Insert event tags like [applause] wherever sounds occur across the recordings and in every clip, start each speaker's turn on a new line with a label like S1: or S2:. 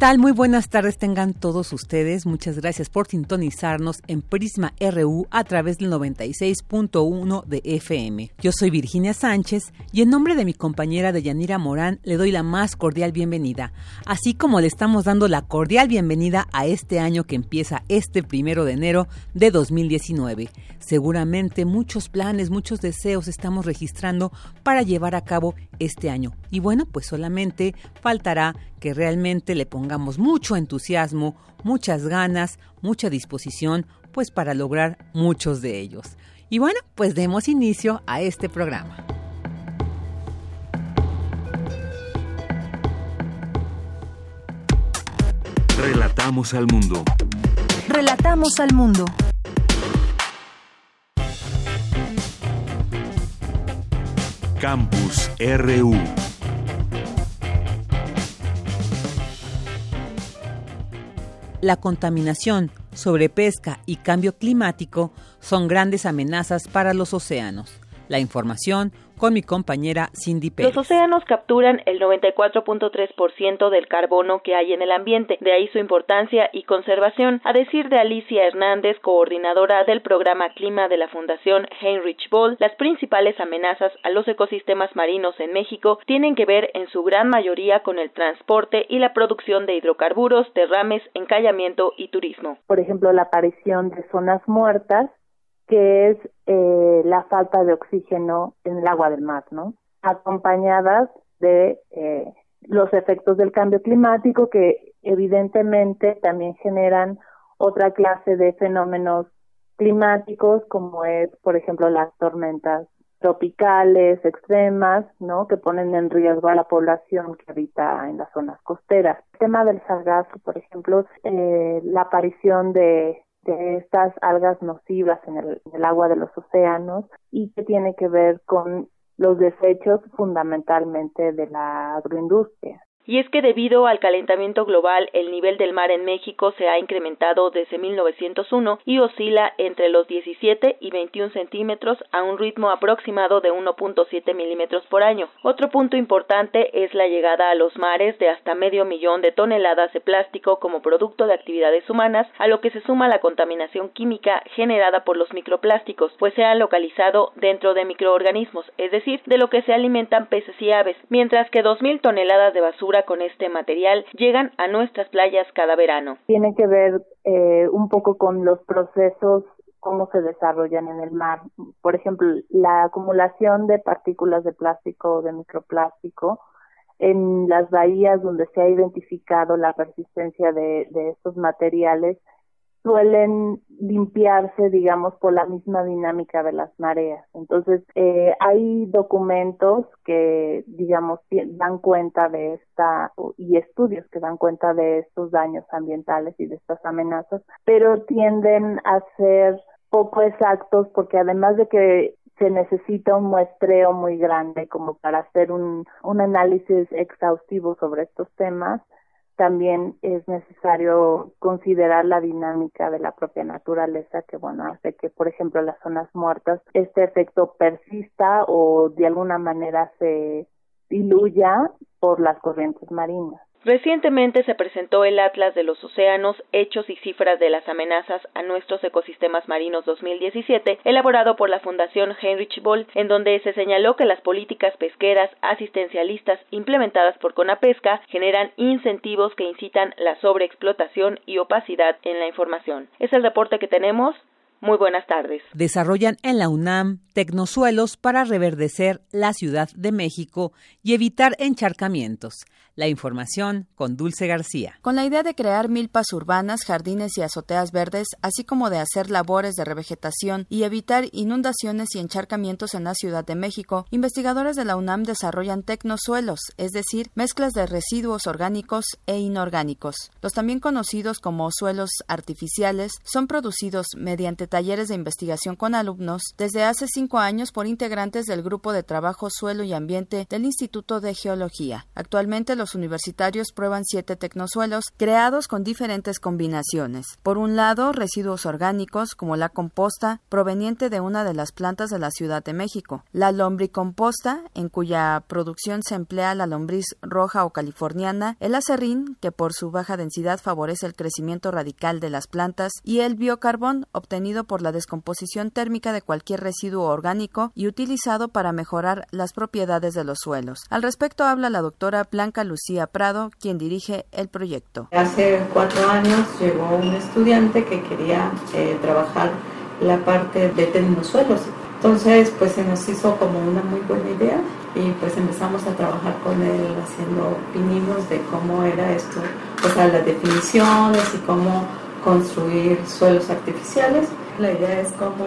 S1: Tal? Muy buenas tardes tengan todos ustedes. Muchas gracias por sintonizarnos en Prisma RU a través del 96.1 de FM. Yo soy Virginia Sánchez y en nombre de mi compañera Deyanira Morán le doy la más cordial bienvenida, así como le estamos dando la cordial bienvenida a este año que empieza este primero de enero de 2019. Seguramente muchos planes, muchos deseos estamos registrando para llevar a cabo este año. Y bueno, pues solamente faltará que realmente le pongamos mucho entusiasmo, muchas ganas, mucha disposición, pues para lograr muchos de ellos. Y bueno, pues demos inicio a este programa.
S2: Relatamos al mundo.
S3: Relatamos al mundo.
S2: Campus RU.
S1: La contaminación, sobrepesca y cambio climático son grandes amenazas para los océanos. La información con mi compañera Cindy Pérez.
S4: Los océanos capturan el 94.3% del carbono que hay en el ambiente, de ahí su importancia y conservación. A decir de Alicia Hernández, coordinadora del programa Clima de la Fundación Heinrich Boll, las principales amenazas a los ecosistemas marinos en México tienen que ver en su gran mayoría con el transporte y la producción de hidrocarburos, derrames, encallamiento y turismo.
S5: Por ejemplo, la aparición de zonas muertas que es eh, la falta de oxígeno en el agua del mar, ¿no? Acompañadas de eh, los efectos del cambio climático que evidentemente también generan otra clase de fenómenos climáticos como es, por ejemplo, las tormentas tropicales extremas, ¿no? Que ponen en riesgo a la población que habita en las zonas costeras. El tema del sargazo, por ejemplo, eh, la aparición de de estas algas nocivas en el, en el agua de los océanos y que tiene que ver con los desechos fundamentalmente de la agroindustria.
S4: Y es que debido al calentamiento global, el nivel del mar en México se ha incrementado desde 1901 y oscila entre los 17 y 21 centímetros a un ritmo aproximado de 1.7 milímetros por año. Otro punto importante es la llegada a los mares de hasta medio millón de toneladas de plástico como producto de actividades humanas, a lo que se suma la contaminación química generada por los microplásticos, pues se han localizado dentro de microorganismos, es decir, de lo que se alimentan peces y aves, mientras que 2.000 toneladas de basura con este material llegan a nuestras playas cada verano.
S5: Tiene que ver eh, un poco con los procesos cómo se desarrollan en el mar. Por ejemplo, la acumulación de partículas de plástico o de microplástico en las bahías donde se ha identificado la persistencia de estos materiales suelen limpiarse, digamos, por la misma dinámica de las mareas. Entonces, eh, hay documentos que, digamos, dan cuenta de esta, y estudios que dan cuenta de estos daños ambientales y de estas amenazas, pero tienden a ser poco exactos porque además de que se necesita un muestreo muy grande como para hacer un, un análisis exhaustivo sobre estos temas, también es necesario considerar la dinámica de la propia naturaleza que bueno hace que por ejemplo las zonas muertas este efecto persista o de alguna manera se diluya por las corrientes marinas.
S4: Recientemente se presentó el Atlas de los Océanos, Hechos y Cifras de las Amenazas a nuestros ecosistemas marinos 2017, elaborado por la Fundación Heinrich Boll, en donde se señaló que las políticas pesqueras asistencialistas implementadas por Conapesca generan incentivos que incitan la sobreexplotación y opacidad en la información. Es el reporte que tenemos. Muy buenas tardes.
S1: Desarrollan en la UNAM tecnosuelos para reverdecer la Ciudad de México y evitar encharcamientos. La información con Dulce García.
S6: Con la idea de crear milpas urbanas, jardines y azoteas verdes, así como de hacer labores de revegetación y evitar inundaciones y encharcamientos en la Ciudad de México, investigadores de la UNAM desarrollan tecnosuelos, es decir, mezclas de residuos orgánicos e inorgánicos. Los también conocidos como suelos artificiales son producidos mediante talleres de investigación con alumnos desde hace cinco años por integrantes del Grupo de Trabajo Suelo y Ambiente del Instituto de Geología. Actualmente los universitarios prueban siete tecnosuelos creados con diferentes combinaciones. Por un lado, residuos orgánicos como la composta proveniente de una de las plantas de la Ciudad de México, la lombricomposta, en cuya producción se emplea la lombriz roja o californiana, el acerrín, que por su baja densidad favorece el crecimiento radical de las plantas, y el biocarbón, obtenido por la descomposición térmica de cualquier residuo orgánico y utilizado para mejorar las propiedades de los suelos. Al respecto habla la doctora Blanca Lucía Prado, quien dirige el proyecto.
S7: Hace cuatro años llegó un estudiante que quería eh, trabajar la parte de tecnosuelos. Entonces, pues se nos hizo como una muy buena idea y pues empezamos a trabajar con él haciendo pininos de cómo era esto, o sea, las definiciones y cómo construir suelos artificiales. La idea es cómo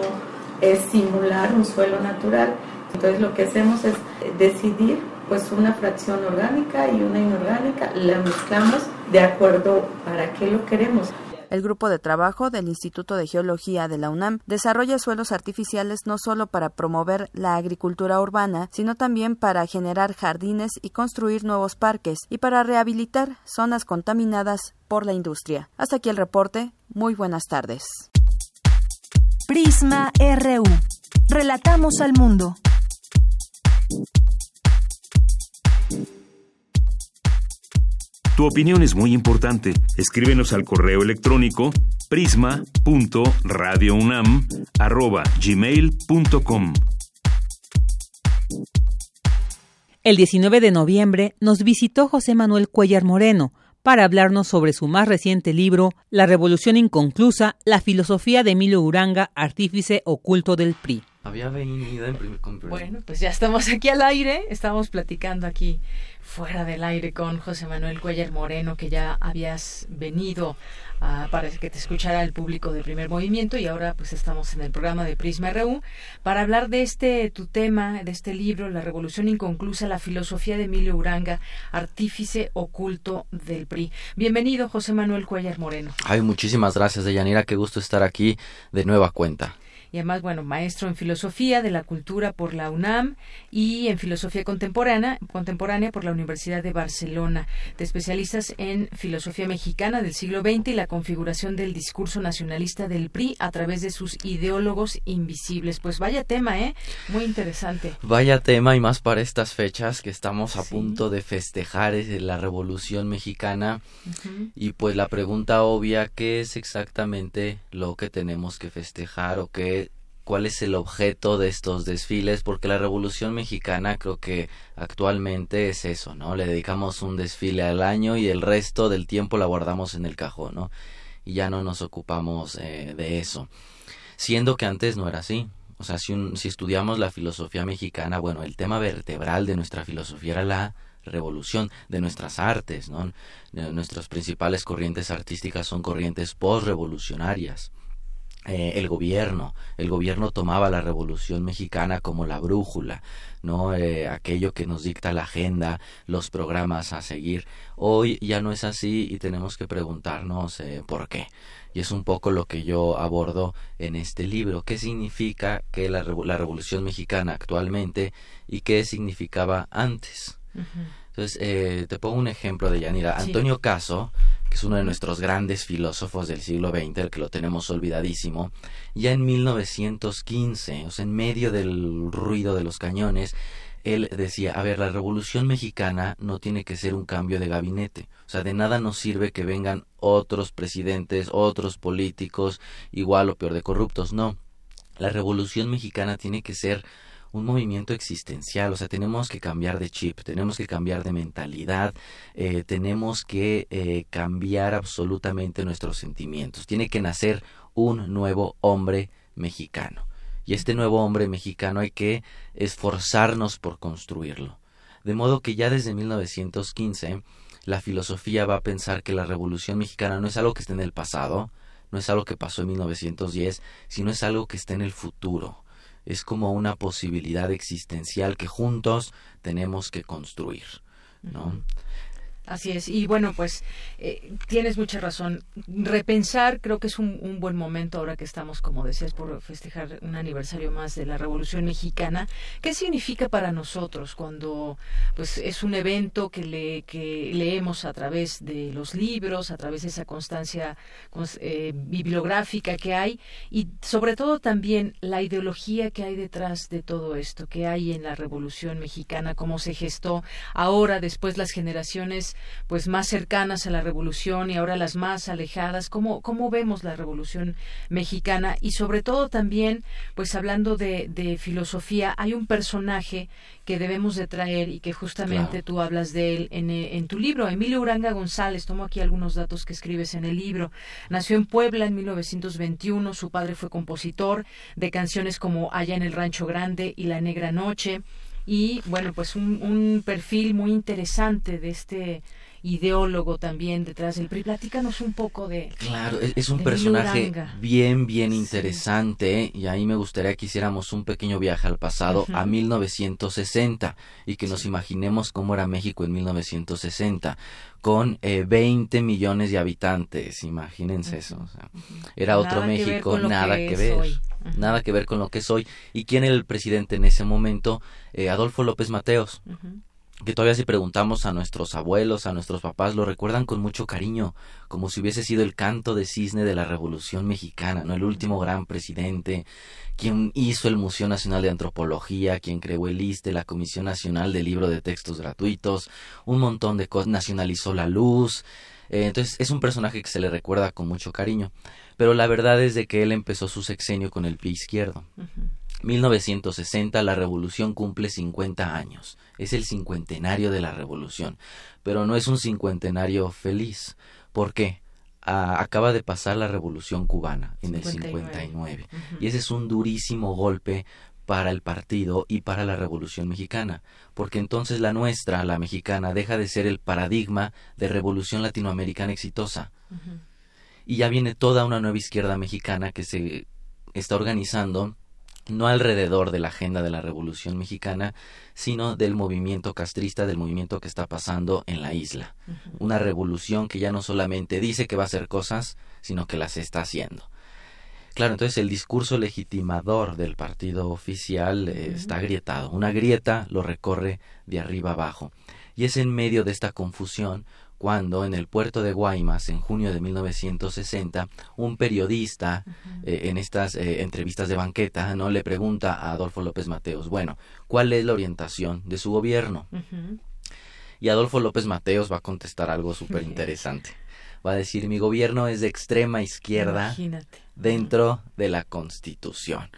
S7: es simular un suelo natural. Entonces lo que hacemos es decidir pues una fracción orgánica y una inorgánica, la mezclamos de acuerdo para qué lo queremos.
S6: El grupo de trabajo del Instituto de Geología de la UNAM desarrolla suelos artificiales no solo para promover la agricultura urbana, sino también para generar jardines y construir nuevos parques y para rehabilitar zonas contaminadas por la industria. Hasta aquí el reporte. Muy buenas tardes.
S3: Prisma RU. Relatamos al mundo.
S2: Tu opinión es muy importante. Escríbenos al correo electrónico prisma.radiounam@gmail.com.
S1: El 19 de noviembre nos visitó José Manuel Cuellar Moreno para hablarnos sobre su más reciente libro, La Revolución Inconclusa, la filosofía de Emilio Uranga, artífice oculto del PRI.
S8: Había venido en primer
S9: Bueno, pues ya estamos aquí al aire, estamos platicando aquí fuera del aire con José Manuel Cuellar Moreno, que ya habías venido para que te escuchara el público de primer movimiento y ahora pues estamos en el programa de Prisma RU para hablar de este tu tema, de este libro, La Revolución Inconclusa, la filosofía de Emilio Uranga, artífice oculto del PRI. Bienvenido, José Manuel Cuellar Moreno.
S8: Ay, muchísimas gracias, Deyanira, qué gusto estar aquí de nueva cuenta
S9: y además, bueno, maestro en filosofía de la cultura por la UNAM y en filosofía contemporánea, contemporánea por la Universidad de Barcelona. De especialistas en filosofía mexicana del siglo XX y la configuración del discurso nacionalista del PRI a través de sus ideólogos invisibles. Pues vaya tema, ¿eh? Muy interesante.
S8: Vaya tema y más para estas fechas que estamos a punto de festejar la Revolución Mexicana. Y pues la pregunta obvia, ¿qué es exactamente lo que tenemos que festejar o qué cuál es el objeto de estos desfiles, porque la Revolución Mexicana creo que actualmente es eso, ¿no? Le dedicamos un desfile al año y el resto del tiempo la guardamos en el cajón, ¿no? Y ya no nos ocupamos eh, de eso. Siendo que antes no era así. O sea, si, si estudiamos la filosofía mexicana, bueno, el tema vertebral de nuestra filosofía era la revolución de nuestras artes, ¿no? Nuestras principales corrientes artísticas son corrientes postrevolucionarias eh, el gobierno. El gobierno tomaba la revolución mexicana como la brújula, ¿no? Eh, aquello que nos dicta la agenda, los programas a seguir. Hoy ya no es así y tenemos que preguntarnos eh, por qué. Y es un poco lo que yo abordo en este libro. ¿Qué significa que la, la revolución mexicana actualmente y qué significaba antes? Entonces, eh, te pongo un ejemplo de Yanira. Antonio Caso, que es uno de nuestros grandes filósofos del siglo XX, el que lo tenemos olvidadísimo, ya en 1915, o sea, en medio del ruido de los cañones, él decía, a ver, la revolución mexicana no tiene que ser un cambio de gabinete. O sea, de nada nos sirve que vengan otros presidentes, otros políticos, igual o peor de corruptos. No. La revolución mexicana tiene que ser un movimiento existencial, o sea, tenemos que cambiar de chip, tenemos que cambiar de mentalidad, eh, tenemos que eh, cambiar absolutamente nuestros sentimientos, tiene que nacer un nuevo hombre mexicano. Y este nuevo hombre mexicano hay que esforzarnos por construirlo. De modo que ya desde 1915 la filosofía va a pensar que la Revolución Mexicana no es algo que esté en el pasado, no es algo que pasó en 1910, sino es algo que está en el futuro. Es como una posibilidad existencial que juntos tenemos que construir. ¿no?
S9: Así es. Y bueno, pues eh, tienes mucha razón. Repensar creo que es un, buen momento ahora que estamos, como decías, por festejar un aniversario más de la Revolución Mexicana. ¿Qué significa para nosotros cuando pues es un evento que, le, que leemos a través de los libros, a través de esa constancia eh, bibliográfica que hay y sobre todo también la ideología que hay detrás de todo esto, que hay en la Revolución Mexicana, cómo se gestó ahora después las generaciones pues más cercanas a la revolución y ahora las más alejadas cómo cómo vemos la revolución mexicana y sobre todo también pues hablando de, de filosofía hay un personaje que debemos de traer y que justamente tú hablas de él en, en, tu libro. Emilio Uranga González, tomo aquí algunos datos que escribes en el libro. Nació en Puebla en 1921, su padre fue compositor de canciones como Allá en el Rancho Grande y La Negra Noche y bueno, pues un, un perfil muy interesante de este ideólogo también detrás del PRI. Platícanos un poco de...
S8: Claro, es, un personaje bien, bien interesante y ahí me gustaría que hiciéramos un pequeño viaje al pasado, a 1960, y que nos imaginemos cómo era México en 1960 con eh, 20 millones de habitantes, imagínense eso. Era otro México, nada que ver, nada que ver con lo que soy. ¿Y quién era el presidente en ese momento? Eh, Adolfo López Mateos que todavía si preguntamos a nuestros abuelos, a nuestros papás, lo recuerdan con mucho cariño, como si hubiese sido el canto de cisne de la Revolución Mexicana, ¿no? El último gran presidente, quien hizo el Museo Nacional de Antropología, quien creó el ISTE, la Comisión Nacional del Libro de Textos Gratuitos, un montón de cosas, nacionalizó la luz. Eh, entonces es un personaje que se le recuerda con mucho cariño. Pero la verdad es de que él empezó su sexenio con el pie izquierdo. 1960 la revolución cumple 50 años. Es el cincuentenario de la revolución. Pero no es un cincuentenario feliz. ¿Por qué? acaba de pasar la revolución cubana en el 59. Y ese es un durísimo golpe para el partido y para la revolución mexicana, porque entonces la nuestra, la mexicana, deja de ser el paradigma de revolución latinoamericana exitosa. Y ya viene toda una nueva izquierda mexicana que se está organizando no alrededor de la agenda de la Revolución Mexicana, sino del movimiento castrista, del movimiento que está pasando en la isla. Una revolución que ya no solamente dice que va a hacer cosas, sino que las está haciendo. Claro, entonces el discurso legitimador del partido oficial eh, está agrietado. Una grieta lo recorre de arriba abajo. Y es en medio de esta confusión cuando en el puerto de Guaymas, en junio de 1960, un periodista eh, en estas eh, entrevistas de banqueta no le pregunta a Adolfo López Mateos, bueno, ¿cuál es la orientación de su gobierno? Y Adolfo López Mateos va a contestar algo súper interesante. Va a decir, mi gobierno es de extrema izquierda dentro de la Constitución.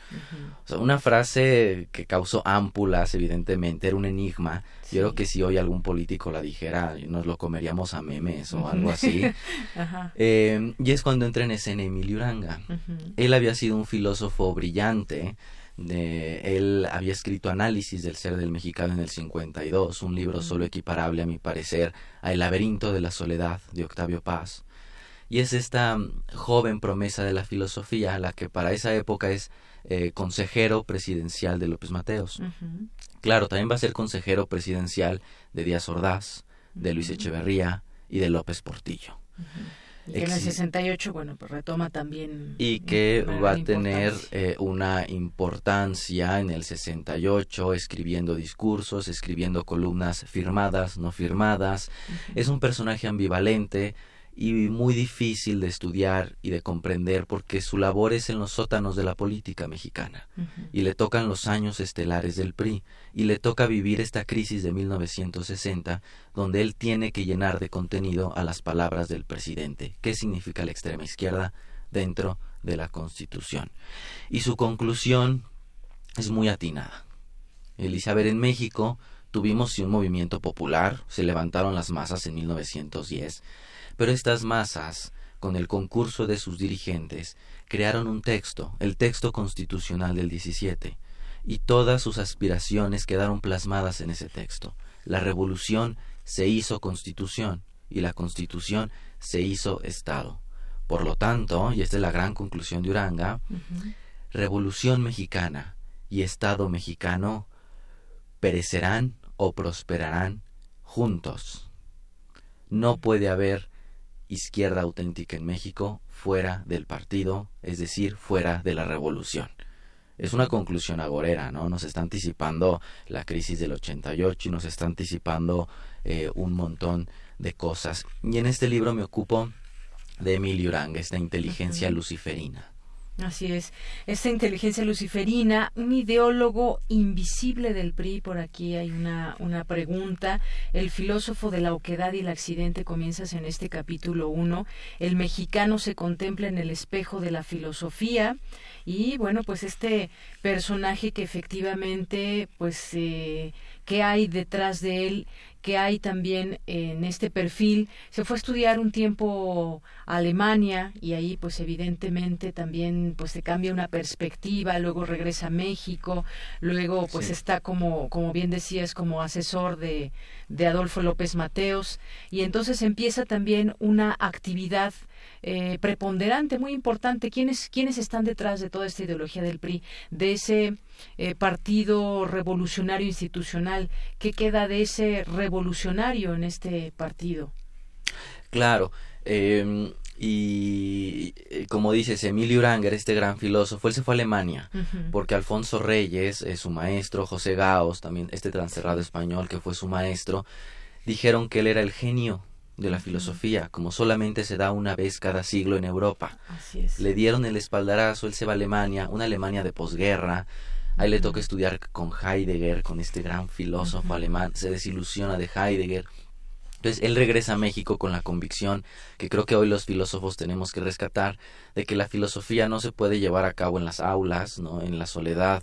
S8: o sea, una frase que causó ámpulas, evidentemente, era un enigma. Yo creo que si hoy algún político la dijera, nos lo comeríamos a memes o algo así. [laughs] Eh, y es cuando entra en escena Emilio Uranga. Él había sido un filósofo brillante. De, él había escrito Análisis del ser del mexicano en el 52, un libro solo equiparable a mi parecer a El laberinto de la soledad de Octavio Paz y es esta mm, joven promesa de la filosofía, la que para esa época es eh, consejero presidencial de López Mateos. Claro, también va a ser consejero presidencial de Díaz Ordaz, de Luis Echeverría y de López Portillo.
S9: Y que en el 68, bueno, pues retoma también.
S8: Y que va a tener eh, una importancia en el 68, escribiendo discursos, escribiendo columnas firmadas, no firmadas. Es un personaje ambivalente, y muy difícil de estudiar y de comprender porque su labor es en los sótanos de la política mexicana y le tocan los años estelares del PRI y le toca vivir esta crisis de 1960 donde él tiene que llenar de contenido a las palabras del presidente. ¿Qué significa la extrema izquierda dentro de la Constitución? Y su conclusión es muy atinada. Elizabeth en México tuvimos un movimiento popular, se levantaron las masas en 1910 pero estas masas con el concurso de sus dirigentes, crearon un texto, el texto constitucional del 17, y todas sus aspiraciones quedaron plasmadas en ese texto. La revolución se hizo constitución y la constitución se hizo Estado. Por lo tanto, y esta es la gran conclusión de Uranga, revolución mexicana y Estado mexicano perecerán o prosperarán juntos. No puede haber izquierda auténtica en México fuera del partido, es decir, fuera de la revolución. Es una conclusión agorera, ¿no? Nos está anticipando la crisis del 88 y nos está anticipando eh, un montón de cosas. Y en este libro me ocupo de Emilio Uranga, esta inteligencia luciferina.
S9: Así es, esta inteligencia luciferina, un ideólogo invisible del PRI, por aquí hay una, una pregunta. El filósofo de la oquedad y el accidente comienzas en este capítulo 1. El mexicano se contempla en el espejo de la filosofía y bueno, pues este personaje que efectivamente, pues, eh, ¿qué hay detrás de él? Que hay también en este perfil. Se fue a estudiar un tiempo a Alemania y ahí pues evidentemente también pues se cambia una perspectiva, luego regresa a México, luego pues está como, como bien decías, como asesor de, de Adolfo López Mateos y entonces empieza también una actividad eh, preponderante, muy importante. ¿Quiénes, ¿Quiénes están detrás de toda esta ideología del PRI, de ese eh, partido revolucionario institucional? ¿Qué queda de ese revolucionario en este partido?
S8: Claro. Em, y eh, como dices, Emilio Uranger, este gran filósofo, él se fue a Alemania, porque Alfonso Reyes, su maestro, José Gaos, también este transerrado español que fue su maestro, dijeron que él era el genio de la filosofía, como solamente se da una vez cada siglo en Europa. Le dieron el espaldarazo, él se va a Alemania, una Alemania de posguerra, ahí le toca estudiar con Heidegger, con este gran filósofo alemán, se desilusiona de Heidegger. Entonces él regresa a México con la convicción que creo que hoy los filósofos tenemos que rescatar de que la filosofía no se puede llevar a cabo en las aulas, no, en la soledad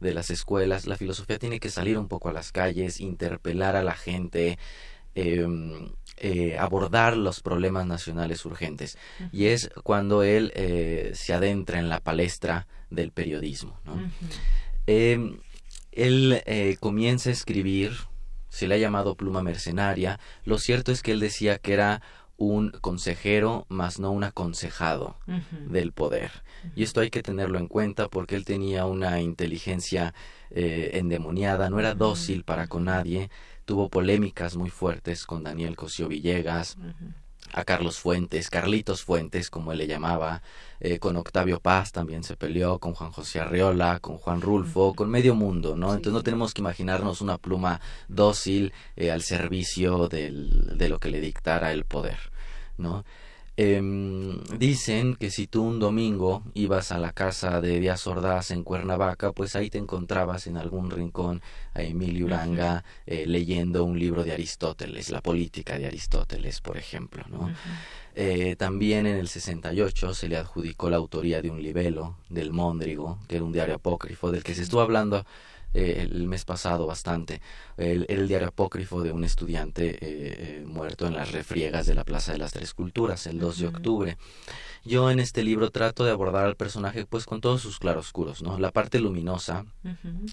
S8: de las escuelas. La filosofía tiene que salir un poco a las calles, interpelar a la gente, eh, eh, abordar los problemas nacionales urgentes. Y es cuando él eh, se adentra en la palestra del periodismo. Em, él eh, comienza a escribir, se le ha llamado pluma mercenaria. Lo cierto es que él decía que era un consejero, más no un aconsejado del poder. Y esto hay que tenerlo en cuenta porque él tenía una inteligencia endemoniada, no era dócil para con nadie, tuvo polémicas muy fuertes con Daniel Cosío Villegas, a Carlos Fuentes, Carlitos Fuentes, como él le llamaba, eh, con Octavio Paz también se peleó, con Juan José Arriola, con Juan Rulfo, con medio mundo, ¿no? Entonces no tenemos que imaginarnos una pluma dócil eh, al servicio del, de lo que le dictara el poder, ¿no? Em, dicen que si tú un domingo ibas a la casa de Díaz Ordaz en Cuernavaca, pues ahí te encontrabas en algún rincón a Emilio Uranga eh, leyendo un libro de Aristóteles, la política de Aristóteles, por ejemplo. ¿no? Eh, también en el 68 se le adjudicó la autoría de un libelo del Móndrigo, que era un diario apócrifo del que se estuvo hablando eh, el mes pasado bastante. El, el, diario apócrifo de un estudiante eh, eh, muerto en las refriegas de la Plaza de las Tres Culturas el 2 de octubre. Yo en este libro trato de abordar al personaje pues con todos sus claroscuros, ¿no? La parte luminosa,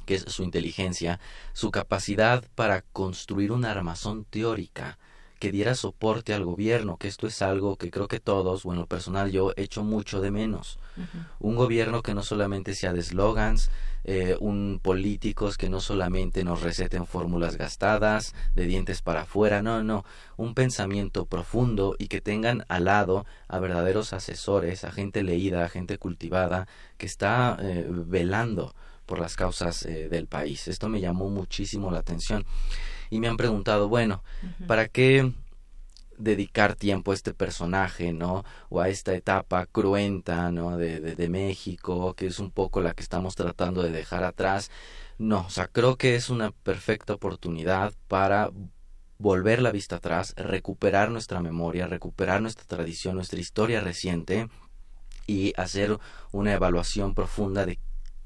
S8: que es su inteligencia, su capacidad para construir una armazón teórica que diera soporte al gobierno, que esto es algo que creo que todos, bueno, personal yo echo mucho de menos. Un gobierno que no solamente sea de eslogans, eh, un políticos que no solamente nos receten fórmulas gastadas, de dientes para afuera, no, no, un pensamiento profundo y que tengan al lado a verdaderos asesores, a gente leída, a gente cultivada, que está eh, velando por las causas eh, del país. Esto me llamó muchísimo la atención y me han preguntado, bueno, ¿para qué dedicar tiempo a este personaje, ¿no? O a esta etapa cruenta, ¿no? De, de, México, que es un poco la que estamos tratando de dejar atrás. No, o sea, creo que es una perfecta oportunidad para volver la vista atrás, recuperar nuestra memoria, recuperar nuestra tradición, nuestra historia reciente y hacer una evaluación profunda de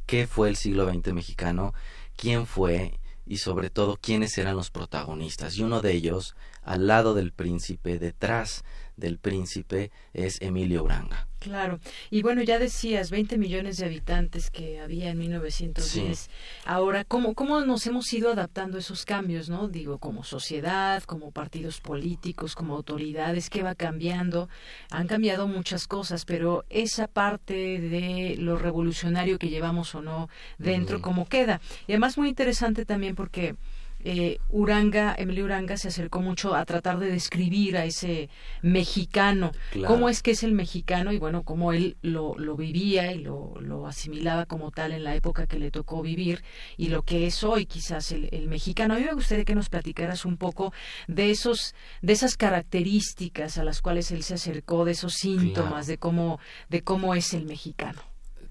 S8: qué fue el siglo XX mexicano, quién fue y sobre todo quiénes eran los protagonistas. Y uno de ellos, al lado del príncipe, detrás del príncipe, es Emilio Uranga.
S9: Claro. Y bueno, ya decías, 20 millones de habitantes que había en 1910. Ahora, ¿cómo, ¿cómo nos hemos ido adaptando a esos cambios, no? Digo, como sociedad, como partidos políticos, como autoridades, ¿qué va cambiando? Han cambiado muchas cosas, pero esa parte de lo revolucionario que llevamos o no dentro, ¿cómo queda? Y además muy interesante también porque eh, Uranga, Emilio Uranga se acercó mucho a tratar de describir a ese mexicano, cómo es que es el mexicano y bueno, cómo él lo, lo vivía y lo, lo, asimilaba como tal en la época que le tocó vivir y lo que es hoy quizás el, el, mexicano. A mí me gustaría que nos platicaras un poco de esos, de esas características a las cuales él se acercó, de esos síntomas, de cómo, de cómo es el mexicano.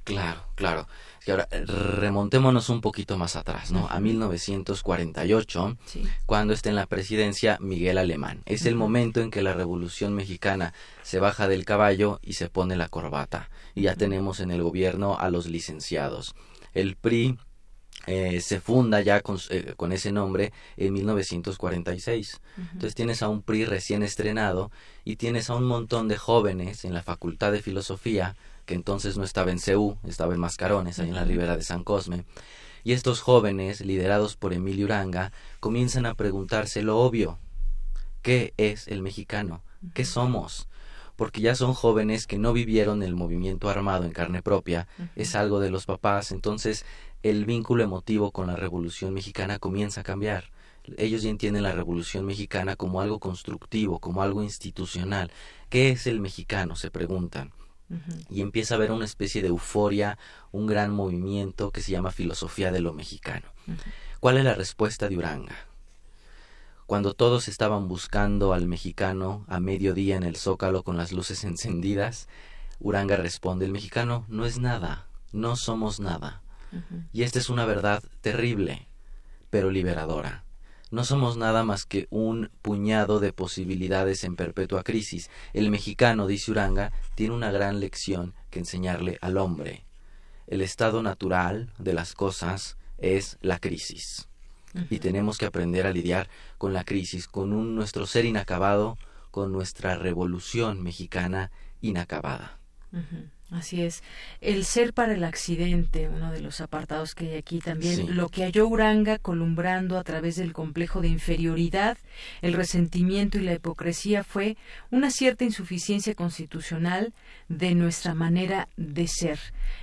S8: Claro, claro. Y ahora remontémonos un poquito más atrás, ¿no? A 1948, cuando está en la presidencia Miguel Alemán. Es el momento en que la Revolución Mexicana se baja del caballo y se pone la corbata. Y ya tenemos en el gobierno a los licenciados. El PRI eh, se funda ya con, eh, con, ese nombre en 1946. Entonces tienes a un PRI recién estrenado y tienes a un montón de jóvenes en la Facultad de Filosofía que entonces no estaba en Ceú, estaba en Mascarones, ahí en la ribera de San Cosme. Y estos jóvenes, liderados por Emilio Uranga, comienzan a preguntarse lo obvio. ¿Qué es el mexicano? ¿Qué somos? Porque ya son jóvenes que no vivieron el movimiento armado en carne propia, es algo de los papás, entonces el vínculo emotivo con la Revolución Mexicana comienza a cambiar. Ellos ya entienden la Revolución Mexicana como algo constructivo, como algo institucional. ¿Qué es el mexicano? se preguntan y empieza a haber una especie de euforia, un gran movimiento que se llama filosofía de lo mexicano. ¿Cuál es la respuesta de Uranga? Cuando todos estaban buscando al mexicano a mediodía en el zócalo con las luces encendidas, Uranga responde, el mexicano no es nada, no somos nada. Y esta es una verdad terrible, pero liberadora. No somos nada más que un puñado de posibilidades en perpetua crisis. El mexicano, dice Uranga, tiene una gran lección que enseñarle al hombre. El estado natural de las cosas es la crisis. Y tenemos que aprender a lidiar con la crisis, con un, nuestro ser inacabado, con nuestra revolución mexicana inacabada.
S9: Así es. El ser para el accidente, uno de los apartados que hay aquí también, lo que halló Uranga columbrando a través del complejo de inferioridad, el resentimiento y la hipocresía fue una cierta insuficiencia constitucional de nuestra manera de ser.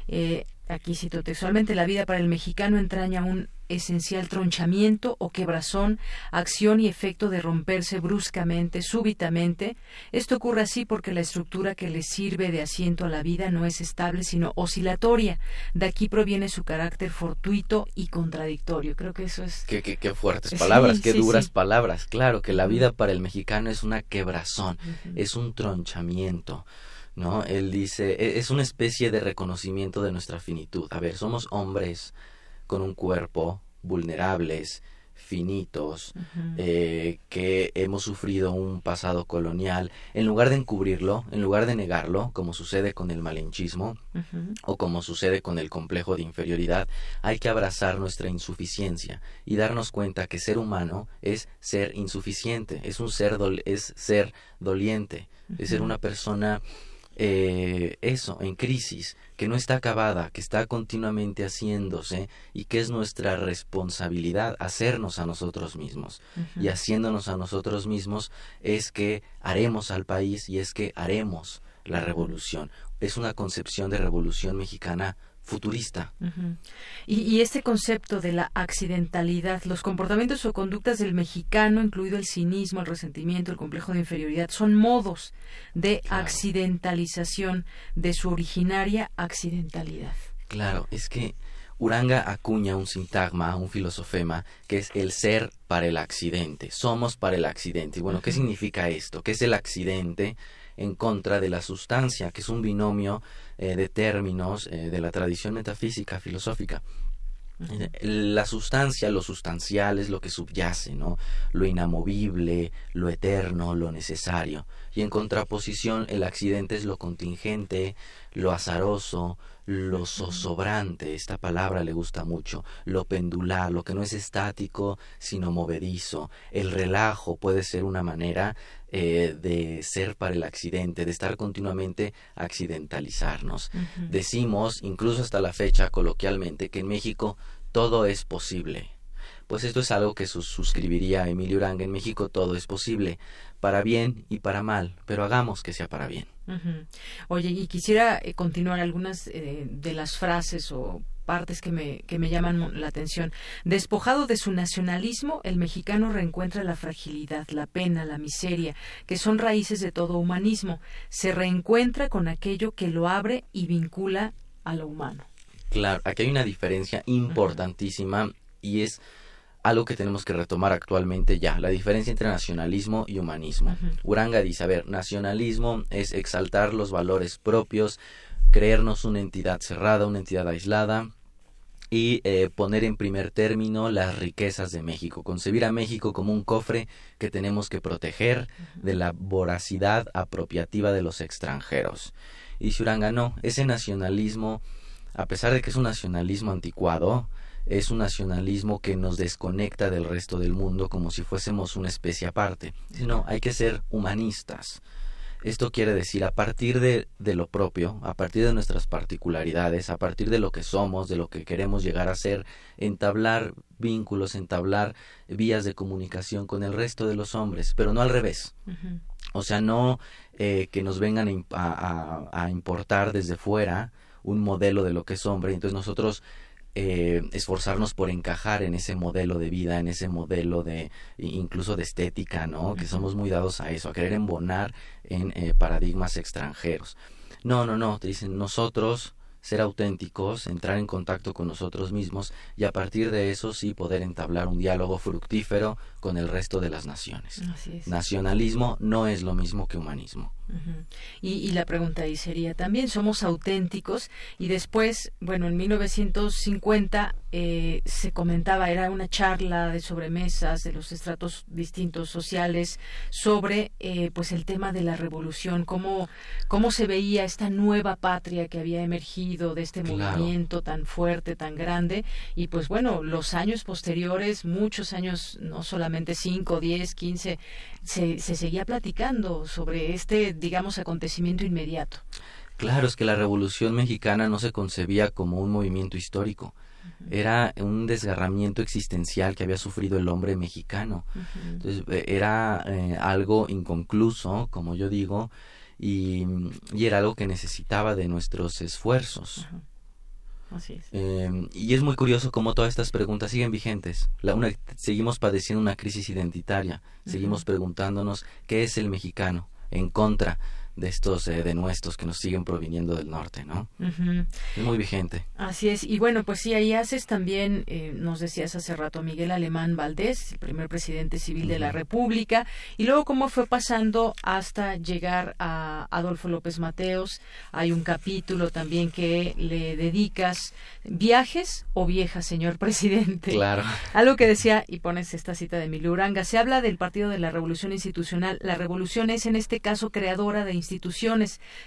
S9: Eh, aquí cito textualmente, la vida para el mexicano entraña un esencial tronchamiento o quebrazón, acción y efecto de romperse bruscamente, súbitamente. Esto ocurre así porque la estructura que le sirve de asiento a la vida no es estable, sino oscilatoria. De aquí proviene su carácter fortuito y contradictorio. Creo que eso es...
S8: Qué, qué, fuertes palabras, qué duras palabras. Claro, que la vida para el mexicano es una quebrazón, es un tronchamiento. ¿no? Él dice, e, es una especie de reconocimiento de nuestra finitud. A ver, somos hombres con un cuerpo, vulnerables, finitos, eh, que hemos sufrido un pasado colonial, en lugar de encubrirlo, en lugar de negarlo, como sucede con el malinchismo o como sucede con el complejo de inferioridad, hay que abrazar nuestra insuficiencia y darnos cuenta que ser humano es ser insuficiente, es un ser es ser doliente, es ser una persona eh, eso, en crisis, que no está acabada, que está continuamente haciéndose y que es nuestra responsabilidad hacernos a nosotros mismos. Y haciéndonos a nosotros mismos es que haremos al país y es que haremos la revolución. Es una concepción de revolución mexicana futurista.
S9: y, este concepto de la accidentalidad, los comportamientos o conductas del mexicano, incluido el cinismo, el resentimiento, el complejo de inferioridad, son modos de accidentalización de su originaria accidentalidad.
S8: Claro, es que Uranga acuña un sintagma, un filosofema, que es el ser para el accidente. Somos para el accidente. Y bueno, ¿qué significa esto? ¿Qué es el accidente? En contra de la sustancia, que es un binomio eh, de términos eh, de la tradición metafísica filosófica. La sustancia, lo sustancial es lo que subyace, ¿no? Lo inamovible, lo eterno, lo necesario. Y en contraposición, el accidente es lo contingente, lo azaroso, lo zozobrante, esta palabra le gusta mucho, lo pendular, lo que no es estático, sino movedizo. El relajo puede ser una manera eh, de ser para el accidente, de estar continuamente accidentalizarnos. Decimos, incluso hasta la fecha, coloquialmente, que en México todo es posible. Pues esto es algo que suscribiría Emilio Uranga. En México todo es posible, para bien y para mal, pero hagamos que sea para bien.
S9: Oye, y quisiera eh, continuar algunas eh, de las frases o partes que me, que me llaman la atención. Despojado de su nacionalismo, el mexicano reencuentra la fragilidad, la pena, la miseria, que son raíces de todo humanismo. Se reencuentra con aquello que lo abre y vincula a lo humano.
S8: Claro, aquí hay una diferencia importantísima y es algo que tenemos que retomar actualmente ya, la diferencia entre nacionalismo y humanismo. Uranga dice, a ver, nacionalismo es exaltar los valores propios, creernos una entidad cerrada, una entidad aislada y eh, poner en primer término las riquezas de México, concebir a México como un cofre que tenemos que proteger de la voracidad apropiativa de los extranjeros. Y si Uranga no, ese nacionalismo, a pesar de que es un nacionalismo anticuado, es un nacionalismo que nos desconecta del resto del mundo como si fuésemos una especie aparte, sino hay que ser humanistas. Esto quiere decir, a partir de, de, lo propio, a partir de nuestras particularidades, a partir de lo que somos, de lo que queremos llegar a ser, entablar vínculos, entablar vías de comunicación con el resto de los hombres, pero no al revés. O sea, no eh, que nos vengan a, a, importar desde fuera un modelo de lo que es hombre, entonces nosotros eh, esforzarnos por encajar en ese modelo de vida, en ese modelo de incluso de estética, ¿no? Que somos muy dados a eso, a querer embonar en eh, paradigmas extranjeros. No, no, no, te dicen nosotros ser auténticos, entrar en contacto con nosotros mismos y a partir de eso sí poder entablar un diálogo fructífero con el resto de las naciones. Nacionalismo no es lo mismo que humanismo
S9: y, la pregunta ahí sería también, ¿somos auténticos? Y después, bueno, en 1950 eh, se comentaba, era una charla de sobremesas de los estratos distintos sociales sobre eh, pues el tema de la revolución, cómo, cómo se veía esta nueva patria que había emergido de este movimiento tan fuerte, tan grande. Y pues bueno, los años posteriores, muchos años, no solamente 5, 10, 15, se, se seguía platicando sobre este, digamos, acontecimiento inmediato.
S8: Claro, es que la Revolución Mexicana no se concebía como un movimiento histórico, era un desgarramiento existencial que había sufrido el hombre mexicano. Entonces, eh, era eh, algo inconcluso, como yo digo, y, y, era algo que necesitaba de nuestros esfuerzos. Em, y es muy curioso cómo todas estas preguntas siguen vigentes. La, una, seguimos padeciendo una crisis identitaria, seguimos preguntándonos qué es el mexicano en contra de estos eh, denuestos que nos siguen proviniendo del norte, ¿no? Es muy vigente.
S9: Así es. Y bueno, pues sí, ahí haces también, eh, nos decías hace rato, Miguel Alemán Valdés, el primer presidente civil de la República, y luego cómo fue pasando hasta llegar a Adolfo López Mateos. Hay un capítulo también que le dedicas, viajes o viejas, señor [laughs] presidente.
S8: Claro.
S9: Algo que decía, y pones esta cita de Emilio Uranga, se habla del Partido de la Revolución Institucional. La revolución es en este caso creadora de instituciones,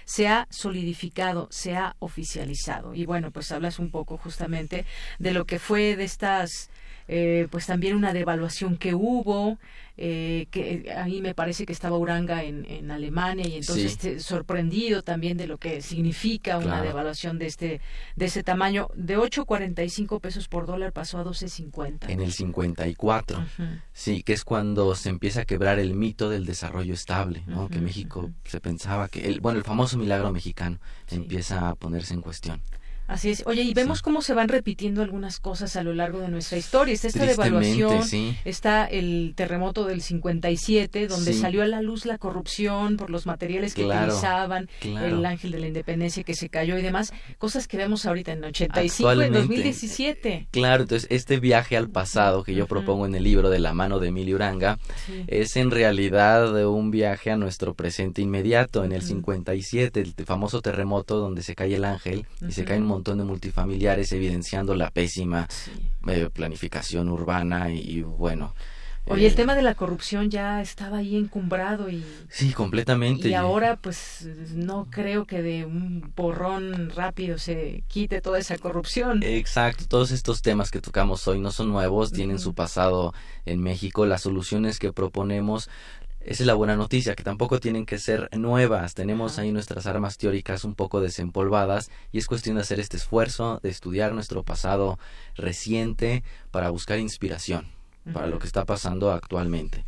S9: se ha solidificado, se ha oficializado. Y bueno, pues hablas un poco justamente de lo que fue de estas eh, pues también una devaluación que hubo, eh, que ahí me parece que estaba Uranga en, en Alemania y entonces este, sorprendido también de lo que significa una devaluación de este de ese tamaño. De 8.45 pesos por dólar pasó a 12.50
S8: en el 54 sí que es cuando se empieza a quebrar el mito del desarrollo estable ¿no? que México se pensaba que el bueno el famoso milagro mexicano empieza a ponerse en cuestión
S9: Así es. Oye, y vemos cómo se van repitiendo algunas cosas a lo largo de nuestra historia. Está esta devaluación, está el terremoto del 57, donde salió a la luz la corrupción por los materiales que utilizaban, el ángel de la independencia que se cayó y demás. Cosas que vemos ahorita en 85, en 2017.
S8: Claro, entonces este viaje al pasado que yo propongo en el libro de la mano de Emilio Uranga es en realidad un viaje a nuestro presente inmediato. En el 57, el famoso terremoto donde se cae el ángel y se cae un montón de multifamiliares evidenciando la pésima eh, planificación urbana y, bueno,
S9: Oye, el eh, tema de la corrupción ya estaba ahí encumbrado y...
S8: Sí, completamente.
S9: Y ahora pues no creo que de un borrón rápido se quite toda esa corrupción.
S8: Exacto, todos estos temas que tocamos hoy no son nuevos, tienen su pasado en México. Las soluciones que proponemos esa es la buena noticia, que tampoco tienen que ser nuevas. Tenemos ahí nuestras armas teóricas un poco desempolvadas y es cuestión de hacer este esfuerzo, de estudiar nuestro pasado reciente para buscar inspiración para lo que está pasando actualmente.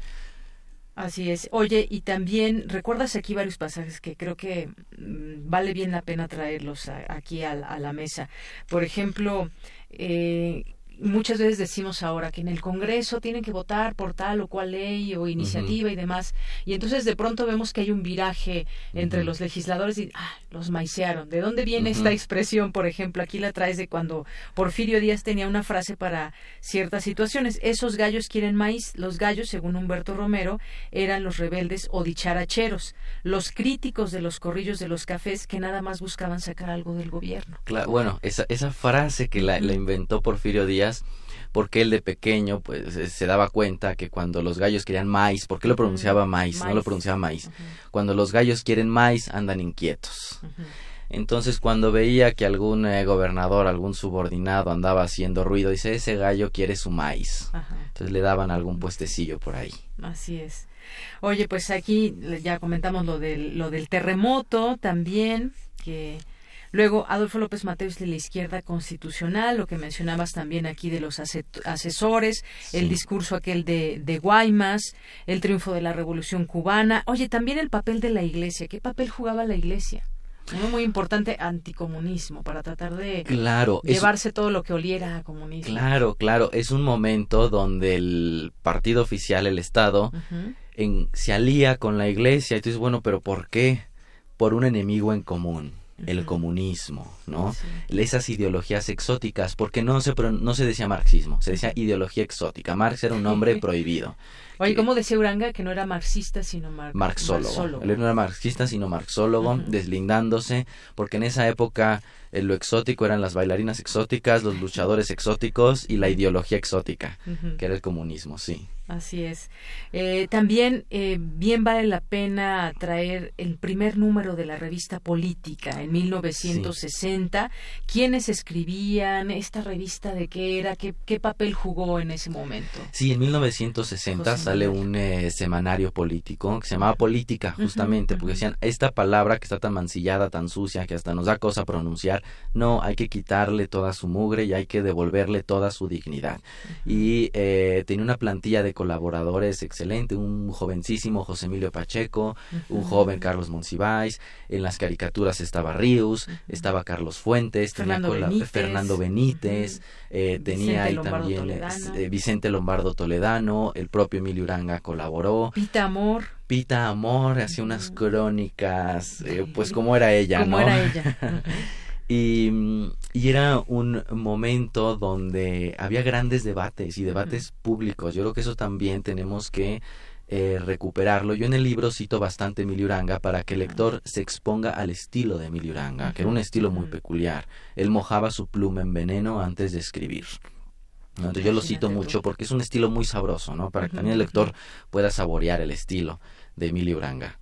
S9: Así es. Oye, y también recuerdas aquí varios pasajes que creo que mm, vale bien la pena traerlos aquí a, a, la mesa. Por ejemplo, eh, muchas veces decimos ahora que en el Congreso tienen que votar por tal o cual ley o iniciativa y demás. Y entonces de pronto vemos que hay un viraje entre los legisladores y ah, los maicearon. ¿De dónde viene esta expresión? Por ejemplo, aquí la traes de cuando Porfirio Díaz tenía una frase para ciertas situaciones. Esos gallos quieren maíz. Los gallos, según Humberto Romero, eran los rebeldes o dicharacheros, los críticos de los corrillos de los cafés que nada más buscaban sacar algo del gobierno.
S8: Claro, bueno, esa, esa frase que la, la inventó Porfirio Díaz porque él de pequeño pues se daba cuenta que cuando los gallos querían maíz, ¿por qué lo pronunciaba maíz? No lo pronunciaba maíz. Cuando los gallos quieren maíz andan inquietos. Entonces cuando veía que algún eh, gobernador, algún subordinado andaba haciendo ruido, dice, ese gallo quiere su maíz. Entonces le daban algún puestecillo por ahí.
S9: Así es. Oye, pues aquí ya comentamos lo del, lo del terremoto también, que Luego, Adolfo López Mateos de la izquierda constitucional, lo que mencionabas también aquí de los asesores, el discurso aquel de, de Guaymas, el triunfo de la revolución cubana. Oye, también el papel de la iglesia. ¿Qué papel jugaba la iglesia? Uno muy importante, anticomunismo, para tratar de
S8: claro,
S9: llevarse todo lo que oliera a comunismo.
S8: Claro, claro, es un momento donde el partido oficial, el Estado, en, se alía con la iglesia y tú dices, bueno, pero ¿por qué? Por un enemigo en común el comunismo, ¿no? Esas ideologías exóticas, porque no se, no se decía marxismo, se decía ideología exótica. Marx era un hombre [laughs] prohibido.
S9: Oye, ¿cómo decía Uranga que no era marxista sino
S8: marxólogo? Él no era marxista sino marxólogo, deslindándose, porque en esa época eh, lo exótico eran las bailarinas exóticas, los luchadores exóticos y la ideología exótica, que era el comunismo, sí.
S9: Así es. Eh, también eh, bien vale la pena traer el primer número de la revista Política en 1960. ¿Quiénes escribían esta revista? ¿De qué era? ¿Qué, qué papel jugó en ese momento?
S8: Sí, en 1960 sale un eh, semanario político que se llamaba Política, justamente, porque decían, esta palabra que está tan mancillada, tan sucia, que hasta nos da cosa pronunciar, no, hay que quitarle toda su mugre y hay que devolverle toda su dignidad. Y tenía una plantilla de colaboradores excelente, un jovencísimo José Emilio Pacheco, un joven Carlos Monsiváis, en las caricaturas estaba Ríos, estaba Carlos Fuentes,
S9: Fernando tenía Benítez,
S8: Fernando Benítez eh, tenía ahí también eh, Vicente Lombardo Toledano, el propio Emilio Uranga colaboró.
S9: Pita Amor.
S8: Pita Amor hacía unas crónicas, eh, pues como era ella,
S9: ¿no? era ella. [laughs]
S8: Y, y, era un momento donde había grandes debates y debates públicos. Yo creo que eso también tenemos que eh, recuperarlo. Yo en el libro cito bastante Emilio Uranga para que el lector se exponga al estilo de Emilio Uranga, que era un estilo muy peculiar. Él mojaba su pluma en veneno antes de escribir. Entonces yo lo cito mucho porque es un estilo muy sabroso, ¿no? Para que también el lector pueda saborear el estilo de Emilio Uranga.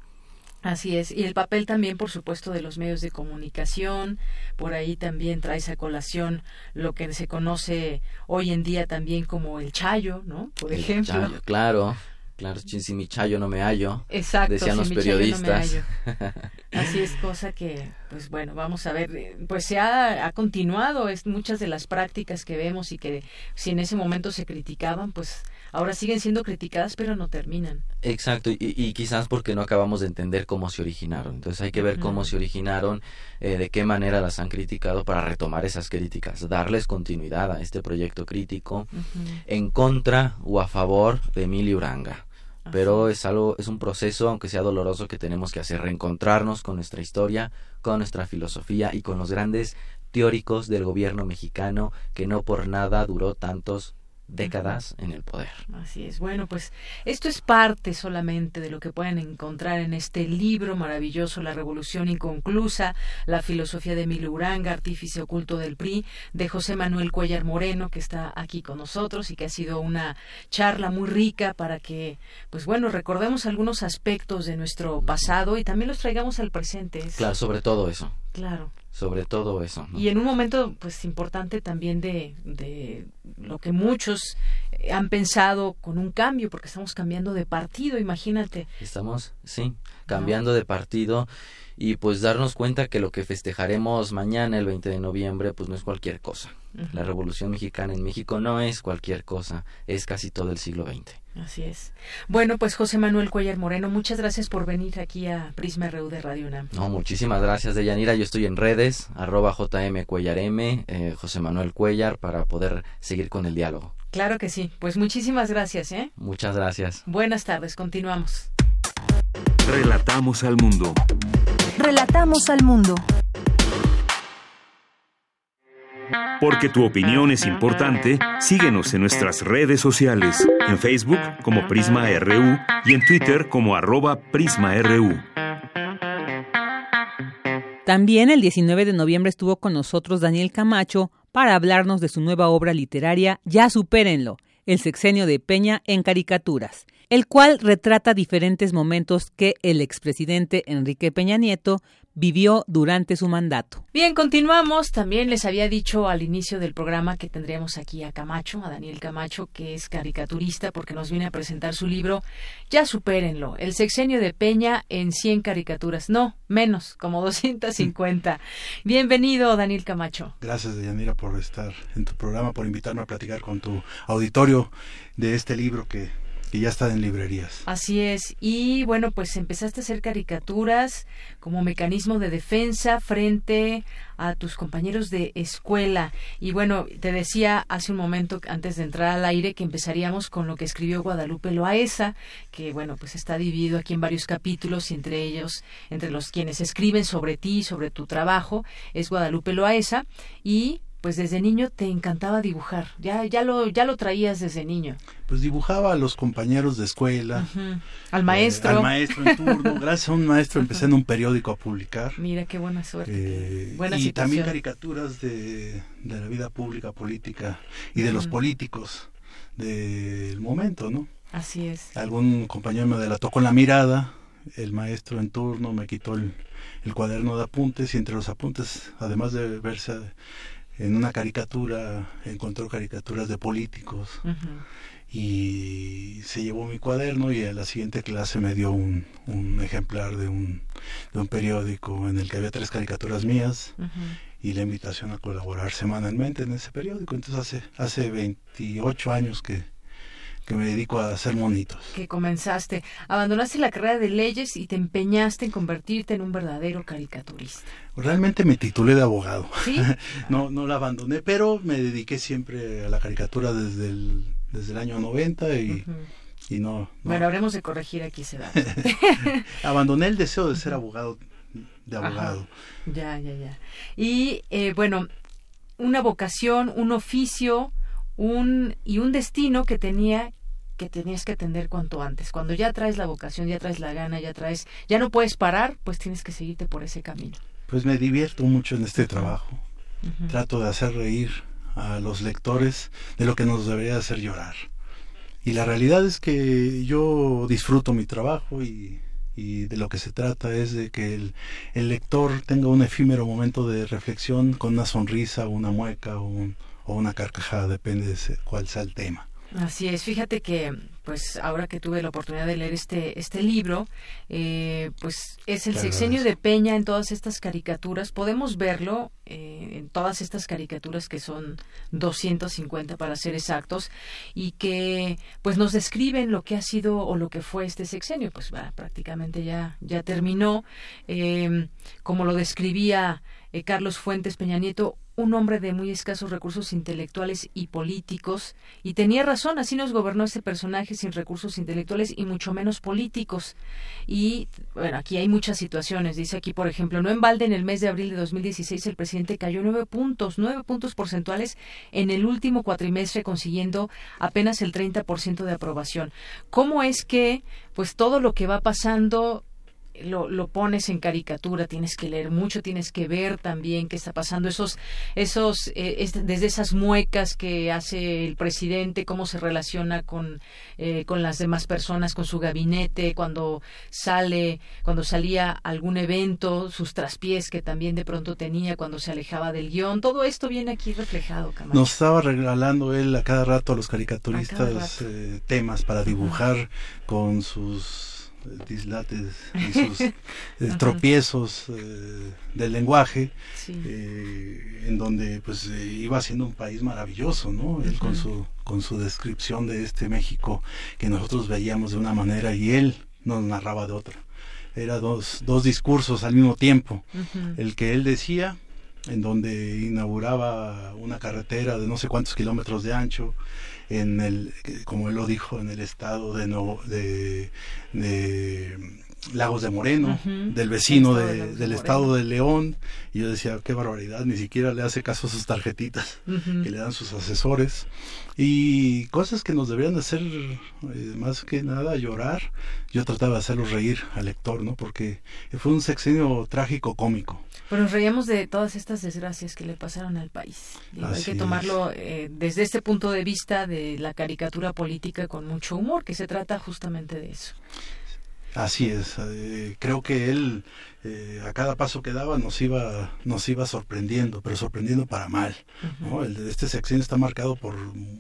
S9: Así es, y el papel también, por supuesto, de los medios de comunicación, por ahí también trae esa colación lo que se conoce hoy en día también como el chayo, ¿no? Por ejemplo.
S8: Chayo, claro. Claro, si mi chayo no me hallo,
S9: Exacto,
S8: decían los periodistas. [laughs]
S9: Así es, cosa que, pues bueno, vamos a ver, pues se ha, ha, continuado, es muchas de las prácticas que vemos y que si en ese momento se criticaban, pues ahora siguen siendo criticadas, pero no terminan.
S8: Exacto, y, quizás porque no acabamos de entender cómo se originaron. Entonces hay que ver cómo se originaron, eh, de qué manera las han criticado para retomar esas críticas, darles continuidad a este proyecto crítico en contra o a favor de Emilio Uranga. Pero es algo, es un proceso, aunque sea doloroso, que tenemos que hacer, reencontrarnos con nuestra historia, con nuestra filosofía y con los grandes teóricos del gobierno mexicano que no por nada duró tantos décadas en el poder.
S9: Así es. Bueno, pues esto es parte solamente de lo que pueden encontrar en este libro maravilloso, La Revolución Inconclusa, la filosofía de Emilio Uranga, artífice oculto del PRI, de José Manuel Cuellar Moreno, que está aquí con nosotros y que ha sido una charla muy rica para que, pues bueno, recordemos algunos aspectos de nuestro pasado y también los traigamos al presente.
S8: Claro, sobre todo eso.
S9: Claro
S8: sobre todo eso.
S9: Y en un momento, pues, importante también de, de lo que muchos eh, han pensado con un cambio, porque estamos cambiando de partido, imagínate.
S8: Estamos, sí, cambiando de partido y pues darnos cuenta que lo que festejaremos mañana, el 20 de noviembre, pues no es cualquier cosa. La Revolución Mexicana en México no es cualquier cosa, es casi todo el siglo XX.
S9: Así es. Bueno, pues José Manuel Cuellar Moreno, muchas gracias por venir aquí a Prisma RU de Radio UNAM.
S8: No, muchísimas gracias, Deyanira. Yo estoy en redes, arroba JM Cuellar M, eh, José Manuel Cuellar, para poder seguir con el diálogo.
S9: Claro que sí. Pues muchísimas gracias, ¿eh?
S8: Muchas gracias.
S9: Buenas tardes, continuamos.
S2: Relatamos al mundo.
S3: Relatamos al mundo.
S2: Porque tu opinión es importante, síguenos en nuestras redes sociales, en Facebook como Prisma RU y en Twitter como arroba PrismaRU.
S1: También el 19 de noviembre estuvo con nosotros Daniel Camacho para hablarnos de su nueva obra literaria Ya supérenlo, el sexenio de Peña en caricaturas, el cual retrata diferentes momentos que el expresidente Enrique Peña Nieto vivió durante su mandato.
S9: Bien, continuamos. También les había dicho al inicio del programa que tendríamos aquí a Camacho, a Daniel Camacho, que es caricaturista porque nos viene a presentar su libro Ya supérenlo, el sexenio de Peña en 100 caricaturas. No, menos, como [laughs] 250. Bienvenido, Daniel Camacho.
S10: Gracias, Yanira, por estar en tu programa, por invitarme a platicar con tu auditorio de este libro que que ya está en librerías.
S9: Así es. Y bueno, pues empezaste a hacer caricaturas como mecanismo de defensa frente a tus compañeros de escuela. Y bueno, te decía hace un momento, antes de entrar al aire, que empezaríamos con lo que escribió Guadalupe Loaesa, que bueno, pues está dividido aquí en varios capítulos y entre ellos, entre los quienes escriben sobre ti, sobre tu trabajo, es Guadalupe Loaesa. Y pues desde niño te encantaba dibujar. Ya, ya lo, ya lo traías desde niño.
S10: Pues dibujaba a los compañeros de escuela.
S9: Al maestro.
S10: al maestro en turno. [laughs] Gracias a un maestro empecé en un periódico a publicar.
S9: Mira qué buena suerte. Eh,
S10: y también caricaturas de, de, la vida pública, política y de los políticos del momento, ¿no?
S9: Así es.
S10: Algún compañero me delató con la mirada. El maestro en turno me quitó el, el cuaderno de apuntes y entre los apuntes, además de verse en una caricatura, encontró caricaturas de políticos y se llevó mi cuaderno y en la siguiente clase me dio un, un ejemplar de un, de un, periódico en el que había tres caricaturas mías y la invitación a colaborar semanalmente en ese periódico. Entonces hace, hace 28 años que, que me dedico a hacer monitos.
S9: Que comenzaste, abandonaste la carrera de leyes y te empeñaste en convertirte en un verdadero caricaturista.
S10: Realmente me titulé de abogado. [laughs] no, no la abandoné, pero me dediqué siempre a la caricatura desde el, desde el año 90 y, y no,
S9: Bueno, habremos de corregir aquí ese dato. [laughs]
S10: Abandoné el deseo de ser abogado, de abogado.
S9: Ya, ya, ya. Y eh, bueno, una vocación, un oficio un y un destino que tenía que tenías que atender cuanto antes. Cuando ya traes la vocación, ya traes la gana, ya traes, ya no puedes parar, pues tienes que seguirte por ese camino.
S10: Pues me divierto mucho en este trabajo. Trato de hacer reír a los lectores de lo que nos debería hacer llorar. Y la realidad es que yo disfruto mi trabajo y, y de lo que se trata es de que el, el, lector tenga un efímero momento de reflexión con una sonrisa, una mueca o un, o una carcajada, depende de cuál sea el tema.
S9: Así es, fíjate que pues ahora que tuve la oportunidad de leer este este libro, eh, pues es el sexenio de Peña en todas estas caricaturas. Podemos verlo eh, en todas estas caricaturas que son 250 para ser exactos y que pues nos describen lo que ha sido o lo que fue este sexenio. Pues prácticamente ya ya terminó. Eh, como lo describía Carlos Fuentes Peña Nieto, un hombre de muy escasos recursos intelectuales y políticos, y tenía razón, así nos gobernó este personaje sin recursos intelectuales y mucho menos políticos. Y bueno, aquí hay muchas situaciones. Dice aquí, por ejemplo, no en balde en el mes de abril de 2016 el presidente cayó nueve puntos, nueve puntos porcentuales en el último cuatrimestre, consiguiendo apenas el 30% de aprobación. ¿Cómo es que, pues todo lo que va pasando lo, lo, pones en caricatura, tienes que leer mucho, tienes que ver también qué está pasando, esos, esos, eh, desde esas muecas que hace el presidente, cómo se relaciona con, eh, con las demás personas, con su gabinete, cuando sale, cuando salía algún evento, sus traspiés que también de pronto tenía cuando se alejaba del guion, todo esto viene aquí reflejado. Camacho.
S10: Nos estaba regalando él a cada rato a los caricaturistas eh, temas para dibujar con sus dislates y sus [laughs] eh, tropiezos eh, del lenguaje, eh, en donde pues iba siendo un país maravilloso, ¿no? Él con su con su descripción de este México que nosotros veíamos de una manera y él nos narraba de otra. Era dos, dos discursos al mismo tiempo. El que él decía, en donde inauguraba una carretera de no sé cuántos kilómetros de ancho, en el, como él lo dijo, en el estado de, no, de, de Lagos de Moreno, del vecino de, del estado de León, y yo decía, qué barbaridad, ni siquiera le hace caso a sus tarjetitas que le dan sus asesores, y cosas que nos deberían hacer eh, más que nada llorar, yo trataba de hacerlos reír al lector, ¿no? Porque fue un sexenio trágico cómico.
S9: Pero nos reíamos de todas estas desgracias que le pasaron al país. hay que tomarlo eh, desde este punto de vista de la caricatura política con mucho humor, que se trata justamente de eso.
S10: Así es, eh, creo que él eh, a cada paso que daba nos iba nos iba sorprendiendo, pero sorprendiendo para mal. este sexenio está marcado por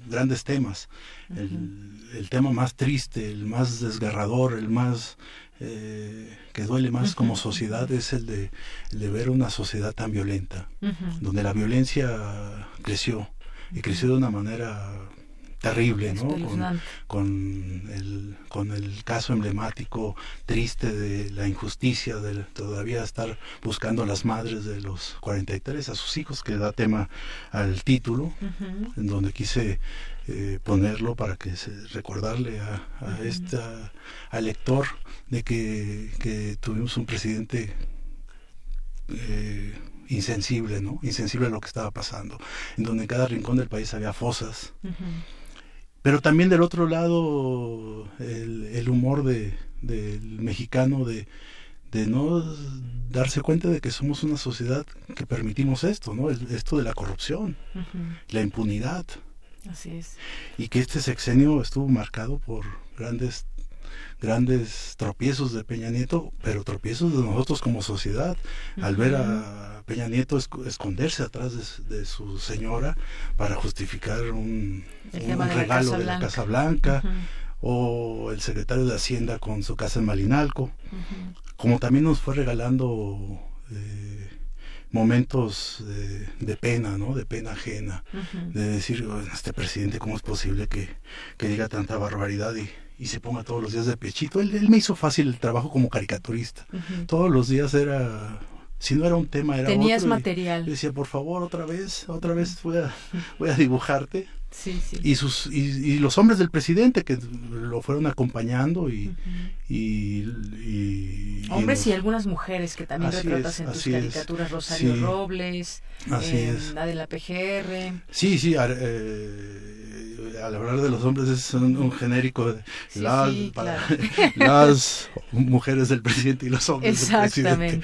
S10: grandes temas. el, tema más triste, el más desgarrador, el más eh, que duele más como sociedad es el de, el de, ver una sociedad tan violenta, donde la violencia creció y creció de una manera terrible, ¿no? Con, el, con el caso emblemático triste de la injusticia de todavía estar buscando a las madres de los 43 a sus hijos, que da tema al título, en donde quise eh, ponerlo para que se recordarle a, a esta al lector de que, que tuvimos un presidente eh, insensible, ¿no? Insensible a lo que estaba pasando, en donde en cada rincón del país había fosas. Pero también del otro lado, el, humor de, del mexicano de, de no darse cuenta de que somos una sociedad que permitimos esto, ¿no? esto de la corrupción, la impunidad.
S9: Así es.
S10: Y que este sexenio estuvo marcado por grandes grandes tropiezos de Peña Nieto, pero tropiezos de nosotros como sociedad, al ver a Peña Nieto esconderse atrás de, su señora para justificar un, regalo de la Casa Blanca, o el secretario de Hacienda con su casa en Malinalco, como también nos fue regalando eh, momentos de, pena, ¿no? De pena ajena, de decir, este presidente, ¿cómo es posible que, que diga tanta barbaridad y y se ponga todos los días de pechito. Él, me hizo fácil el trabajo como caricaturista. Todos los días era, si no era un tema, era
S9: Tenías material.
S10: decía, por favor, otra vez, otra vez voy a, voy a dibujarte. Y, sus, y, los hombres del presidente que lo fueron acompañando y... y,
S9: hombres y, algunas mujeres que también retratas en tus caricaturas, Rosario Robles, la de la PGR.
S10: Sí, sí, eh, al hablar de los hombres es un, genérico de las, [laughs] las mujeres del presidente y los hombres del presidente.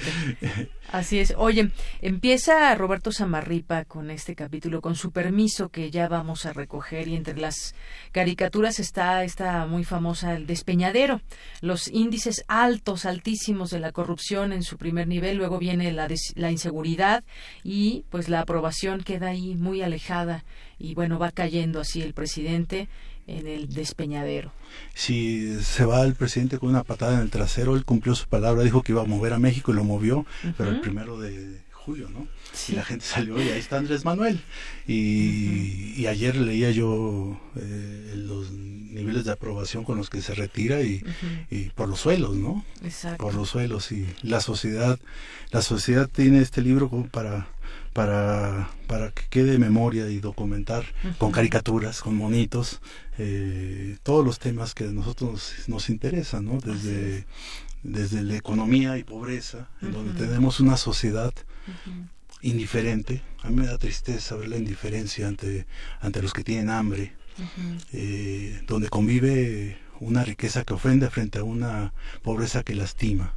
S9: Así es. Oye, empieza Roberto Samarripa con este capítulo, con su permiso que ya vamos a recoger y entre las caricaturas está esta muy famosa el despeñadero, los índices altos, altísimos de la corrupción en su primer nivel, luego viene la, la inseguridad y pues la aprobación queda ahí muy alejada y bueno, va cayendo así el presidente en el despeñadero.
S10: Si se va el presidente con una patada en el trasero, él cumplió su palabra, dijo que iba a mover a México y lo movió, pero el primero de julio, ¿no? Y la gente salió y ahí está Andrés Manuel. Y, ayer leía yo eh, los niveles de aprobación con los que se retira y, y por los suelos, ¿no?
S9: Exacto.
S10: Por los suelos y la sociedad, la sociedad tiene este libro como para para, para que quede memoria y documentar con caricaturas, con monitos, eh, todos los temas que a nosotros nos, interesan, ¿no? Desde, desde la economía y pobreza, en donde tenemos una sociedad indiferente. A mí me da tristeza ver la indiferencia ante, ante los que tienen hambre, eh, donde convive una riqueza que ofende frente a una pobreza que lastima.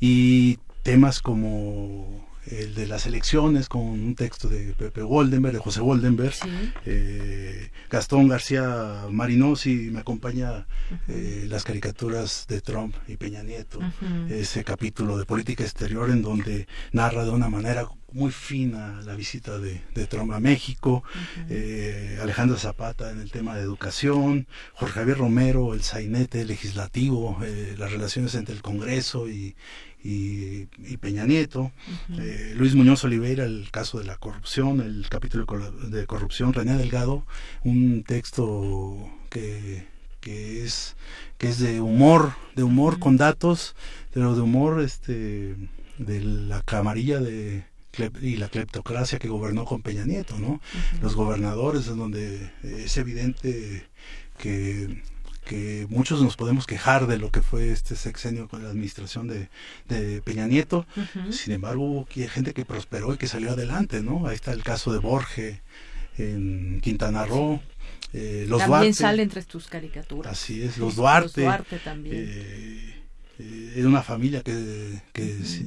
S10: Y temas como el de las elecciones con un texto de Pepe Goldenberg, de José Goldenberg, eh, Gastón García Marinosi me acompaña eh, las caricaturas de Trump y Peña Nieto, ese capítulo de política exterior en donde narra de una manera muy fina la visita de, Trump a México, eh, Alejandro Zapata en el tema de educación, Jorge Javier Romero, el sainete legislativo, las relaciones entre el Congreso y, y, Peña Nieto, eh, Luis Muñoz Oliveira, el caso de la corrupción, el capítulo de corrupción, René Delgado, un texto que, que es que es de humor, de humor con datos, pero de humor este de la camarilla de y la cleptocracia que gobernó con Peña Nieto, ¿no? Los gobernadores, en donde es evidente que que muchos nos podemos quejar de lo que fue este sexenio con la administración de, Peña Nieto. Sin embargo, hubo gente que prosperó y que salió adelante, ¿no? Ahí está el caso de Borge en Quintana Roo. Eh, los
S9: también sale entre tus caricaturas.
S10: Así es, los Duarte.
S9: Los Duarte también.
S10: Eh, eh, era una familia que,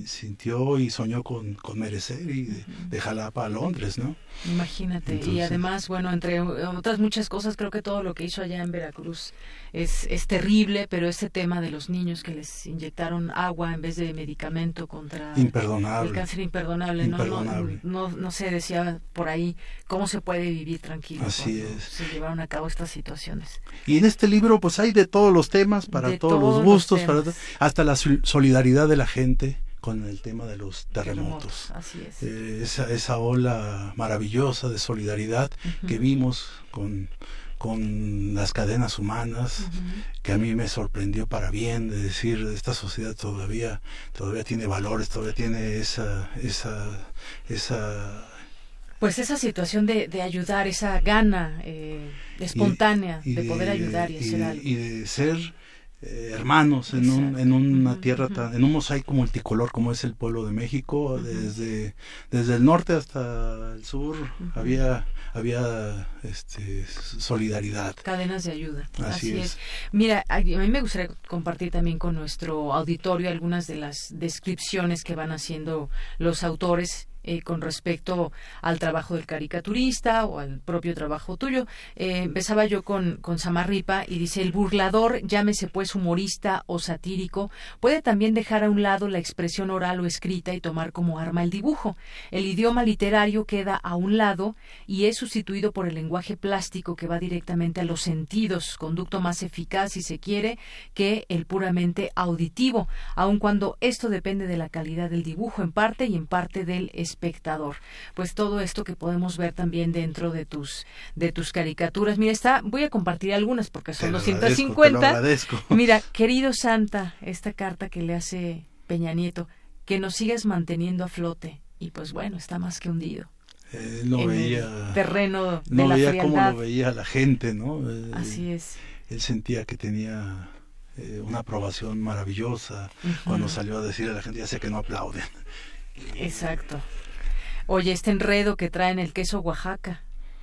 S10: sintió y soñó con, merecer y de, Jalapa a Londres, ¿no?
S9: Imagínate, y además, bueno, entre otras muchas cosas, creo que todo lo que hizo allá en Veracruz es, es terrible, pero ese tema de los niños que les inyectaron agua en vez de medicamento contra
S10: imperdonable.
S9: el cáncer imperdonable, No, no, no, se decía por ahí cómo se puede vivir tranquilo
S10: Así es.
S9: se llevaron a cabo estas situaciones.
S10: Y en este libro pues hay de todos los temas, para todos, los gustos, para, hasta la solidaridad de la gente con el tema de los terremotos.
S9: así es.
S10: Eh, esa, esa ola maravillosa de solidaridad que vimos con con las cadenas humanas, que a mí me sorprendió para bien, de decir, esta sociedad todavía, todavía tiene valores, todavía tiene esa, esa, esa
S9: pues esa situación de, de ayudar, esa gana eh, espontánea de, poder ayudar y, hacer algo.
S10: Y de ser eh, hermanos en, un, en una tierra tan, en un mosaico multicolor como es el pueblo de México, desde, desde el norte hasta el sur había había este, solidaridad.
S9: Cadenas de ayuda.
S10: Así, es.
S9: Mira, a mí me gustaría compartir también con nuestro auditorio algunas de las descripciones que van haciendo los autores eh, con respecto al trabajo del caricaturista o al propio trabajo tuyo. Eh, empezaba yo con, con Samarripa y dice, el burlador, llámese pues humorista o satírico, puede también dejar a un lado la expresión oral o escrita y tomar como arma el dibujo. El idioma literario queda a un lado y es sustituido por el lenguaje plástico que va directamente a los sentidos, conducto más eficaz, si se quiere, que el puramente auditivo, aun cuando esto depende de la calidad del dibujo en parte y en parte del espectador. Pues todo esto que podemos ver también dentro de tus de tus caricaturas. Mira, está, voy a compartir algunas porque son 250. [laughs] Mira, querido Santa, esta carta que le hace Peña Nieto, que nos sigas manteniendo a flote y pues bueno, está más que hundido.
S10: Eh, no veía
S9: terreno de
S10: no
S9: la
S10: veía cómo lo veía la gente, ¿no?
S9: Eh, Así es.
S10: Él sentía que tenía eh, una aprobación maravillosa cuando salió a decir a la gente ya sé que no aplauden.
S9: Exacto. Oye, este enredo que traen el queso Oaxaca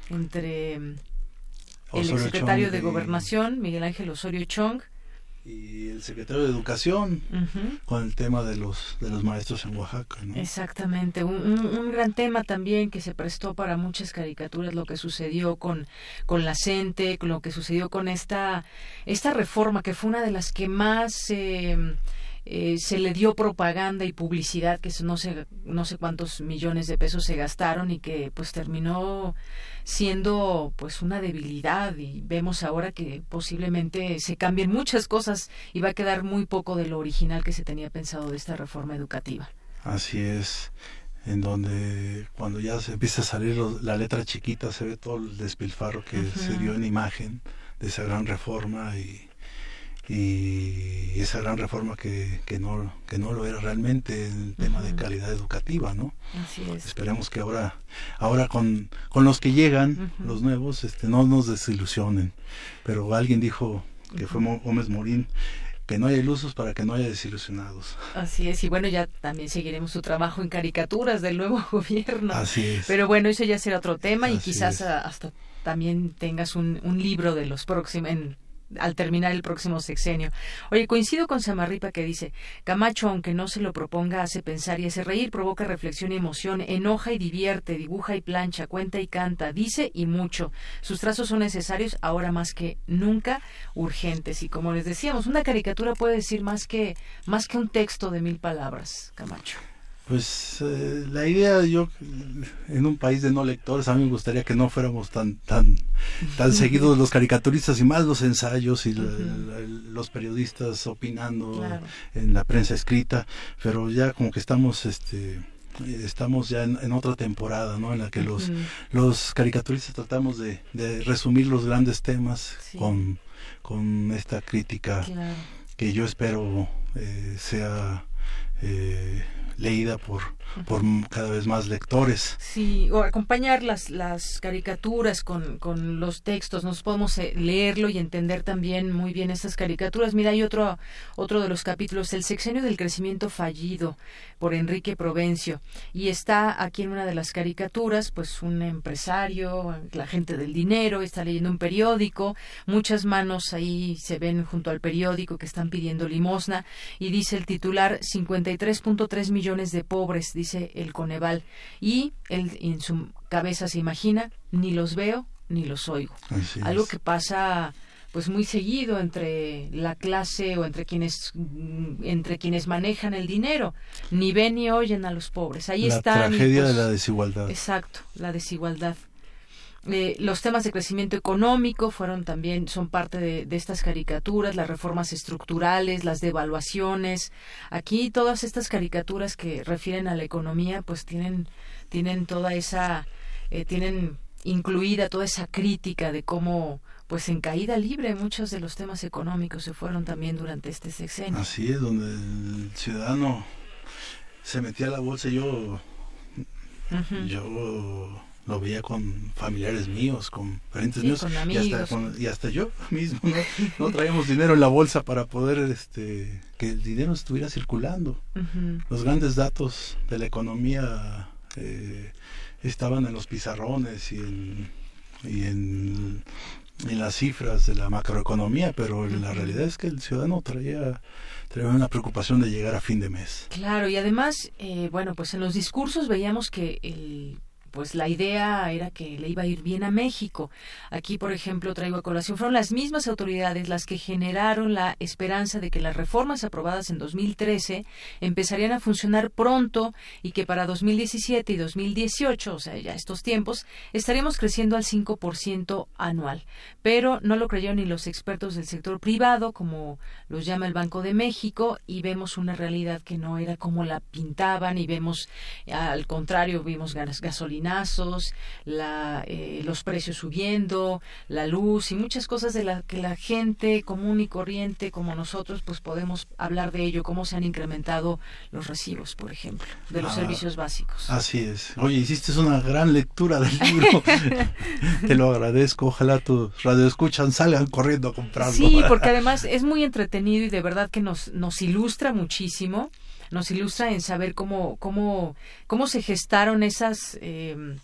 S9: entre mm, el secretario de Gobernación, Miguel Ángel Osorio Chong,
S10: y el secretario de Educación con el tema de los de los maestros en Oaxaca.
S9: Exactamente, un, gran tema también que se prestó para muchas caricaturas, lo que sucedió con, con la CENTE, lo que sucedió con esta, esta reforma que fue una de las que más... Eh, eh, se le dio propaganda y publicidad que no sé no sé cuántos millones de pesos se gastaron y que pues terminó siendo pues una debilidad. Y vemos ahora que posiblemente se cambien muchas cosas y va a quedar muy poco de lo original que se tenía pensado de esta reforma educativa.
S10: Así es, en donde cuando ya se empieza a salir la letra chiquita se ve todo el despilfarro que se dio en imagen de esa gran reforma y y esa gran reforma que, que, no, que no lo era realmente en el tema de calidad educativa, ¿no?
S9: Así es.
S10: Esperemos que ahora, ahora con, con los que llegan, los nuevos, este, no nos desilusionen. Pero alguien dijo que fue Gómez Morín, que no haya ilusos para que no haya desilusionados.
S9: Así es, y bueno, ya también seguiremos su trabajo en caricaturas del nuevo [laughs] gobierno.
S10: Así es.
S9: Pero bueno, eso ya será otro tema y quizás hasta también tengas un, un libro de los próximos, al terminar el próximo sexenio. Oye, coincido con Samarripa que dice, Camacho, aunque no se lo proponga, hace pensar y hace reír, provoca reflexión y emoción, enoja y divierte, dibuja y plancha, cuenta y canta, dice y mucho. Sus trazos son necesarios ahora más que nunca urgentes. Y como les decíamos, una caricatura puede decir más que, más que un texto de mil palabras, Camacho.
S10: Pues eh, la idea, yo en un país de no lectores, a mí me gustaría que no fuéramos tan tan tan seguidos los caricaturistas y más los ensayos y los periodistas opinando en la prensa escrita, pero ya como que estamos este estamos ya en, otra temporada, ¿no? En la que los los caricaturistas tratamos de, resumir los grandes temas con con esta crítica que yo espero eh, sea eh, leída por, por cada vez más lectores.
S9: Sí, o acompañar las, las caricaturas con, con los textos, nos podemos eh, leerlo y entender también muy bien estas caricaturas. Mira, hay otro, otro de los capítulos, El sexenio del crecimiento fallido, por Enrique Provencio, y está aquí en una de las caricaturas, pues un empresario, la gente del dinero, está leyendo un periódico, muchas manos ahí se ven junto al periódico que están pidiendo limosna, y dice el titular 53.3 millones de pobres, dice el Coneval, y él en su cabeza se imagina, ni los veo ni los oigo. Algo que pasa pues muy seguido entre la clase o entre quienes entre quienes manejan el dinero. Ni ven ni oyen a los pobres. Ahí está
S10: la tragedia de la desigualdad.
S9: Exacto la desigualdad eh, los temas de crecimiento económico fueron también, son parte de, estas caricaturas, las reformas estructurales, las devaluaciones. Aquí todas estas caricaturas que refieren a la economía, pues tienen, tienen toda esa, eh, tienen incluida toda esa crítica de cómo pues en caída libre muchos de los temas económicos se fueron también durante este sexenio.
S10: Así es, donde el ciudadano se metía a la bolsa, yo, yo lo veía con familiares míos, con parientes míos y, hasta, yo [laughs] mismo no, traíamos dinero en la bolsa para poder este que el dinero estuviera circulando. Los grandes datos de la economía eh, estaban en los pizarrones y en, y en, las cifras de la macroeconomía, pero la realidad es que el ciudadano traía traía una preocupación de llegar a fin de mes.
S9: Claro, y además, eh, bueno, pues en los discursos veíamos que el pues la idea era que le iba a ir bien a México. Aquí, por ejemplo, traigo a colación, fueron las mismas autoridades las que generaron la esperanza de que las reformas aprobadas en 2013 empezarían a funcionar pronto y que para 2017 y 2018, o sea, ya estos tiempos, estaríamos creciendo al 5% anual. Pero no lo creyeron ni los expertos del sector privado, como los llama el Banco de México, y vemos una realidad que no era como la pintaban y vemos, al contrario, vimos gasolina la, eh, los precios subiendo, la luz y muchas cosas de las que la gente común y corriente como nosotros pues podemos hablar de ello, cómo se han incrementado los recibos, por ejemplo, de los ah, servicios básicos.
S10: Así es. Oye, hiciste una gran lectura del libro. [laughs] Te lo agradezco. Ojalá tus radioescuchan salgan corriendo a comprarlo.
S9: Sí, porque además es muy entretenido y de verdad que nos, nos ilustra muchísimo nos ilustra en saber cómo, cómo, cómo se gestaron esas, eh,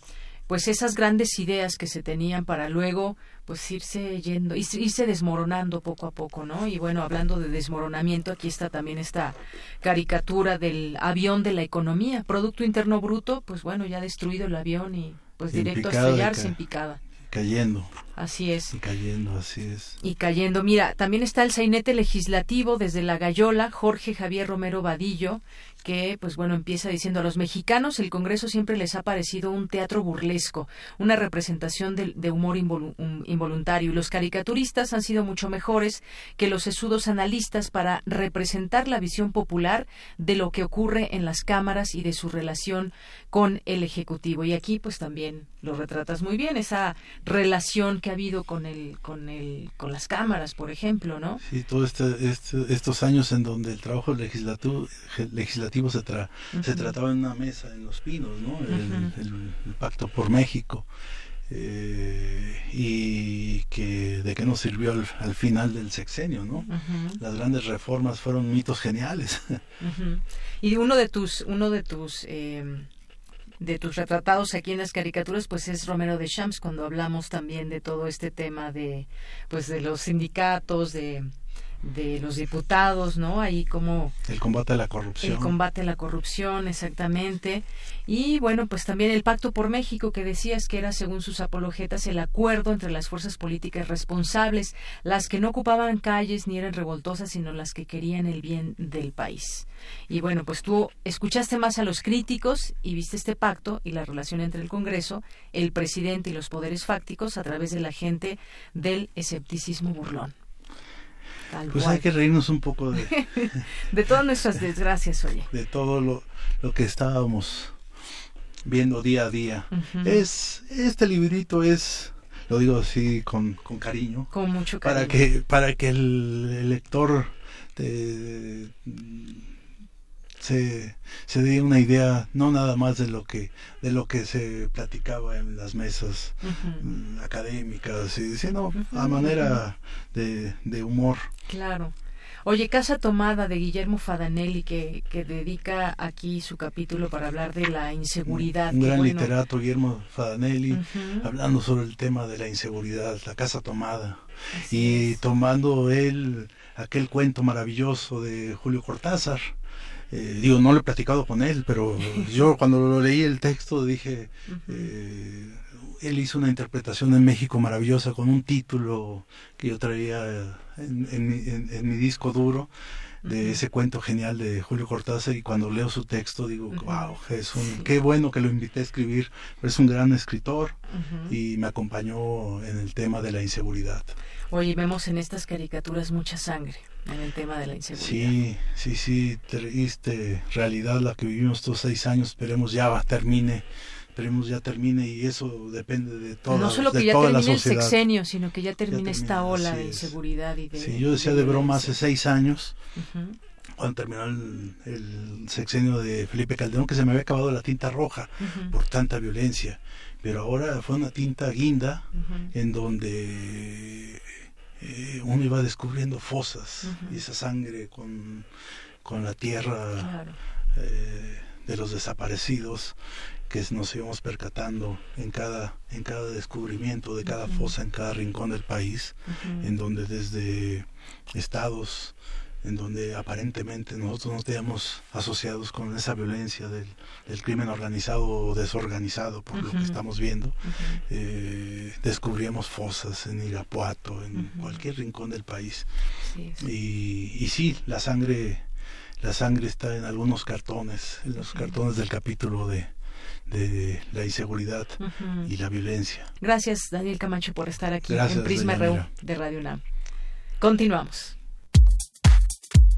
S9: pues esas grandes ideas que se tenían para luego pues irse yendo, irse desmoronando poco a poco, ¿no? Y bueno, hablando de desmoronamiento, aquí está también esta caricatura del avión de la economía, Producto Interno Bruto, pues bueno, ya destruido el avión y pues directo a estrellarse en picada
S10: cayendo.
S9: Así es.
S10: Y cayendo, así es.
S9: Y cayendo. Mira, también está el sainete legislativo desde La Gallola, Jorge Javier Romero Vadillo, que, pues bueno, empieza diciendo a los mexicanos el Congreso siempre les ha parecido un teatro burlesco, una representación de, humor involuntario. Y los caricaturistas han sido mucho mejores que los sesudos analistas para representar la visión popular de lo que ocurre en las cámaras y de su relación con el Ejecutivo. Y aquí, pues también lo retratas muy bien, esa relación que que ha habido con el, con el, con las cámaras, por ejemplo, ¿no?
S10: Sí, todos este, este, estos años en donde el trabajo legislativo, legislativo se, se trataba en una mesa en Los Pinos, ¿no? el, Pacto por México. Eh, y que de qué nos sirvió al, final del sexenio, ¿no? Las grandes reformas fueron mitos geniales. [laughs]
S9: Y uno de tus, uno de tus eh, de tus retratados aquí en las caricaturas pues es Romero de Champs cuando hablamos también de todo este tema de pues de los sindicatos de de los diputados, ¿no? Ahí como...
S10: El combate a la corrupción.
S9: El combate a la corrupción, exactamente. Y bueno, pues también el Pacto por México, que decías que era, según sus apologetas, el acuerdo entre las fuerzas políticas responsables, las que no ocupaban calles ni eran revoltosas, sino las que querían el bien del país. Y bueno, pues tú escuchaste más a los críticos y viste este pacto y la relación entre el Congreso, el presidente y los poderes fácticos a través de la gente del escepticismo burlón
S10: pues hay que reírnos un poco de... [laughs]
S9: de todas nuestras desgracias, oye.
S10: De todo lo, lo que estábamos viendo día a día. Es Este librito es, lo digo así con, con cariño.
S9: Con mucho cariño.
S10: Para que, para que el, lector... Te, se, se dé una idea no nada más de lo que de lo que se platicaba en las mesas mm, académicas sino a manera de, de humor.
S9: Claro. Oye, Casa Tomada de Guillermo Fadanelli, que, que dedica aquí su capítulo para hablar de la inseguridad.
S10: Un gran literato, Guillermo Fadanelli, hablando sobre el tema de la inseguridad, la Casa Tomada. y tomando él aquel cuento maravilloso de Julio Cortázar, eh, digo, no lo he platicado con él, pero [laughs] yo cuando lo leí el texto dije, eh, él hizo una interpretación en México maravillosa con un título que yo traía en, mi disco duro de ese cuento genial de Julio Cortázar y cuando leo su texto digo, wow, es un, qué bueno que lo invité a escribir, es un gran escritor y me acompañó en el tema de la inseguridad.
S9: Oye, vemos en estas caricaturas mucha sangre en el tema de la inseguridad.
S10: Sí, sí, sí, triste realidad la que vivimos estos seis años, esperemos ya termine esperemos ya termine y eso depende de toda
S9: No solo que ya termine el sexenio, sino que ya termine, esta ola de inseguridad y de...
S10: Sí, yo decía de, broma hace seis años, cuando terminó el, sexenio de Felipe Calderón, que se me había acabado la tinta roja por tanta violencia, pero ahora fue una tinta guinda en donde eh, uno iba descubriendo fosas y esa sangre con, con la tierra eh, de los desaparecidos que nos íbamos percatando en cada, en cada descubrimiento de cada fosa, en cada rincón del país, en donde desde estados en donde aparentemente nosotros nos teníamos asociados con esa violencia del, crimen organizado o desorganizado, por lo que estamos viendo, eh, descubríamos fosas en Irapuato, en cualquier rincón del país. Y, y sí, la sangre, la sangre está en algunos cartones, en los cartones del capítulo de, de la inseguridad y la violencia.
S9: Gracias, Daniel Camacho, por estar aquí en Prisma RU de Radio UNAM. Continuamos.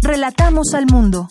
S3: Relatamos al mundo.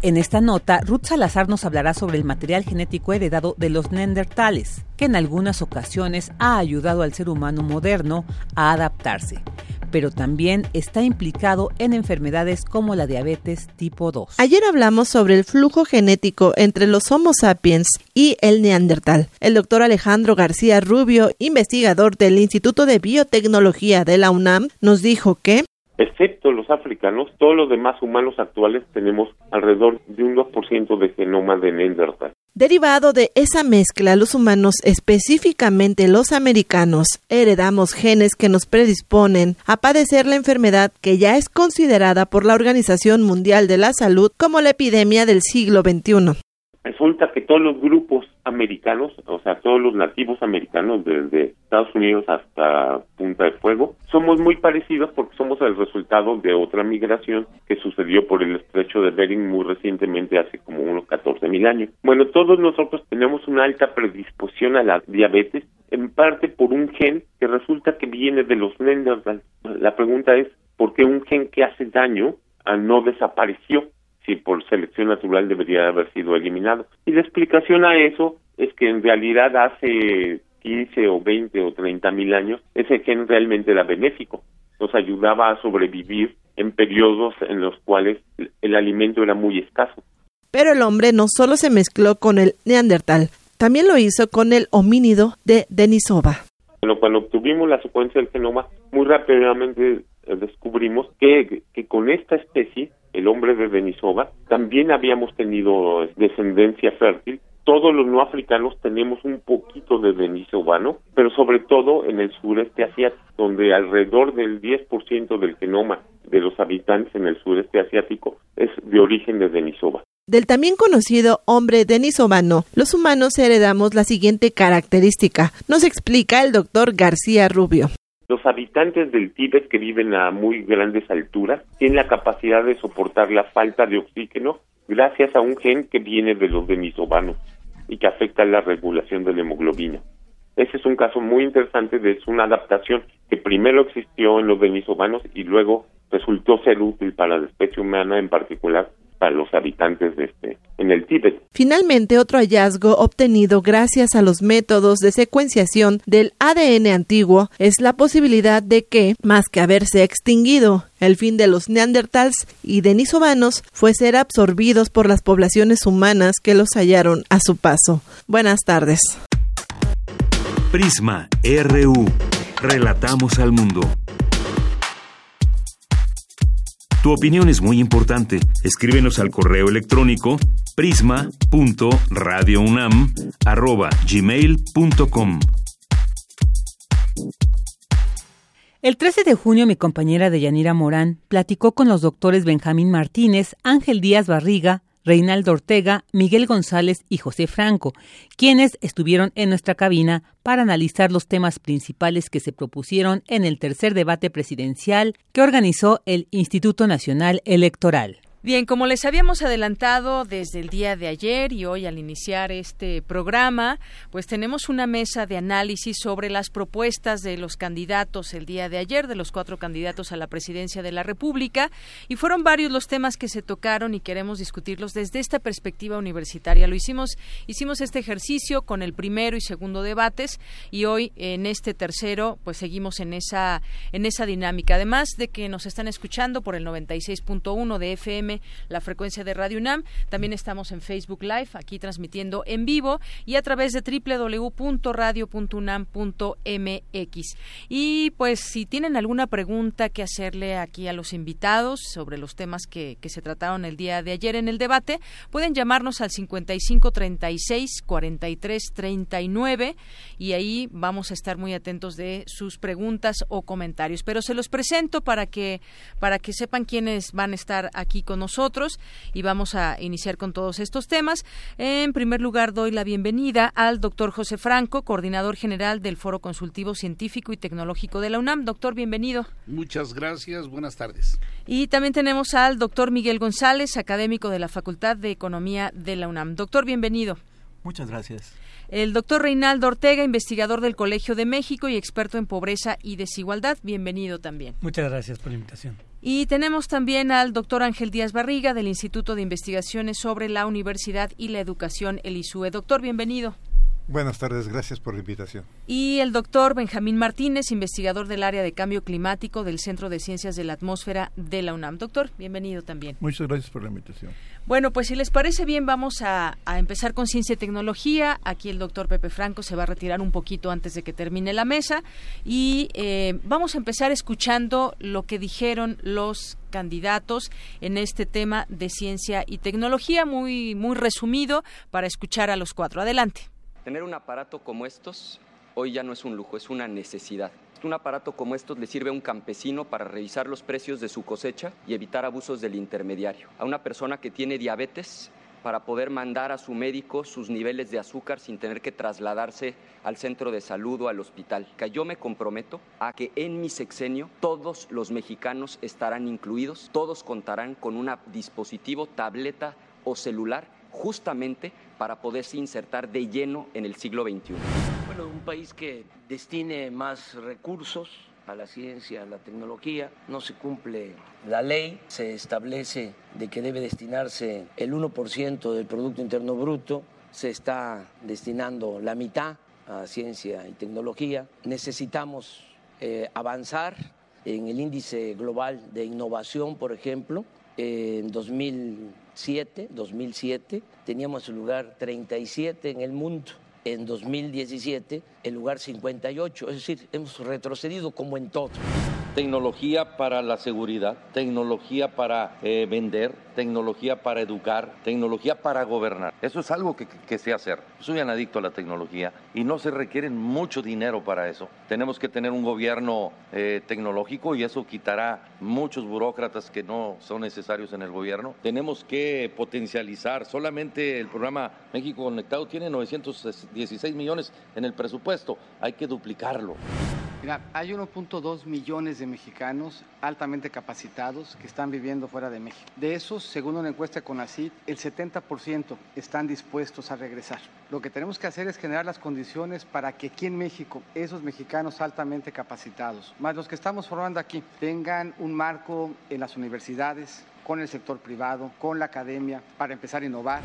S1: En esta nota, Ruth Salazar nos hablará sobre el material genético heredado de los neandertales, que en algunas ocasiones ha ayudado al ser humano moderno a adaptarse pero también está implicado en enfermedades como la diabetes tipo 2.
S11: Ayer hablamos sobre el flujo genético entre los Homo sapiens y el neandertal. El doctor Alejandro García Rubio, investigador del Instituto de Biotecnología de la UNAM, nos dijo que
S12: excepto los africanos, todos los demás humanos actuales tenemos alrededor de un 2% de genoma de Neandertal.
S11: Derivado de esa mezcla, los humanos, específicamente los americanos, heredamos genes que nos predisponen a padecer la enfermedad que ya es considerada por la Organización Mundial de la Salud como la epidemia del siglo XXI.
S12: Resulta que todos los grupos americanos, o sea, todos los nativos americanos desde Estados Unidos hasta Punta de Fuego, somos muy parecidos porque somos el resultado de otra migración que sucedió por el estrecho de Bering muy recientemente, hace como unos 14 mil años. Bueno, todos nosotros tenemos una alta predisposición a la diabetes, en parte por un gen que resulta que viene de los Neanderthal. La pregunta es, ¿por qué un gen que hace daño no desapareció? Si por selección natural debería haber sido eliminado. Y la explicación a eso es que en realidad hace 15 o 20 o 30 mil años ese gen realmente era benéfico, nos ayudaba a sobrevivir en periodos en los cuales el alimento era muy escaso.
S11: Pero el hombre no solo se mezcló con el neandertal, también lo hizo con el homínido de Denisova.
S12: Bueno, cuando obtuvimos la secuencia del genoma, muy rápidamente descubrimos que, con esta especie el hombre de Denisova, también habíamos tenido descendencia fértil. Todos los no africanos tenemos un poquito de denisovano, pero sobre todo en el sureste asiático, donde alrededor del 10% del genoma de los habitantes en el sureste asiático es de origen de Denisova.
S11: Del también conocido hombre denisovano, los humanos heredamos la siguiente característica, nos explica el doctor García Rubio.
S12: Los habitantes del Tíbet que viven a muy grandes alturas tienen la capacidad de soportar la falta de oxígeno gracias a un gen que viene de los denisovanos y que afecta la regulación de la hemoglobina. Ese es un caso muy interesante de una adaptación que primero existió en los denisovanos y luego resultó ser útil para la especie humana en particular para los habitantes de este en el Tíbet.
S11: Finalmente, otro hallazgo obtenido gracias a los métodos de secuenciación del ADN antiguo es la posibilidad de que, más que haberse extinguido, el fin de los neandertals y denisovanos fue ser absorbidos por las poblaciones humanas que los hallaron a su paso. Buenas tardes.
S2: Prisma RU. Relatamos al mundo. Tu opinión es muy importante. Escríbenos al correo electrónico prisma.radiounam@gmail.com.
S1: El 13 de junio mi compañera Deyanira Morán platicó con los doctores Benjamín Martínez, Ángel Díaz Barriga, Reinaldo Ortega, Miguel González y José Franco, quienes estuvieron en nuestra cabina para analizar los temas principales que se propusieron en el tercer debate presidencial que organizó el Instituto Nacional Electoral.
S9: Bien, como les habíamos adelantado desde el día de ayer y hoy al iniciar este programa, pues tenemos una mesa de análisis sobre las propuestas de los candidatos el día de ayer, de los cuatro candidatos a la presidencia de la República, y fueron varios los temas que se tocaron y queremos discutirlos desde esta perspectiva universitaria. Lo hicimos, hicimos este ejercicio con el primero y segundo debates y hoy en este tercero, pues seguimos en esa, en esa dinámica. Además de que nos están escuchando por el 96.1 de FM la frecuencia de Radio UNAM. También estamos en Facebook Live, aquí transmitiendo en vivo y a través de www.radio.unam.mx. Y pues si tienen alguna pregunta que hacerle aquí a los invitados sobre los temas que, se trataron el día de ayer en el debate, pueden llamarnos al 5536 4339 y ahí vamos a estar muy atentos de sus preguntas o comentarios. Pero se los presento para que para que sepan quiénes van a estar aquí con nosotros y vamos a iniciar con todos estos temas. En primer lugar, doy la bienvenida al doctor José Franco, coordinador general del Foro Consultivo Científico y Tecnológico de la UNAM. Doctor, bienvenido.
S13: Muchas gracias, buenas tardes.
S9: Y también tenemos al doctor Miguel González, académico de la Facultad de Economía de la UNAM. Doctor, bienvenido.
S14: Muchas gracias.
S9: El doctor Reinaldo Ortega, investigador del Colegio de México y experto en pobreza y desigualdad. Bienvenido también.
S14: Muchas gracias por la invitación.
S9: Y tenemos también al doctor Ángel Díaz Barriga del Instituto de Investigaciones sobre la Universidad y la Educación, el ISUE. Doctor, bienvenido.
S15: Buenas tardes, gracias por la invitación.
S9: Y el doctor Benjamín Martínez, investigador del área de cambio climático del Centro de Ciencias de la Atmósfera de la UNAM. Doctor, bienvenido también.
S16: Muchas gracias por la invitación.
S9: Bueno, pues si les parece bien, vamos a, empezar con ciencia y tecnología. Aquí el doctor Pepe Franco se va a retirar un poquito antes de que termine la mesa y eh, vamos a empezar escuchando lo que dijeron los candidatos en este tema de ciencia y tecnología, muy, muy resumido para escuchar a los cuatro. Adelante.
S17: Tener un aparato como estos hoy ya no es un lujo, es una necesidad. Un aparato como estos le sirve a un campesino para revisar los precios de su cosecha y evitar abusos del intermediario. A una persona que tiene diabetes para poder mandar a su médico sus niveles de azúcar sin tener que trasladarse al centro de salud o al hospital. Que yo me comprometo a que en mi sexenio todos los mexicanos estarán incluidos, todos contarán con un dispositivo, tableta o celular justamente para poderse insertar de lleno en el siglo XXI.
S18: Bueno, un país que destine más recursos a la ciencia, a la tecnología, no se cumple la ley, se establece de que debe destinarse el 1% del Producto Interno Bruto, se está destinando la mitad a ciencia y tecnología. Necesitamos eh, avanzar en el índice global de innovación, por ejemplo, en 2007, 2007 teníamos el lugar 37 en el mundo. En 2017 el lugar 58, es decir, hemos retrocedido como en todo
S19: tecnología para la seguridad, tecnología para eh, vender, tecnología para educar, tecnología para gobernar. Eso es algo que, que sé hacer. Soy un adicto a la tecnología y no se requiere mucho dinero para eso. Tenemos que tener un gobierno eh, tecnológico y eso quitará muchos burócratas que no son necesarios en el gobierno. Tenemos que potencializar. Solamente el programa México Conectado tiene 916 millones en el presupuesto. Hay que duplicarlo.
S20: Mira, hay 1.2 millones de mexicanos altamente capacitados que están viviendo fuera de México. De esos, según una encuesta con ACID, el 70% están dispuestos a regresar. Lo que tenemos que hacer es generar las condiciones para que aquí en México esos mexicanos altamente capacitados, más los que estamos formando aquí, tengan un marco en las universidades, con el sector privado, con la academia, para empezar a innovar.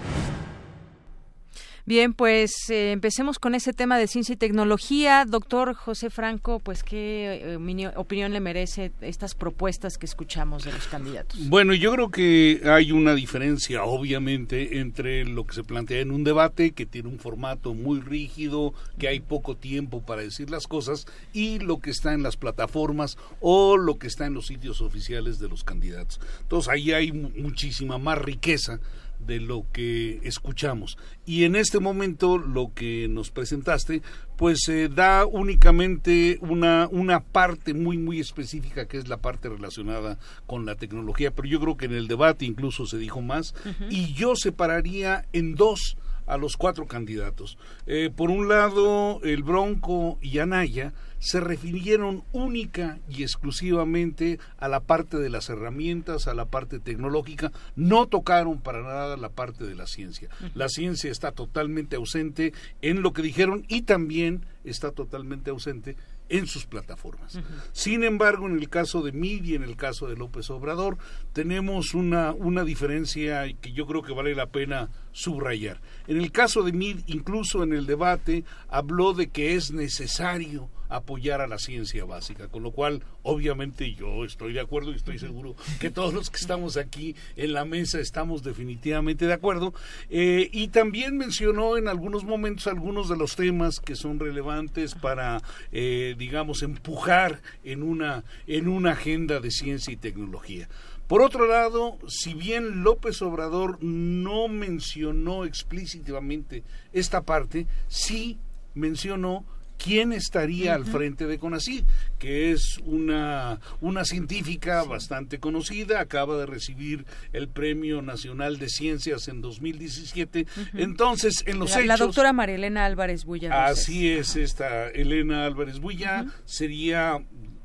S9: Bien, pues eh, empecemos con ese tema de ciencia y tecnología. Doctor José Franco, pues qué eh, opinión le merece estas propuestas que escuchamos de los candidatos.
S13: Bueno, yo creo que hay una diferencia, obviamente, entre lo que se plantea en un debate, que tiene un formato muy rígido, que hay poco tiempo para decir las cosas, y lo que está en las plataformas o lo que está en los sitios oficiales de los candidatos. Entonces ahí hay muchísima más riqueza de lo que escuchamos. Y en este momento lo que nos presentaste, pues se da únicamente una, una parte muy, muy específica que es la parte relacionada con la tecnología, pero yo creo que en el debate incluso se dijo más, y yo separaría en dos a los cuatro candidatos. Eh, por un lado, el Bronco y Anaya, se refirieron única y exclusivamente a la parte de las herramientas, a la parte tecnológica, no tocaron para nada la parte de la ciencia. La ciencia está totalmente ausente en lo que dijeron y también está totalmente ausente en sus plataformas. Sin embargo, en el caso de MID y en el caso de López Obrador, tenemos una, una diferencia que yo creo que vale la pena subrayar. En el caso de MID, incluso en el debate, habló de que es necesario apoyar a la ciencia básica, con lo cual obviamente yo estoy de acuerdo y estoy seguro que todos los que estamos aquí en la mesa estamos definitivamente de acuerdo. Eh, y también mencionó en algunos momentos algunos de los temas que son relevantes para, eh, digamos, empujar en una, en una agenda de ciencia y tecnología. Por otro lado, si bien López Obrador no mencionó explícitamente esta parte, sí mencionó quién estaría al frente de CONACYT, que es una, una científica bastante conocida, acaba de recibir el Premio Nacional de Ciencias en 2017. Entonces, en los
S9: la,
S13: hechos...
S9: La doctora María Elena Álvarez Buya.
S13: Así es, esta Elena Álvarez Buya sería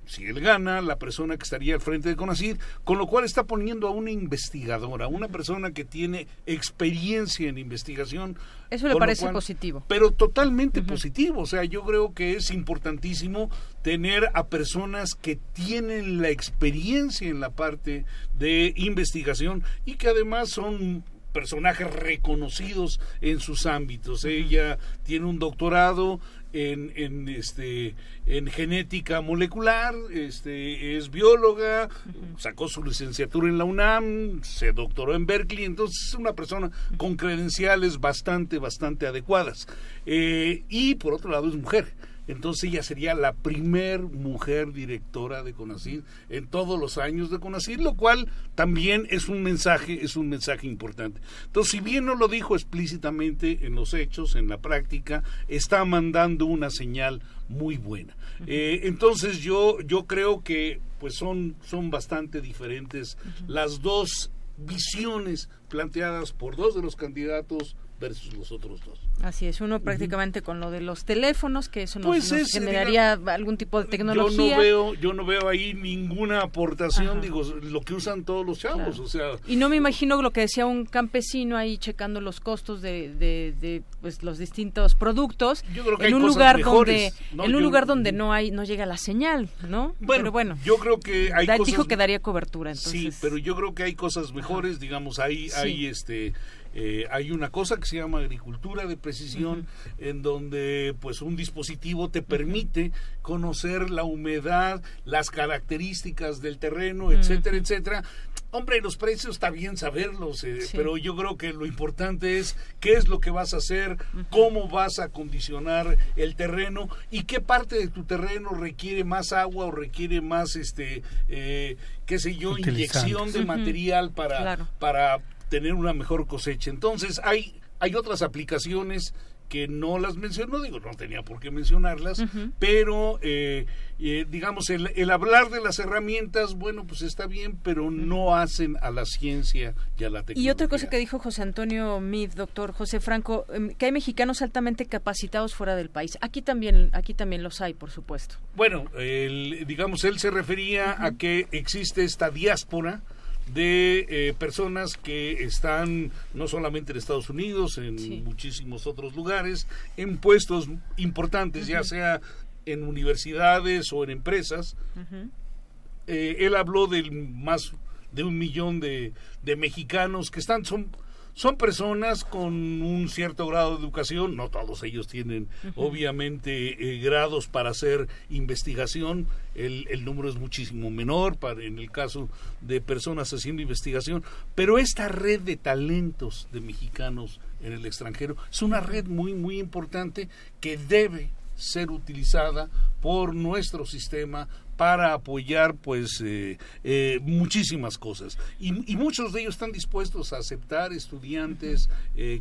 S13: si él gana, la persona que estaría al frente de CONACYT, con lo cual está poniendo a una investigadora, una persona que tiene experiencia en investigación.
S9: Eso le parece positivo.
S13: Pero totalmente positivo, o sea, yo creo que es importantísimo tener a personas que tienen la experiencia en la parte de investigación y que además son personajes reconocidos en sus ámbitos. Ella tiene un doctorado en, en, este en genética molecular, este es bióloga, sacó su licenciatura en la UNAM, se doctoró en Berkeley, entonces es una persona con credenciales bastante bastante adecuadas. Eh, y por otro lado es mujer. Entonces ella sería la primer mujer directora de CONACYT en todos los años de CONACYT, lo cual también es un mensaje, es un mensaje importante. Entonces, si bien no lo dijo explícitamente en los hechos, en la práctica, está mandando una señal muy buena. Eh, entonces yo, yo creo que pues son, son bastante diferentes las dos visiones planteadas por dos de los candidatos versus los otros dos.
S9: Así es, uno prácticamente con lo de los teléfonos, que eso nos,
S13: Pues
S9: nos
S13: es,
S9: generaría algún tipo de
S13: Yo
S9: tecnología.
S13: no veo, yo no veo ahí ninguna aportación, digo, lo que usan todos los chavos, o sea,
S9: Y no me imagino lo que decía un campesino ahí checando los costos de, de, de, pues, los distintos productos
S13: Yo creo que
S9: en
S13: hay
S9: un
S13: cosas
S9: lugar
S13: mejores,
S9: donde
S13: ¿no?
S9: en un
S13: Yo-
S9: lugar donde no hay no llega la señal, ¿no?
S13: Bueno,
S9: Pero bueno,
S13: yo creo que hay
S9: da-
S13: cosas
S9: dijo que daría cobertura, entonces.
S13: Sí, pero yo creo que hay cosas mejores, digamos, hay,
S9: Sí.
S13: hay este eh, hay una cosa que se llama agricultura de precisión, en donde pues un dispositivo te permite conocer la humedad, las características del terreno, etcétera, etcétera. Hombre, los precios está bien saberlos, eh,
S16: Sí.
S13: pero yo creo que lo importante es qué es lo que vas a hacer, cómo vas a condicionar el terreno y qué parte de tu terreno requiere más agua o requiere más, este, eh, qué sé yo, inyección de material para,
S16: Claro.
S13: para tener una mejor cosecha. Entonces hay, hay otras aplicaciones que no las menciono, digo, no tenía por qué mencionarlas, pero eh, eh, digamos, el, el hablar de las herramientas, bueno, pues está bien, pero no hacen a la ciencia y a la tecnología.
S9: Y otra cosa que dijo José Antonio Mid, doctor José Franco, em, que hay mexicanos altamente capacitados fuera del país. Aquí también, aquí también los hay, por supuesto.
S13: Bueno, el- digamos, él se refería a que existe esta diáspora de eh, personas que están no solamente en Estados Unidos, en muchísimos otros lugares, en puestos importantes, ya sea en universidades o en empresas. Eh, él habló del más de un millón de, de mexicanos que están, son, son personas con un cierto grado de educación, no todos ellos tienen obviamente eh, grados para hacer investigación, el, el número es muchísimo menor para, en el caso de personas haciendo investigación, pero esta red de talentos de mexicanos en el extranjero es una red muy, muy importante que debe ser utilizada por nuestro sistema para apoyar pues eh, eh, muchísimas cosas. Y, y muchos de ellos están dispuestos a aceptar estudiantes eh,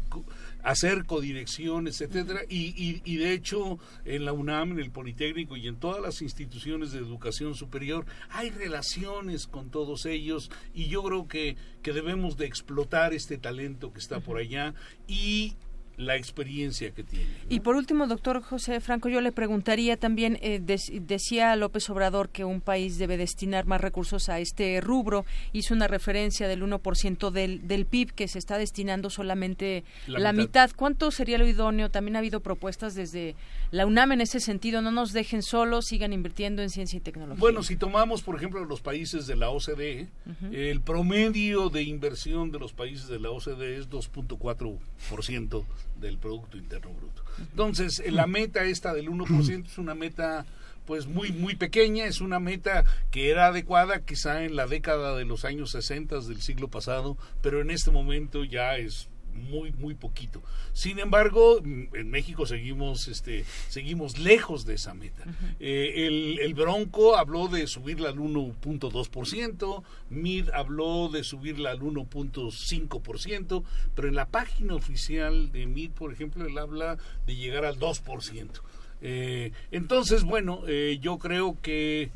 S13: hacer codirecciones etcétera. Y, y, y de hecho en la UNAM en el Politécnico y en todas las instituciones de educación superior hay relaciones con todos ellos. Y yo creo que, que debemos de explotar este talento que está por allá. Y la experiencia que tiene
S9: Y por último, doctor José Franco, yo le preguntaría también, eh, decía López Obrador que un país debe destinar más recursos a este rubro, hizo una referencia del 1% del, del PIB que se está destinando solamente
S13: La
S9: la,
S13: mitad.
S9: mitad. ¿Cuánto sería lo idóneo? También ha habido propuestas desde la UNAM en ese sentido, no nos dejen solos, sigan invirtiendo en ciencia y tecnología.
S13: Bueno, si tomamos, por ejemplo, los países de la OCDE, el promedio de inversión de los países de la OCDE es 2.4% del Producto Interno Bruto. Entonces, eh, la meta esta del 1% [clears throat] es una meta pues muy muy pequeña, es una meta que era adecuada quizá en la década de los años 60 del siglo pasado, pero en este momento ya es muy muy poquito. Sin embargo, mm, en México seguimos este seguimos lejos de esa meta. Eh, el, el Bronco habló de subirla al 1.2%, MID habló de subirla al 1.5%, pero en la página oficial de MID, por ejemplo, él habla de llegar al 2%. Eh, entonces, bueno, eh, yo creo que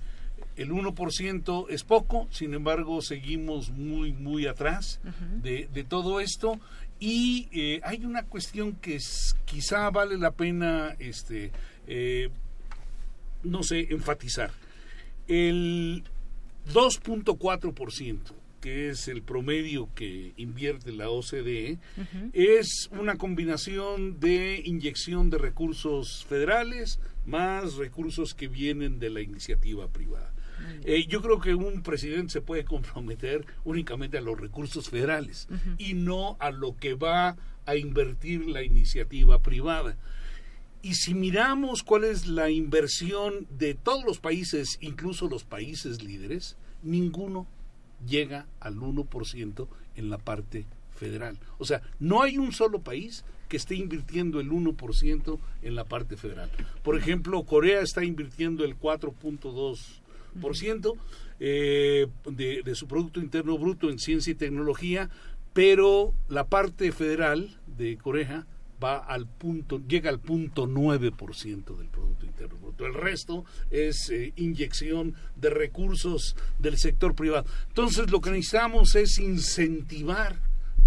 S13: el 1% es poco, sin embargo, seguimos muy, muy atrás de, de todo esto. Y eh, hay una cuestión que es- quizá vale la pena, este, eh, no sé, enfatizar. El 2.4%, que es el promedio que invierte la OCDE, es una combinación de inyección de recursos federales más recursos que vienen de la iniciativa privada. Eh, yo creo que un presidente se puede comprometer únicamente a los recursos federales y no a lo que va a invertir la iniciativa privada. Y si miramos cuál es la inversión de todos los países, incluso los países líderes, ninguno llega al 1% en la parte federal. O sea, no hay un solo país que esté invirtiendo el 1% en la parte federal. Por ejemplo, Corea está invirtiendo el 4.2% eh, de, de su Producto Interno Bruto en ciencia y tecnología, pero la parte federal de Corea va al punto, llega al punto 9% del Producto Interno Bruto. El resto es eh, inyección de recursos del sector privado. Entonces lo que necesitamos es incentivar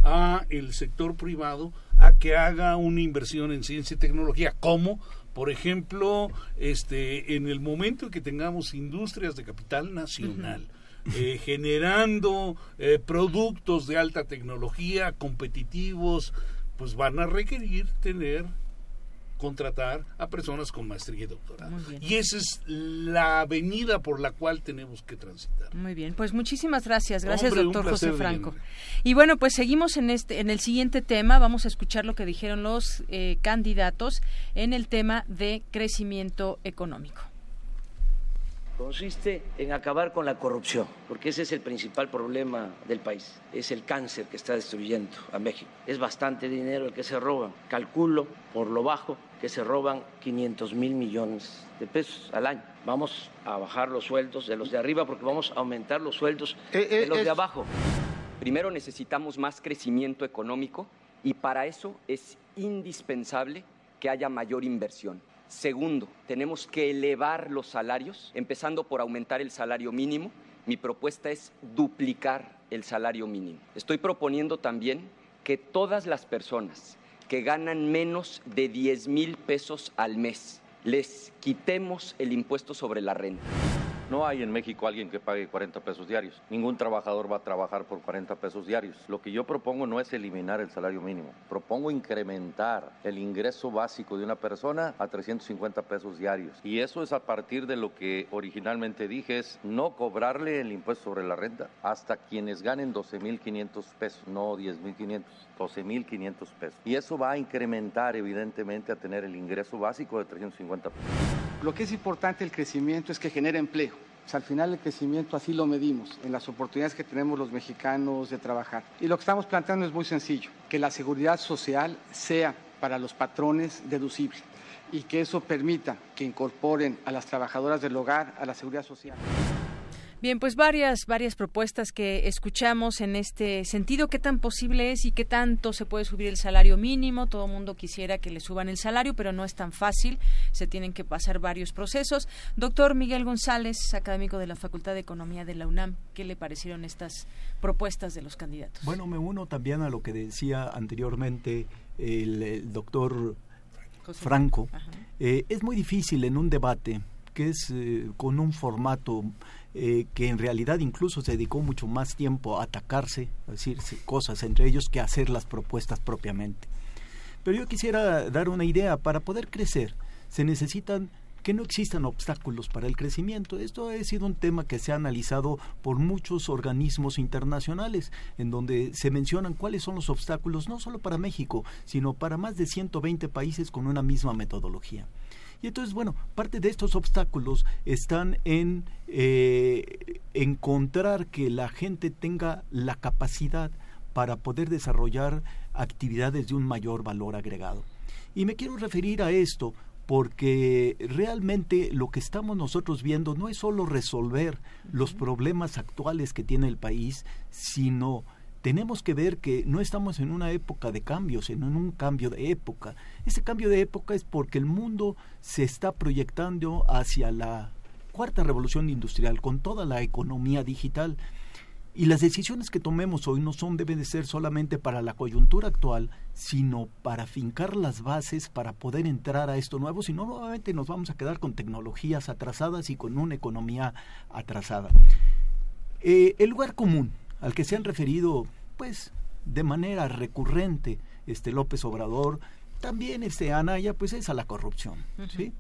S13: a el sector privado a que haga una inversión en ciencia y tecnología, como por ejemplo, este, en el momento en que tengamos industrias de capital nacional, eh, generando eh, productos de alta tecnología competitivos, pues van a requerir tener contratar a personas con maestría y doctorado. Y esa es la avenida por la cual tenemos que transitar.
S9: Muy bien, pues muchísimas gracias, gracias doctor José Franco. Y bueno, pues seguimos en este, en el siguiente tema, vamos a escuchar lo que dijeron los eh, candidatos en el tema de crecimiento económico
S18: consiste en acabar con la corrupción, porque ese es el principal problema del país, es el cáncer que está destruyendo a México. Es bastante dinero el que se roban, calculo por lo bajo que se roban 500 mil millones de pesos al año. Vamos a bajar los sueldos de los de arriba porque vamos a aumentar los sueldos eh, eh, de los de abajo.
S17: Primero necesitamos más crecimiento económico y para eso es indispensable que haya mayor inversión Segundo, tenemos que elevar los salarios, empezando por aumentar el salario mínimo. Mi propuesta es duplicar el salario mínimo. Estoy proponiendo también que todas las personas que ganan menos de 10 mil pesos al mes les quitemos el impuesto sobre la renta.
S19: No hay en México alguien que pague 40 pesos diarios. Ningún trabajador va a trabajar por 40 pesos diarios. Lo que yo propongo no es eliminar el salario mínimo. Propongo incrementar el ingreso básico de una persona a 350 pesos diarios. Y eso es a partir de lo que originalmente dije, es no cobrarle el impuesto sobre la renta hasta quienes ganen 12.500 pesos, no 10.500. 12.500 pesos. Y eso va a incrementar evidentemente a tener el ingreso básico de 350 pesos.
S20: Lo que es importante el crecimiento es que genere empleo. al final el crecimiento así lo medimos, en las oportunidades que tenemos los mexicanos de trabajar. Y lo que estamos planteando es muy sencillo, que la seguridad social sea para los patrones deducible y que eso permita que incorporen a las trabajadoras del hogar a la seguridad social.
S9: Bien, pues varias, varias propuestas que escuchamos en este sentido. ¿Qué tan posible es y qué tanto se puede subir el salario mínimo? Todo el mundo quisiera que le suban el salario, pero no es tan fácil. Se tienen que pasar varios procesos. Doctor Miguel González, académico de la Facultad de Economía de la UNAM, ¿qué le parecieron estas propuestas de los candidatos?
S14: Bueno, me uno también a lo que decía anteriormente el, doctor Franco. Eh, es muy difícil en un debate que es eh, con un formato eh, que en realidad incluso se dedicó mucho más tiempo a atacarse, a decir cosas entre ellos, que a hacer las propuestas propiamente. Pero yo quisiera dar una idea, para poder crecer se necesitan que no existan obstáculos para el crecimiento. Esto ha sido un tema que se ha analizado por muchos organismos internacionales, en donde se mencionan cuáles son los obstáculos, no solo para México, sino para más de 120 países con una misma metodología. Y entonces, bueno, parte de estos obstáculos están en eh, encontrar que la gente tenga la capacidad para poder desarrollar actividades de un mayor valor agregado. Y me quiero referir a esto porque realmente lo que estamos nosotros viendo no es solo resolver los problemas actuales que tiene el país, sino tenemos que ver que no estamos en una época de cambios, sino en un cambio de época. Ese cambio de época es porque el mundo se está proyectando hacia la cuarta revolución industrial con toda la economía digital. Y las decisiones que tomemos hoy no son deben de ser solamente para la coyuntura actual, sino para fincar las bases para poder entrar a esto nuevo, si no nuevamente nos vamos a quedar con tecnologías atrasadas y con una economía atrasada. Eh, el lugar común, al que se han referido pues de manera recurrente este López Obrador, también este Anaya pues es a la corrupción, ¿sí?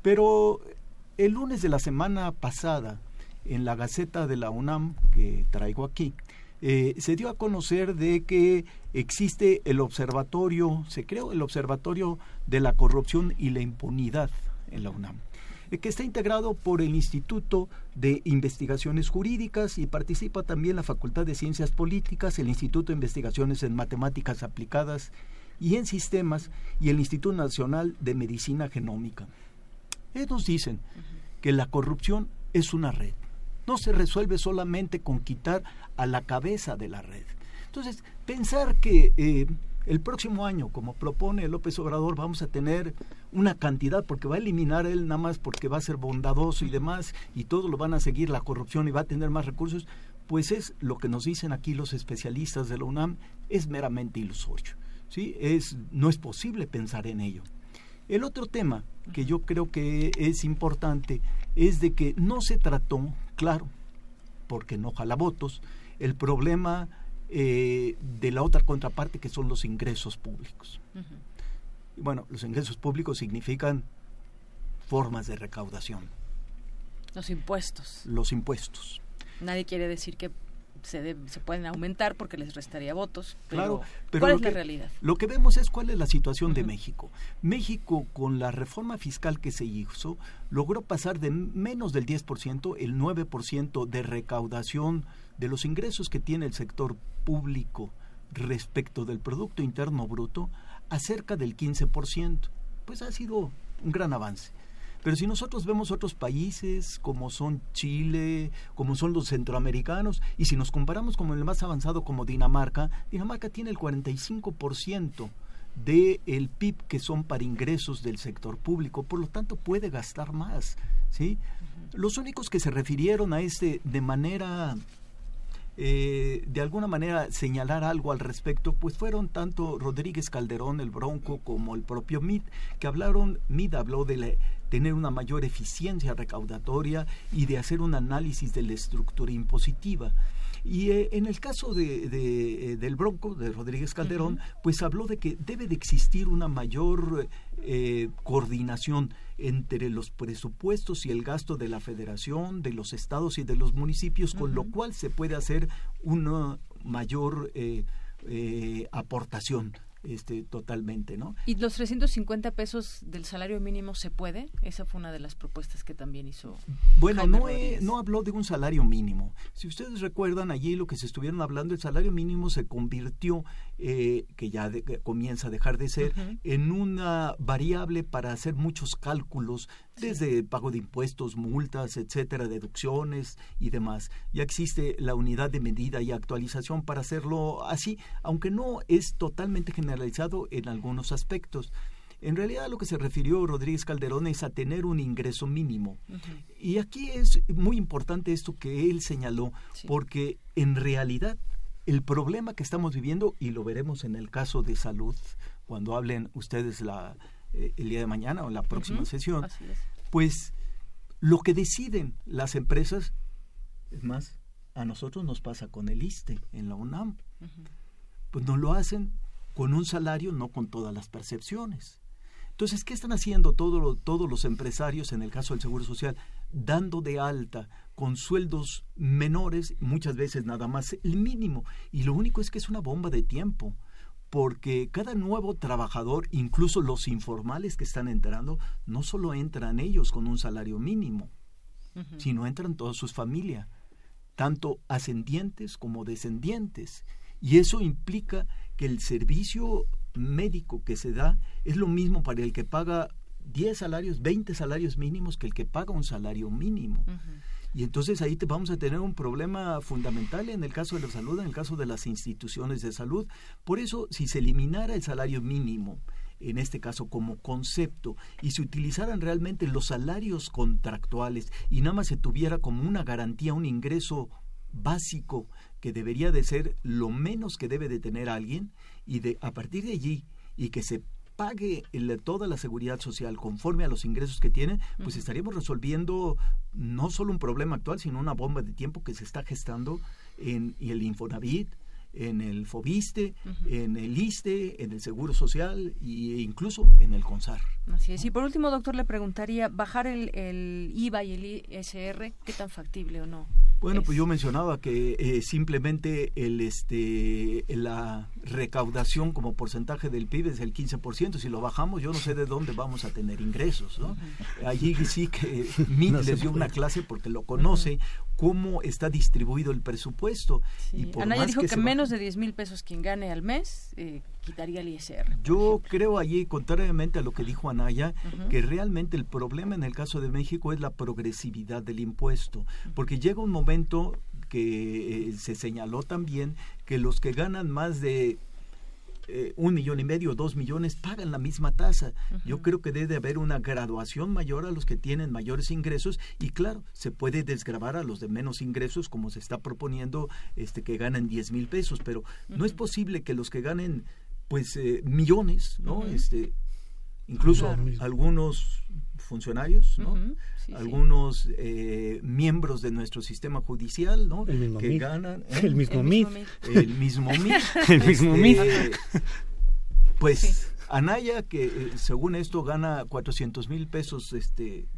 S14: Pero el lunes de la semana pasada en la Gaceta de la UNAM que traigo aquí, eh, se dio a conocer de que existe el observatorio, se creó el observatorio de la corrupción y la impunidad en la UNAM que está integrado por el Instituto de Investigaciones Jurídicas y participa también la Facultad de Ciencias Políticas, el Instituto de Investigaciones en Matemáticas Aplicadas y en Sistemas y el Instituto Nacional de Medicina Genómica. Ellos dicen que la corrupción es una red. No se resuelve solamente con quitar a la cabeza de la red. Entonces, pensar que eh, el próximo año, como propone López Obrador, vamos a tener una cantidad, porque va a eliminar él nada más porque va a ser bondadoso y demás, y todos lo van a seguir la corrupción y va a tener más recursos, pues es lo que nos dicen aquí los especialistas de la UNAM, es meramente ilusorio. ¿sí? Es, no es posible pensar en ello. El otro tema que yo creo que es importante es de que no se trató, claro, porque no jala votos, el problema eh, de la otra contraparte que son los ingresos públicos. Bueno, los ingresos públicos significan formas de recaudación.
S9: Los impuestos.
S14: Los impuestos.
S9: Nadie quiere decir que se, se pueden aumentar porque les restaría votos. Pero
S14: claro, pero
S9: ¿cuál
S14: lo
S9: es
S14: que,
S9: la realidad?
S14: Lo que vemos es cuál es la situación de México. México, con la reforma fiscal que se hizo, logró pasar de menos del 10%, el 9% de recaudación de los ingresos que tiene el sector público respecto del Producto Interno Bruto a cerca del 15%. Pues ha sido un gran avance. Pero si nosotros vemos otros países como son Chile, como son los centroamericanos, y si nos comparamos con el más avanzado como Dinamarca, Dinamarca tiene el 45% del el PIB que son para ingresos del sector público, por lo tanto puede gastar más, ¿sí? Los únicos que se refirieron a este de manera eh, de alguna manera señalar algo al respecto, pues fueron tanto Rodríguez Calderón, el Bronco, como el propio MIT, que hablaron, MIT habló de la, tener una mayor eficiencia recaudatoria y de hacer un análisis de la estructura impositiva. Y eh, en el caso de, de, eh, del Bronco, de Rodríguez Calderón, pues habló de que debe de existir una mayor eh, coordinación entre los presupuestos y el gasto de la federación, de los estados y de los municipios, con lo cual se puede hacer una mayor eh, aportación este, totalmente, ¿no?
S9: ¿Y los 350 pesos del salario mínimo se puede? Esa fue una de las propuestas que también hizo.
S14: Bueno, no, no habló de un salario mínimo. Si ustedes recuerdan allí lo que se estuvieron hablando, el salario mínimo se convirtió, eh, que ya comienza a dejar de ser, en una variable para hacer muchos cálculos desde pago de impuestos, multas, etcétera, deducciones y demás. Ya existe la unidad de medida y actualización para hacerlo así, aunque no es totalmente generalizado en algunos aspectos. En realidad lo que se refirió Rodríguez Calderón es a tener un ingreso mínimo. Y aquí es muy importante esto que él señaló, porque en realidad el problema que estamos viviendo, y lo veremos en el caso de salud, cuando hablen ustedes la, eh, el día de mañana o en la próxima sesión, pues lo que deciden las empresas, es más, a nosotros nos pasa con el ISTE en la UNAM, pues no lo hacen con un salario, no con todas las percepciones. Entonces, ¿qué están haciendo todos los empresarios en el caso del Seguro Social? Dando de alta con sueldos menores, muchas veces nada más el mínimo. Y lo único es que es una bomba de tiempo porque cada nuevo trabajador, incluso los informales que están entrando, no solo entran ellos con un salario mínimo, sino entran toda sus familias, tanto ascendientes como descendientes. Y eso implica que el servicio médico que se da es lo mismo para el que paga 10 salarios, 20 salarios mínimos que el que paga un salario mínimo. Y entonces ahí te vamos a tener un problema fundamental en el caso de la salud, en el caso de las instituciones de salud. Por eso, si se eliminara el salario mínimo, en este caso como concepto, y se utilizaran realmente los salarios contractuales y nada más se tuviera como una garantía, un ingreso básico que debería de ser lo menos que debe de tener alguien, y de a partir de allí, y que se pague toda la seguridad social conforme a los ingresos que tiene, pues estaríamos resolviendo no solo un problema actual, sino una bomba de tiempo que se está gestando en el Infonavit, en el FOBISTE, en el ISTE, en el Seguro Social e incluso en el CONSAR.
S9: Así es. Y por último, doctor, le preguntaría, ¿bajar el, el IVA y el ISR, qué tan factible o no?
S14: Bueno, pues yo mencionaba que eh, simplemente el este la recaudación como porcentaje del PIB es el 15%. Si lo bajamos, yo no sé de dónde vamos a tener ingresos. ¿no? Allí sí que [laughs] Mick les dio una clase porque lo conoce, cómo está distribuido el presupuesto.
S9: Y por Anaya dijo que, menos de 10 mil pesos quien gane al mes eh, quitaría el ISR.
S14: Yo creo allí, contrariamente a lo que dijo Anaya, que realmente el problema en el caso de México es la progresividad del impuesto, porque llega un momento que eh, se señaló también que los que ganan más de eh, un millón y medio, dos millones, pagan la misma tasa. Yo creo que debe haber una graduación mayor a los que tienen mayores ingresos y claro, se puede desgravar a los de menos ingresos como se está proponiendo este que ganan 10 mil pesos, pero no es posible que los que ganen pues eh, millones, ¿no? Este incluso algunos funcionarios, ¿no? algunos Eh, miembros de nuestro sistema judicial, ¿no?
S16: El mismo
S14: que ganan
S16: ¿eh? el mismo MIT,
S14: el mismo MIT,
S16: el mismo [laughs] MIT.
S14: Este, pues Anaya que eh, según esto gana 400 mil pesos, este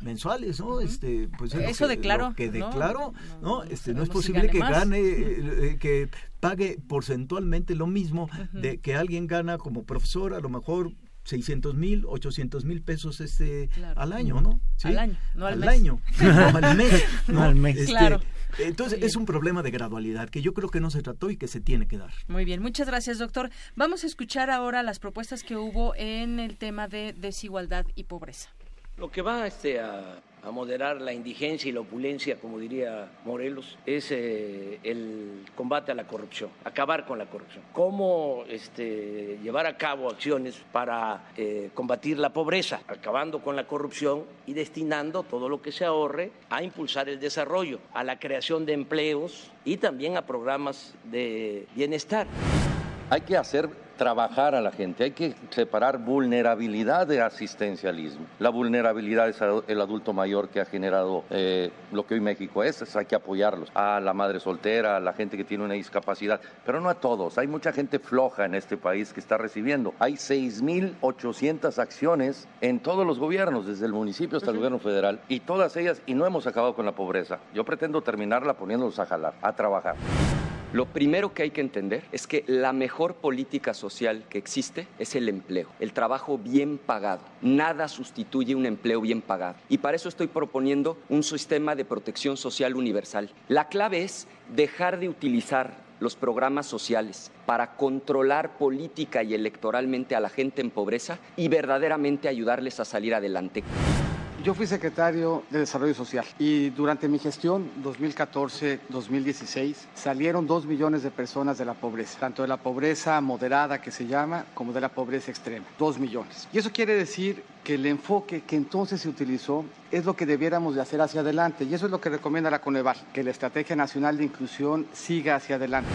S14: mensuales, ¿no? Este, pues
S9: eso declaro,
S14: que declaro, ¿no? Este, no es posible que gane, eh, que pague porcentualmente lo mismo de que alguien gana como profesor, a lo mejor 600 mil, 800 mil pesos este al año, ¿no?
S9: Al año, no al,
S14: al
S9: mes.
S14: año, [laughs] [laughs] no al mes.
S16: No, al mes.
S14: Este,
S9: claro.
S14: Entonces es un problema de gradualidad que yo creo que no se trató y que se tiene que dar.
S9: Muy bien, muchas gracias doctor. Vamos a escuchar ahora las propuestas que hubo en el tema de desigualdad y pobreza.
S18: Lo que va este, a, a moderar la indigencia y la opulencia, como diría Morelos, es eh, el combate a la corrupción, acabar con la corrupción. Cómo este, llevar a cabo acciones para eh, combatir la pobreza, acabando con la corrupción y destinando todo lo que se ahorre a impulsar el desarrollo, a la creación de empleos y también a programas de bienestar.
S19: Hay que hacer trabajar a la gente, hay que separar vulnerabilidad de asistencialismo. La vulnerabilidad es el adulto mayor que ha generado eh, lo que hoy México es, es, hay que apoyarlos. A la madre soltera, a la gente que tiene una discapacidad, pero no a todos. Hay mucha gente floja en este país que está recibiendo. Hay 6.800 acciones en todos los gobiernos, desde el municipio hasta el gobierno federal, y todas ellas, y no hemos acabado con la pobreza. Yo pretendo terminarla poniéndolos a jalar, a trabajar.
S17: Lo primero que hay que entender es que la mejor política social que existe es el empleo, el trabajo bien pagado. Nada sustituye un empleo bien pagado. Y para eso estoy proponiendo un sistema de protección social universal. La clave es dejar de utilizar los programas sociales para controlar política y electoralmente a la gente en pobreza y verdaderamente ayudarles a salir adelante.
S20: Yo fui secretario de Desarrollo Social y durante mi gestión 2014-2016 salieron dos millones de personas de la pobreza, tanto de la pobreza moderada que se llama como de la pobreza extrema, dos millones. Y eso quiere decir que el enfoque que entonces se utilizó es lo que debiéramos de hacer hacia adelante y eso es lo que recomienda la Coneval, que la Estrategia Nacional de Inclusión siga hacia adelante.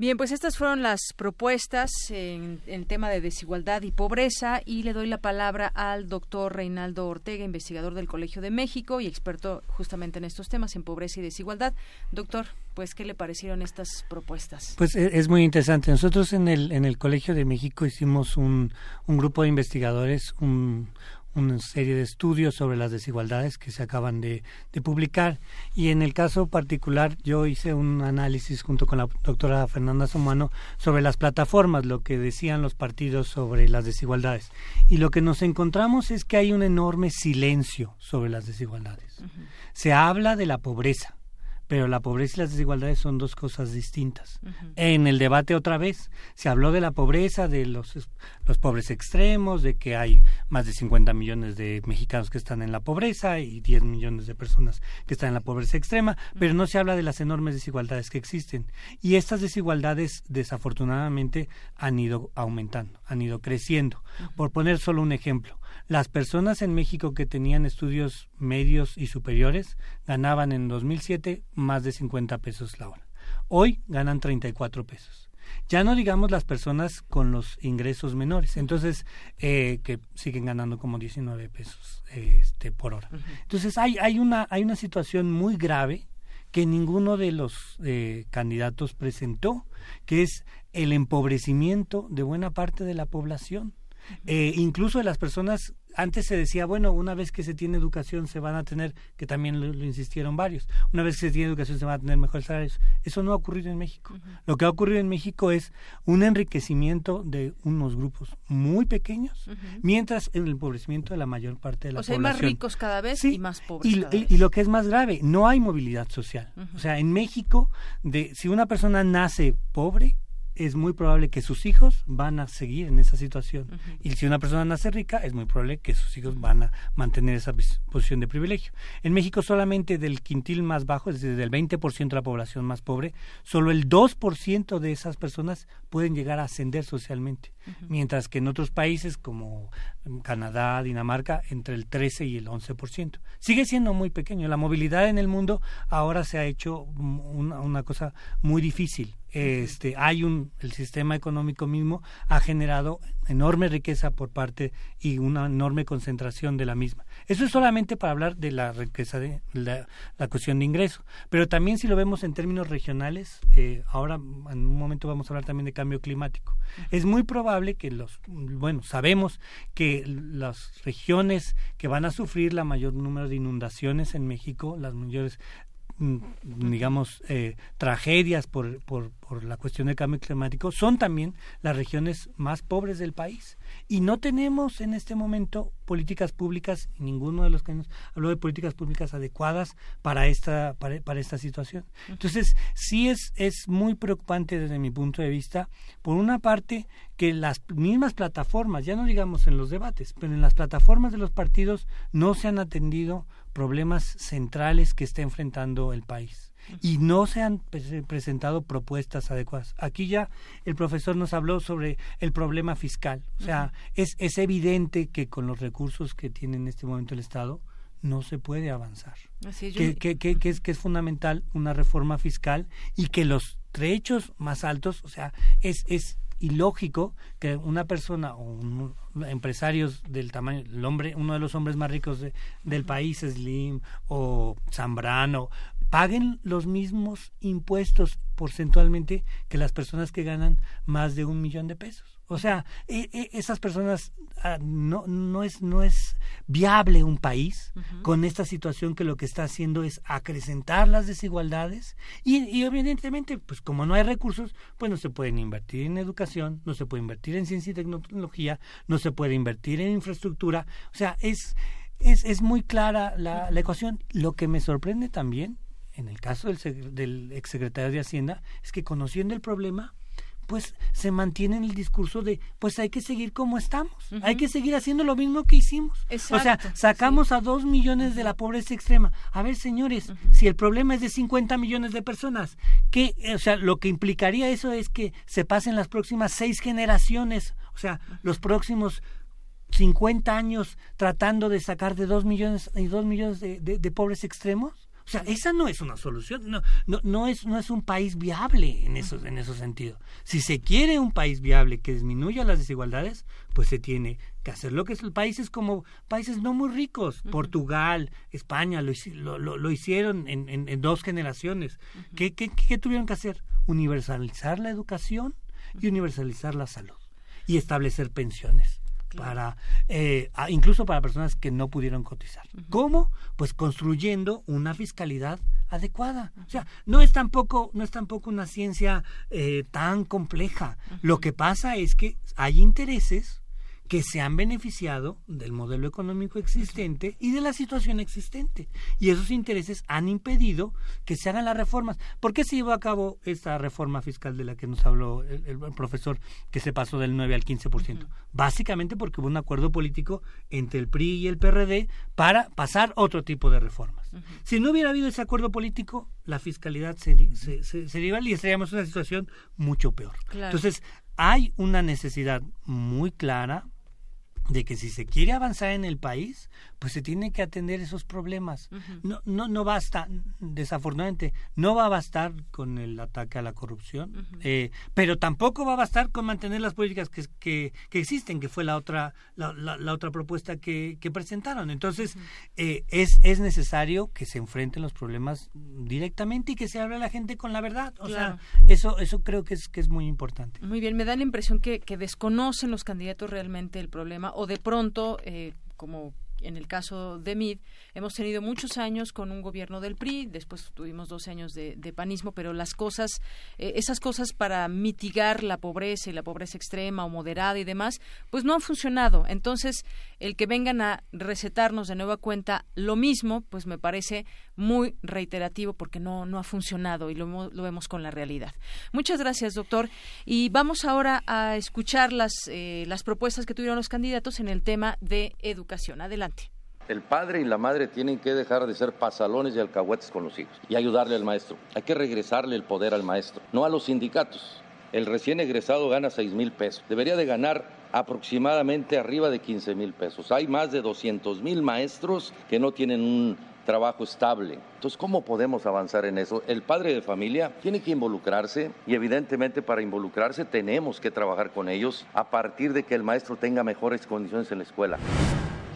S9: Bien, pues estas fueron las propuestas en el tema de desigualdad y pobreza y le doy la palabra al doctor Reinaldo Ortega, investigador del Colegio de México y experto justamente en estos temas, en pobreza y desigualdad. Doctor, pues, ¿qué le parecieron estas propuestas?
S16: Pues es muy interesante. Nosotros en el, en el Colegio de México hicimos un, un grupo de investigadores, un, una serie de estudios sobre las desigualdades que se acaban de, de, publicar y en el caso particular yo hice un análisis junto con la doctora Fernanda Somano sobre las plataformas, lo que decían los partidos sobre las desigualdades y lo que nos encontramos es que hay un enorme silencio sobre las desigualdades. Uh -huh. Se habla de la pobreza, pero la pobreza y las desigualdades son dos cosas distintas. Uh -huh. En el debate otra vez se habló de la pobreza, de los, los pobres extremos, de que hay más de 50 millones de mexicanos que están en la pobreza y 10 millones de personas que están en la pobreza extrema, uh -huh. pero no se habla de las enormes desigualdades que existen. Y estas desigualdades desafortunadamente han ido aumentando, han ido creciendo. Uh -huh. Por poner solo un ejemplo, las personas en México que tenían estudios medios y superiores ganaban en 2007 más de 50 pesos la hora. Hoy ganan 34 pesos. Ya no digamos las personas con los ingresos menores, entonces eh, que siguen ganando como 19 pesos este, por hora. Uh -huh. Entonces hay, hay, una, hay una situación muy grave que ninguno de los eh, candidatos presentó, que es el empobrecimiento de buena parte de la población. Eh, incluso de las personas antes se decía, bueno, una vez que se tiene educación se van a tener, que también lo, insistieron varios, una vez que se tiene educación se van a tener mejores salarios. Eso no ha ocurrido en México. Lo que ha ocurrido en México es un enriquecimiento de unos grupos muy pequeños, mientras el empobrecimiento de la mayor parte de la población.
S9: O sea, hay más ricos cada vez y más pobres.
S16: Y,
S9: cada
S16: y,
S9: vez.
S16: y, lo que es más grave, no hay movilidad social. O sea, en México, de, si una persona nace pobre, es muy probable que sus hijos van a seguir en esa situación. Uh -huh. Y si una persona nace rica, es muy probable que sus hijos van a mantener esa posición de privilegio. En México solamente del quintil más bajo, es decir, del 20% de la población más pobre, solo el 2% de esas personas pueden llegar a ascender socialmente. Uh -huh. Mientras que en otros países como Canadá, Dinamarca, entre el 13 y el 11%. Sigue siendo muy pequeño. La movilidad en el mundo ahora se ha hecho una, una cosa muy difícil este hay un el sistema económico mismo ha generado enorme riqueza por parte y una enorme concentración de la misma. Eso es solamente para hablar de la riqueza de la, cuestión de ingreso. Pero también si lo vemos en términos regionales eh, ahora en un momento vamos a hablar también de cambio climático. Es muy probable que los bueno sabemos que las regiones que van a sufrir la mayor número de inundaciones en México las mayores digamos, eh, tragedias por, por, por, la cuestión del cambio climático son también las regiones más pobres del país. Y no tenemos en este momento políticas públicas, ninguno de los que nos habló de políticas públicas adecuadas para esta, para, para esta situación. Entonces, sí es, es muy preocupante desde mi punto de vista, por una parte, que las mismas plataformas, ya no digamos en los debates, pero en las plataformas de los partidos no se han atendido problemas centrales que está enfrentando el país y no se han presentado propuestas adecuadas. Aquí ya el profesor nos habló sobre el problema fiscal. O sea, uh -huh. es, es evidente que con los recursos que tiene en este momento el Estado no se puede avanzar.
S9: Así
S16: que, que, que, que, es, que es fundamental una reforma fiscal y que los trechos más altos, o sea, es, es ilógico que una persona o un, empresarios del tamaño, el hombre, uno de los hombres más ricos de, del país, Slim o Zambrano, paguen los mismos impuestos porcentualmente que las personas que ganan más de un millón de pesos. O sea, e, e, esas personas ah, no, no, es, no es viable un país uh -huh. con esta situación que lo que está haciendo es acrecentar las desigualdades y, y, evidentemente, pues como no hay recursos, pues no se pueden invertir en educación, no se puede invertir en ciencia y tecnología, no se puede invertir en infraestructura. O sea, es, es, es muy clara la, la ecuación. Lo que me sorprende también en el caso del, del exsecretario de Hacienda es que conociendo el problema pues se mantiene en el discurso de pues hay que seguir como estamos, uh -huh. hay que seguir haciendo lo mismo que hicimos.
S9: Exacto,
S16: o sea, sacamos sí. a dos millones de la pobreza extrema. A ver, señores, uh -huh. si el problema es de 50 millones de personas, que, o sea, lo que implicaría eso es que se pasen las próximas seis generaciones, o sea, los próximos 50 años tratando de sacar de dos millones y dos millones de, de, de pobres extremos. O sea, esa no es una solución, no, no, no, es, no es un país viable en esos, en esos sentidos. Si se quiere un país viable que disminuya las desigualdades, pues se tiene que hacer lo que es países como países no muy ricos, uh -huh. Portugal, España, lo, lo, lo hicieron en, en, en, dos generaciones. Uh -huh. ¿Qué, qué, ¿Qué tuvieron que hacer? Universalizar la educación y universalizar la salud y establecer pensiones para eh, incluso para personas que no pudieron cotizar. Uh -huh. ¿Cómo? Pues construyendo una fiscalidad adecuada. Uh -huh. O sea, no es tampoco no es tampoco una ciencia eh, tan compleja. Uh -huh. Lo que pasa es que hay intereses que se han beneficiado del modelo económico existente y de la situación existente. Y esos intereses han impedido que se hagan las reformas. ¿Por qué se llevó a cabo esta reforma fiscal de la que nos habló el, el profesor, que se pasó del 9 al 15%? Uh -huh. Básicamente porque hubo un acuerdo político entre el PRI y el PRD para pasar otro tipo de reformas. Uh -huh. Si no hubiera habido ese acuerdo político, la fiscalidad sería, se, se, sería y estaríamos en una situación mucho peor.
S9: Claro.
S16: Entonces, hay una necesidad muy clara de que si se quiere avanzar en el país, pues se tienen que atender esos problemas. No, no, no basta, desafortunadamente, no va a bastar con el ataque a la corrupción, eh, pero tampoco va a bastar con mantener las políticas que, que, que existen, que fue la otra, la, la, otra propuesta que, que presentaron. Entonces, eh, es, es necesario que se enfrenten los problemas directamente y que se hable a la gente con la verdad. O sea, eso, eso creo que es, que es muy importante.
S9: Muy bien, me da la impresión que, que desconocen los candidatos realmente el problema o de pronto, eh, como en el caso de MID, hemos tenido muchos años con un gobierno del PRI, después tuvimos 12 años de, panismo, pero las cosas, eh, esas cosas para mitigar la pobreza y la pobreza extrema o moderada y demás, pues no han funcionado. Entonces, el que vengan a recetarnos de nueva cuenta lo mismo, pues me parece muy reiterativo porque no, no ha funcionado y lo, lo vemos con la realidad. Muchas gracias, doctor. Y vamos ahora a escuchar las, eh, las propuestas que tuvieron los candidatos en el tema de educación. Adelante.
S19: El padre y la madre tienen que dejar de ser pasalones y alcahuetes con los hijos y ayudarle al maestro. Hay que regresarle el poder al maestro, no a los sindicatos. El recién egresado gana 6 mil pesos. Debería de ganar aproximadamente arriba de 15 mil pesos. Hay más de 200 mil maestros que no tienen un trabajo estable. Entonces, ¿cómo podemos avanzar en eso? El padre de familia tiene que involucrarse y evidentemente para involucrarse tenemos que trabajar con ellos a partir de que el maestro tenga mejores condiciones en la escuela.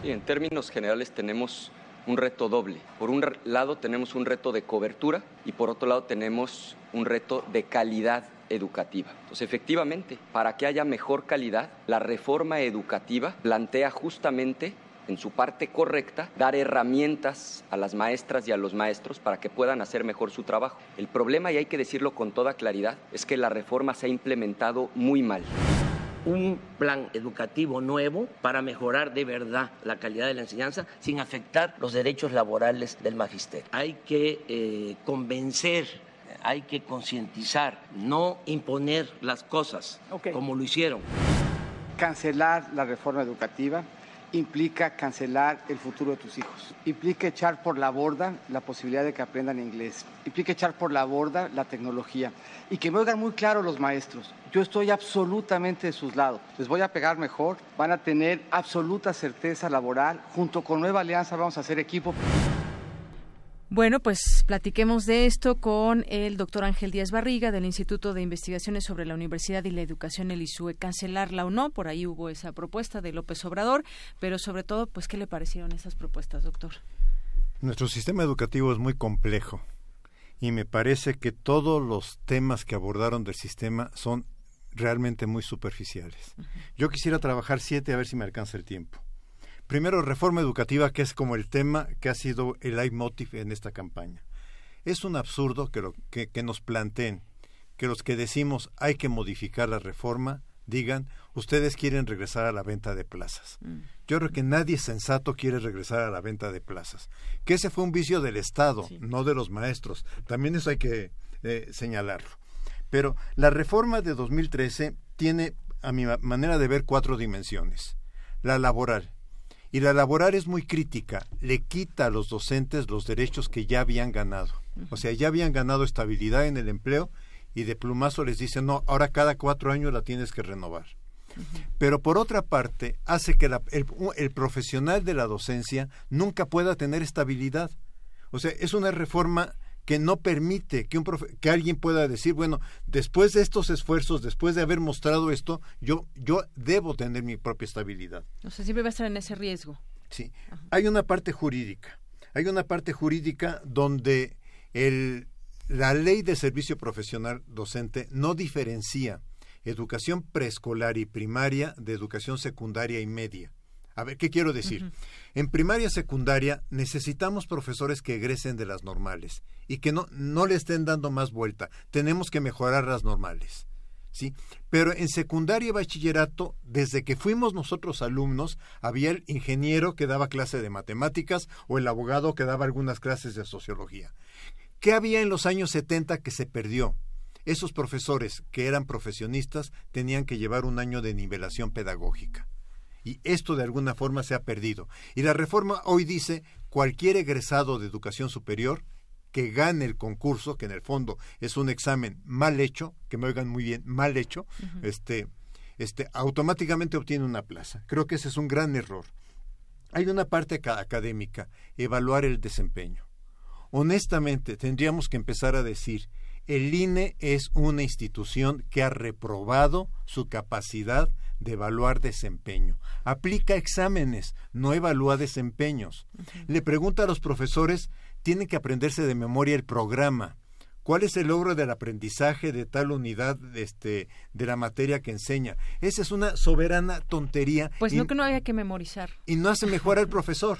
S17: Sí, en términos generales tenemos un reto doble. Por un lado tenemos un reto de cobertura y por otro lado tenemos un reto de calidad educativa. Entonces, efectivamente, para que haya mejor calidad, la reforma educativa plantea justamente en su parte correcta, dar herramientas a las maestras y a los maestros para que puedan hacer mejor su trabajo. El problema, y hay que decirlo con toda claridad, es que la reforma se ha implementado muy mal
S18: un plan educativo nuevo para mejorar de verdad la calidad de la enseñanza sin afectar los derechos laborales del magisterio. Hay que eh, convencer hay que concientizar, no imponer las cosas como lo hicieron.
S20: Cancelar la reforma educativa implica cancelar el futuro de tus hijos, implica echar por la borda la posibilidad de que aprendan inglés, implica echar por la borda la tecnología y que me oigan muy claro los maestros. Yo estoy absolutamente de sus lados. Les voy a pegar mejor, van a tener absoluta certeza laboral. Junto con Nueva Alianza vamos a hacer equipo.
S9: Bueno, pues platiquemos de esto con el doctor Ángel Díaz Barriga del Instituto de Investigaciones sobre la Universidad y la Educación, el ISUE. Cancelarla o no, por ahí hubo esa propuesta de López Obrador, pero sobre todo, pues, ¿qué le parecieron esas propuestas, doctor?
S15: Nuestro sistema educativo es muy complejo y me parece que todos los temas que abordaron del sistema son realmente muy superficiales. Yo quisiera trabajar siete a ver si me alcanza el tiempo. Primero, reforma educativa, que es como el tema que ha sido el leitmotiv en esta campaña. Es un absurdo que, lo, que, nos planteen que los que decimos hay que modificar la reforma digan, ustedes quieren regresar a la venta de plazas. Mm. Yo creo que nadie sensato quiere regresar a la venta de plazas. Que ese fue un vicio del Estado, no de los maestros. También eso hay que eh, señalarlo. Pero la reforma de 2013 tiene, a mi manera de ver, cuatro dimensiones. La laboral, y la laboral es muy crítica, le quita a los docentes los derechos que ya habían ganado. O sea, ya habían ganado estabilidad en el empleo y de plumazo les dice, no, ahora cada cuatro años la tienes que renovar. Pero por otra parte, hace que el, profesional de la docencia nunca pueda tener estabilidad. O sea, es una reforma que no permite que, un que alguien pueda decir, bueno, después de estos esfuerzos, después de haber mostrado esto, yo, yo debo tener mi propia estabilidad.
S9: O sea, siempre va a estar en ese riesgo.
S15: Sí. Hay una parte jurídica. Hay una parte jurídica donde el, la ley de servicio profesional docente no diferencia educación preescolar y primaria de educación secundaria y media. A ver, ¿qué quiero decir? En primaria y secundaria necesitamos profesores que egresen de las normales y que no, no le estén dando más vuelta. Tenemos que mejorar las normales. ¿Sí? Pero en secundaria y bachillerato, desde que fuimos nosotros alumnos, había el ingeniero que daba clase de matemáticas o el abogado que daba algunas clases de sociología. ¿Qué había en los años 70 que se perdió? Esos profesores que eran profesionistas tenían que llevar un año de nivelación pedagógica y esto de alguna forma se ha perdido. Y la reforma hoy dice cualquier egresado de educación superior que gane el concurso, que en el fondo es un examen mal hecho, que me oigan muy bien, mal hecho, este, este, automáticamente obtiene una plaza. Creo que ese es un gran error. Hay una parte académica, evaluar el desempeño. Honestamente, tendríamos que empezar a decir, el INE es una institución que ha reprobado su capacidad de evaluar desempeño. Aplica exámenes, no evalúa desempeños. Le pregunta a los profesores, tienen que aprenderse de memoria el programa. ¿Cuál es el logro del aprendizaje de tal unidad este, de la materia que enseña? Esa es una soberana tontería.
S9: Pues no que no haya que memorizar.
S15: Y no hace mejor al profesor.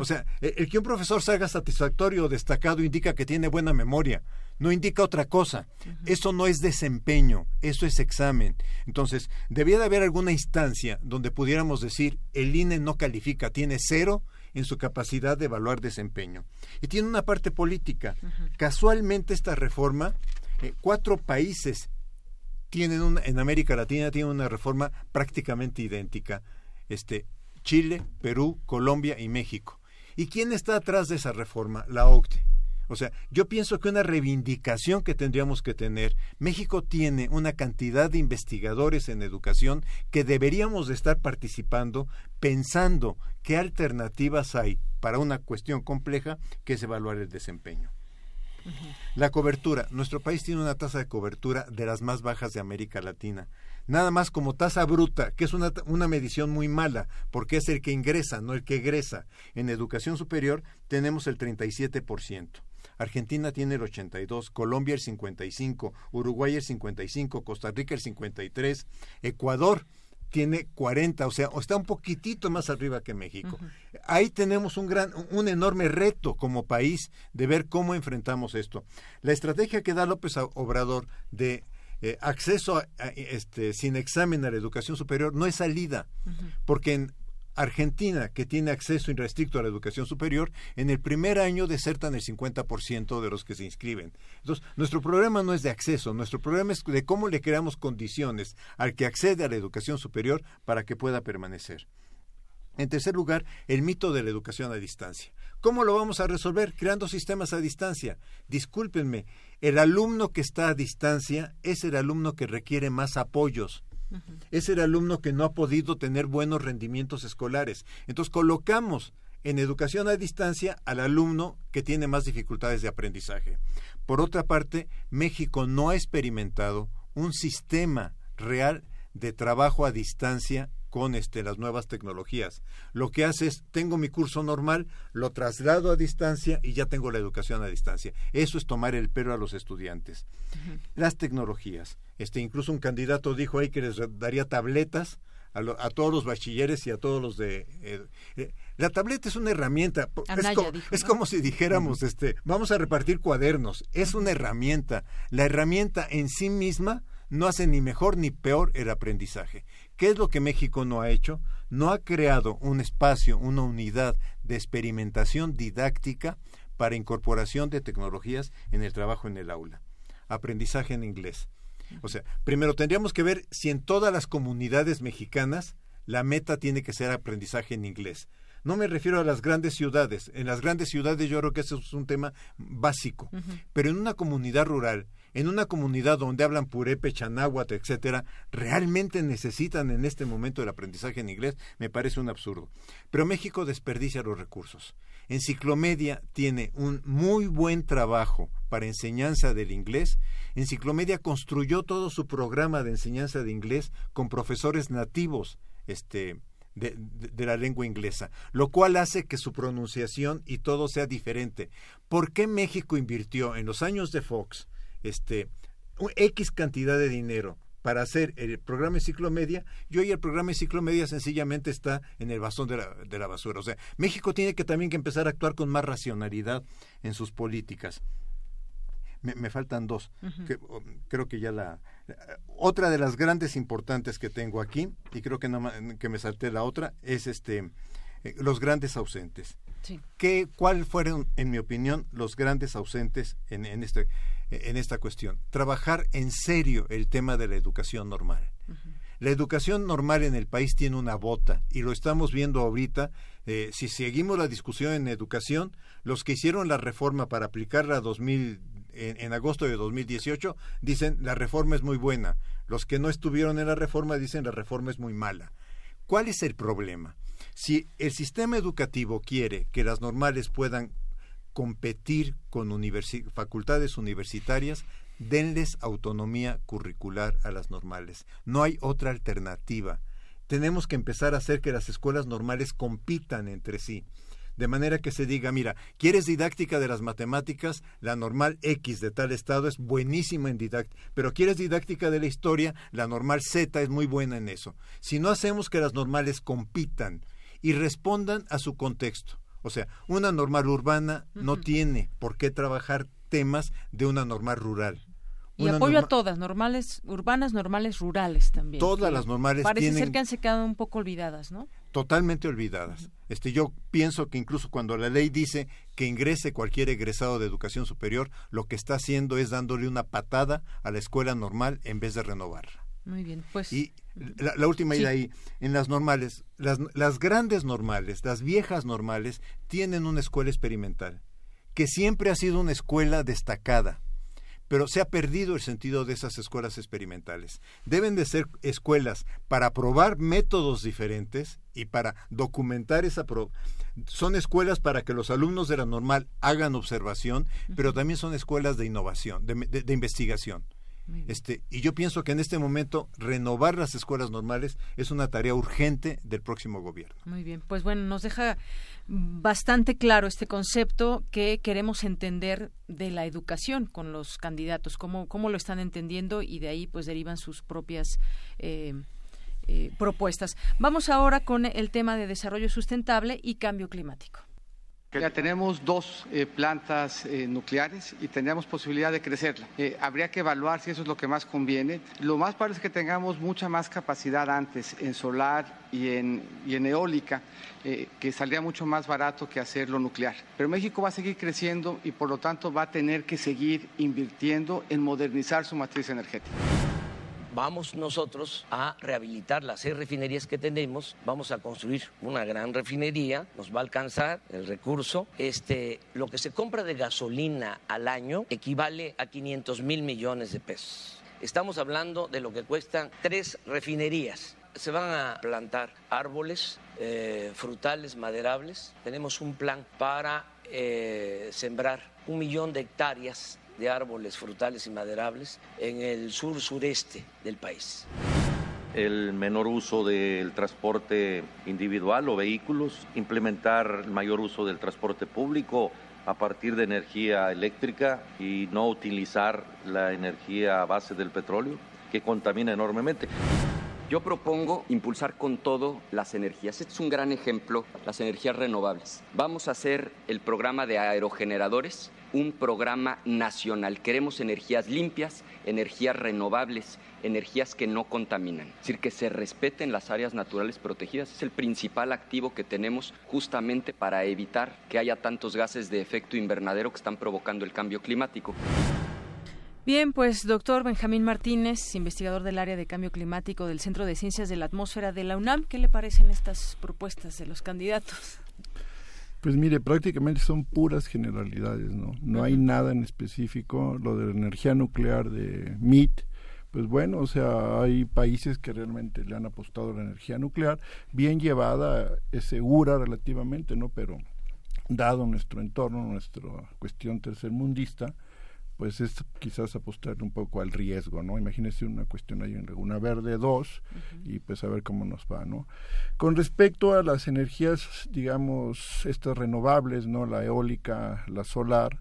S15: O sea, el, que un profesor salga satisfactorio o destacado indica que tiene buena memoria, no indica otra cosa. Eso no es desempeño, eso es examen. Entonces, debía de haber alguna instancia donde pudiéramos decir, el INE no califica, tiene cero en su capacidad de evaluar desempeño. Y tiene una parte política. Casualmente esta reforma, eh, cuatro países tienen una, en América Latina tienen una reforma prácticamente idéntica. Este, Chile, Perú, Colombia y México. ¿Y quién está atrás de esa reforma? La OCDE. O sea, yo pienso que una reivindicación que tendríamos que tener, México tiene una cantidad de investigadores en educación que deberíamos de estar participando pensando qué alternativas hay para una cuestión compleja que es evaluar el desempeño. La cobertura. Nuestro país tiene una tasa de cobertura de las más bajas de América Latina nada más como tasa bruta, que es una, una medición muy mala, porque es el que ingresa, no el que egresa. En educación superior tenemos el 37%. Argentina tiene el 82, Colombia el 55, Uruguay el 55, Costa Rica el 53, Ecuador tiene 40, o sea, está un poquitito más arriba que México. Ahí tenemos un gran, un enorme reto como país de ver cómo enfrentamos esto. La estrategia que da López Obrador de eh, acceso este, sin examen a la educación superior no es salida, porque en Argentina, que tiene acceso irrestricto a la educación superior, en el primer año desertan el 50% de los que se inscriben. Entonces, nuestro problema no es de acceso, nuestro problema es de cómo le creamos condiciones al que accede a la educación superior para que pueda permanecer. En tercer lugar, el mito de la educación a distancia. ¿Cómo lo vamos a resolver? Creando sistemas a distancia. Discúlpenme, el alumno que está a distancia es el alumno que requiere más apoyos. Es el alumno que no ha podido tener buenos rendimientos escolares. Entonces colocamos en educación a distancia al alumno que tiene más dificultades de aprendizaje. Por otra parte, México no ha experimentado un sistema real de trabajo a distancia con este, las nuevas tecnologías. Lo que hace es, tengo mi curso normal, lo traslado a distancia y ya tengo la educación a distancia. Eso es tomar el pelo a los estudiantes. Las tecnologías. Este, incluso un candidato dijo ahí que les daría tabletas a, todos los bachilleres y a todos los de... Eh, eh, la tableta es una herramienta. es, como si dijéramos, este, vamos a repartir cuadernos. Es una herramienta. La herramienta en sí misma no hace ni mejor ni peor el aprendizaje. ¿Qué es lo que México no ha hecho? No ha creado un espacio, una unidad de experimentación didáctica para incorporación de tecnologías en el trabajo en el aula. Aprendizaje en inglés. O sea, primero tendríamos que ver si en todas las comunidades mexicanas la meta tiene que ser aprendizaje en inglés. No me refiero a las grandes ciudades. En las grandes ciudades yo creo que eso es un tema básico. Pero en una comunidad rural, en una comunidad donde hablan purépecha, náhuatl, etcétera, realmente necesitan en este momento el aprendizaje en inglés, me parece un absurdo. Pero México desperdicia los recursos. Enciclomedia tiene un muy buen trabajo para enseñanza del inglés. Enciclomedia construyó todo su programa de enseñanza de inglés con profesores nativos este, de, de, la lengua inglesa, lo cual hace que su pronunciación y todo sea diferente. ¿Por qué México invirtió en los años de Fox este, X cantidad de dinero para hacer el programa Enciclomedia y hoy el programa Enciclomedia sencillamente está en el bastón de la, de la basura. O sea, México tiene que también que empezar a actuar con más racionalidad en sus políticas. Me, faltan dos. que, creo que ya la, Otra de las grandes importantes que tengo aquí, y creo que, no, que me salté la otra, es este eh, los grandes ausentes. Sí. ¿Qué, ¿Cuál fueron, en mi opinión, los grandes ausentes en, en este en esta cuestión. Trabajar en serio el tema de la educación normal. La educación normal en el país tiene una bota y lo estamos viendo ahorita. Eh, si seguimos la discusión en educación, los que hicieron la reforma para aplicarla a 2000, en, en, agosto de 2018 dicen la reforma es muy buena. Los que no estuvieron en la reforma dicen la reforma es muy mala. ¿Cuál es el problema? Si el sistema educativo quiere que las normales puedan competir con facultades universitarias, denles autonomía curricular a las normales. No hay otra alternativa. Tenemos que empezar a hacer que las escuelas normales compitan entre sí. De manera que se diga, mira, ¿quieres didáctica de las matemáticas? La normal X de tal estado es buenísima en didáctica, pero ¿quieres didáctica de la historia? La normal Z es muy buena en eso. Si no hacemos que las normales compitan y respondan a su contexto, o sea, una normal urbana no tiene por qué trabajar temas de una normal rural.
S9: Y apoyo a todas, normales, urbanas, normales, rurales también.
S15: Todas las normales
S9: Parece ser que han se quedado un poco olvidadas, ¿no?
S15: Totalmente olvidadas. Este, yo pienso que incluso cuando la ley dice que ingrese cualquier egresado de educación superior, lo que está haciendo es dándole una patada a la escuela normal en vez de renovarla.
S9: Muy bien, pues.
S15: Y la, última idea ahí, en las normales, las, las grandes normales, las viejas normales, tienen una escuela experimental, que siempre ha sido una escuela destacada pero se ha perdido el sentido de esas escuelas experimentales. Deben de ser escuelas para probar métodos diferentes y para documentar esa pro son escuelas para que los alumnos de la normal hagan observación, pero también son escuelas de innovación, de investigación. Este, y yo pienso que en este momento renovar las escuelas normales es una tarea urgente del próximo gobierno.
S9: Muy bien, pues bueno, nos deja bastante claro este concepto que queremos entender de la educación con los candidatos, cómo, cómo lo están entendiendo y de ahí pues derivan sus propias eh, eh, propuestas. Vamos ahora con el tema de desarrollo sustentable y cambio climático.
S20: Ya tenemos dos eh, plantas eh, nucleares y tendríamos posibilidad de crecerla. Eh, habría que evaluar si eso es lo que más conviene. Lo más probable es que tengamos mucha más capacidad antes en solar y en, y en eólica, que saldría mucho más barato que hacerlo nuclear. Pero México va a seguir creciendo y por lo tanto va a tener que seguir invirtiendo en modernizar su matriz energética
S18: vamos nosotros a rehabilitar las seis refinerías que tenemos, vamos a construir una gran refinería, nos va a alcanzar el recurso. Este, lo que se compra de gasolina al año equivale a 500 mil millones de pesos. Estamos hablando de lo que cuestan tres refinerías. Se van a plantar árboles, eh, frutales, maderables. Tenemos un plan para eh, sembrar un millón de hectáreas de árboles frutales y maderables en el sur sureste del país.
S19: El menor uso del transporte individual o vehículos, implementar el mayor uso del transporte público a partir de energía eléctrica y no utilizar la energía a base del petróleo, que contamina enormemente.
S17: Yo propongo impulsar con todo las energías. Este es un gran ejemplo, las energías renovables. Vamos a hacer el programa de aerogeneradores, un programa nacional. Queremos energías limpias, energías renovables, energías que no contaminan. Es decir, que se respeten las áreas naturales protegidas. Es el principal activo que tenemos justamente para evitar que haya tantos gases de efecto invernadero que están provocando el cambio climático.
S9: Bien, pues doctor Benjamín Martínez, investigador del área de cambio climático del Centro de Ciencias de la Atmósfera de la UNAM, ¿qué le parecen estas propuestas de los candidatos?
S21: Pues mire, prácticamente son puras generalidades, ¿no? No hay nada en específico. Lo de la energía nuclear de MIT, pues bueno, o sea, hay países que realmente le han apostado a la energía nuclear, bien llevada, es segura relativamente, ¿no? Pero dado nuestro entorno, nuestra cuestión tercermundista, pues es quizás apostar un poco al riesgo, ¿no? Imagínese una cuestión ahí en Laguna Verde 2 y pues a ver cómo nos va, ¿no? Con respecto a las energías, digamos, estas renovables, ¿no? La eólica, la solar,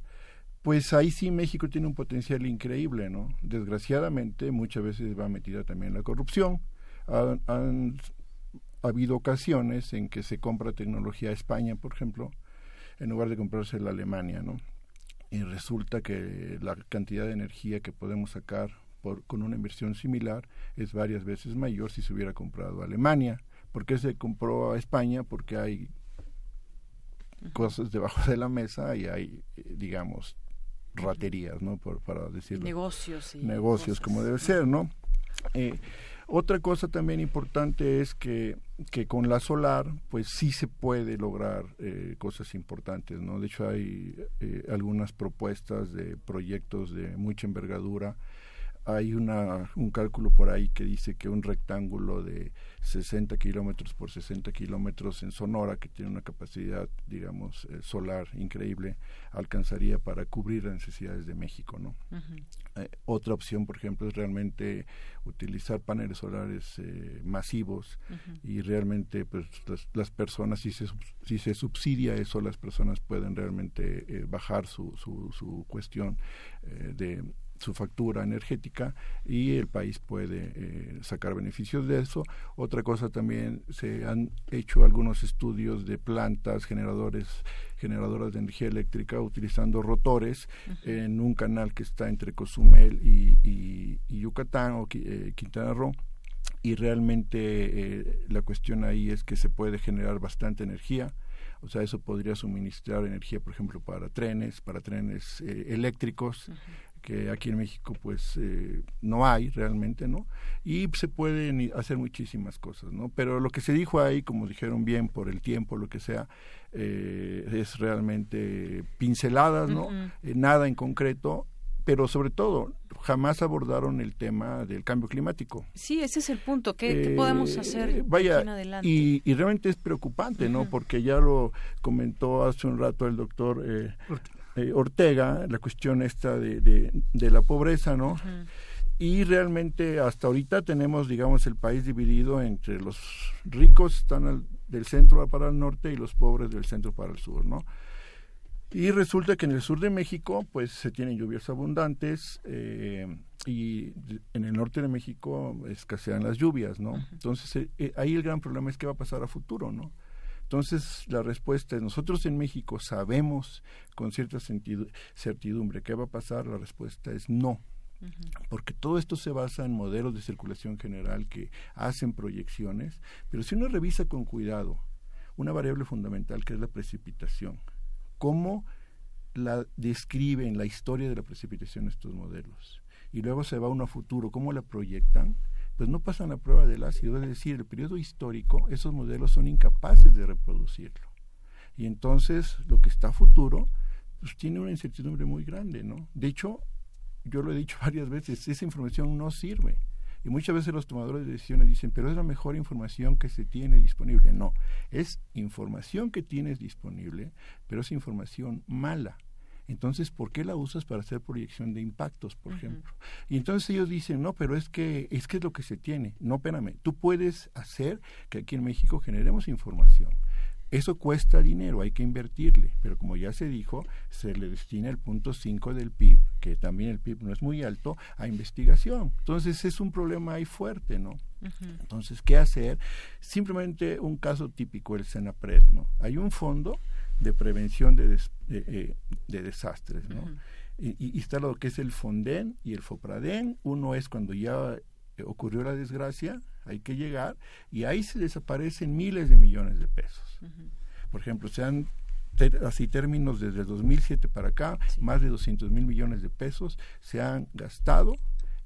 S21: pues ahí sí México tiene un potencial increíble, ¿no? Desgraciadamente muchas veces va metida también la corrupción. Han, han habido ocasiones en que se compra tecnología a España, por ejemplo, en lugar de comprarse la Alemania, ¿no? Y resulta que la cantidad de energía que podemos sacar por, con una inversión similar es varias veces mayor si se hubiera comprado a Alemania. ¿Por qué se compró a España? Porque hay cosas debajo de la mesa y hay, eh, digamos, raterías, ¿no? Por, para decirlo.
S9: Negocios. Y
S21: negocios, como debe ser, ¿no? Eh, otra cosa también importante es que, que con la solar, pues sí se puede lograr eh, cosas importantes, ¿no? De hecho hay eh, algunas propuestas de proyectos de mucha envergadura hay una, un cálculo por ahí que dice que un rectángulo de 60 kilómetros por 60 kilómetros en Sonora, que tiene una capacidad, digamos, eh, solar increíble, alcanzaría para cubrir las necesidades de México, ¿no? Eh, otra opción, por ejemplo, es realmente utilizar paneles solares eh, masivos y realmente, pues, las, personas, si se, si se subsidia eso, las personas pueden realmente bajar su, su, su cuestión de su factura energética y el país puede eh, sacar beneficios de eso. Otra cosa también, se han hecho algunos estudios de plantas generadores generadoras de energía eléctrica utilizando rotores en un canal que está entre Cozumel y, Yucatán o eh, Quintana Roo. Y realmente eh, la cuestión ahí es que se puede generar bastante energía. O sea, eso podría suministrar energía, por ejemplo, para trenes, para trenes eléctricos, que aquí en México pues eh, no hay realmente, ¿no? Y se pueden hacer muchísimas cosas, ¿no? Pero lo que se dijo ahí, como dijeron bien, por el tiempo, lo que sea, eh, es realmente pinceladas, ¿no? Eh, nada en concreto, pero sobre todo jamás abordaron el tema del cambio climático.
S9: Sí, ese es el punto. ¿Qué, podemos hacer
S21: vaya, adelante? Y, y, realmente es preocupante, ¿no? Porque ya lo comentó hace un rato el doctor eh, eh, Ortega, la cuestión esta de, de, la pobreza, ¿no? Y realmente hasta ahorita tenemos, digamos, el país dividido entre los ricos están del centro para el norte y los pobres del centro para el sur, ¿no? Y resulta que en el sur de México, pues se tienen lluvias abundantes eh, y en el norte de México escasean las lluvias, ¿no? Entonces eh, ahí el gran problema es qué va a pasar a futuro, ¿no? Entonces, la respuesta es, nosotros en México sabemos con cierta certidumbre qué va a pasar, la respuesta es no. Porque todo esto se basa en modelos de circulación general que hacen proyecciones, pero si uno revisa con cuidado una variable fundamental que es la precipitación, cómo la describen la historia de la precipitación estos modelos, y luego se va uno a futuro, cómo la proyectan, pues no pasan la prueba del ácido, es decir, el periodo histórico, esos modelos son incapaces de reproducirlo. Y entonces lo que está futuro, pues tiene una incertidumbre muy grande, ¿no? De hecho, yo lo he dicho [laughs] varias veces, esa información no sirve. Y muchas veces los tomadores de decisiones dicen, pero es la mejor información que se tiene disponible. No, es información que tienes disponible, pero es información mala. Entonces, ¿por qué la usas para hacer proyección de impactos, por ejemplo? Y entonces ellos dicen, no, pero es que es que es lo que se tiene. No, espérame, tú puedes hacer que aquí en México generemos información. Eso cuesta dinero, hay que invertirle, pero como ya se dijo, se le destina el punto 5 del PIB, que también el PIB no es muy alto, a investigación. Entonces es un problema ahí fuerte, ¿no? Entonces, ¿qué hacer? Simplemente un caso típico, el Senapred, ¿no? Hay un fondo de prevención de, eh, de desastres, ¿no? y, está lo que es el Fonden y el Fopraden. Uno es cuando ya eh, ocurrió la desgracia, hay que llegar, y ahí se desaparecen miles de millones de pesos. Por ejemplo, se han así términos desde el 2007 para acá, más de 200 mil millones de pesos se han gastado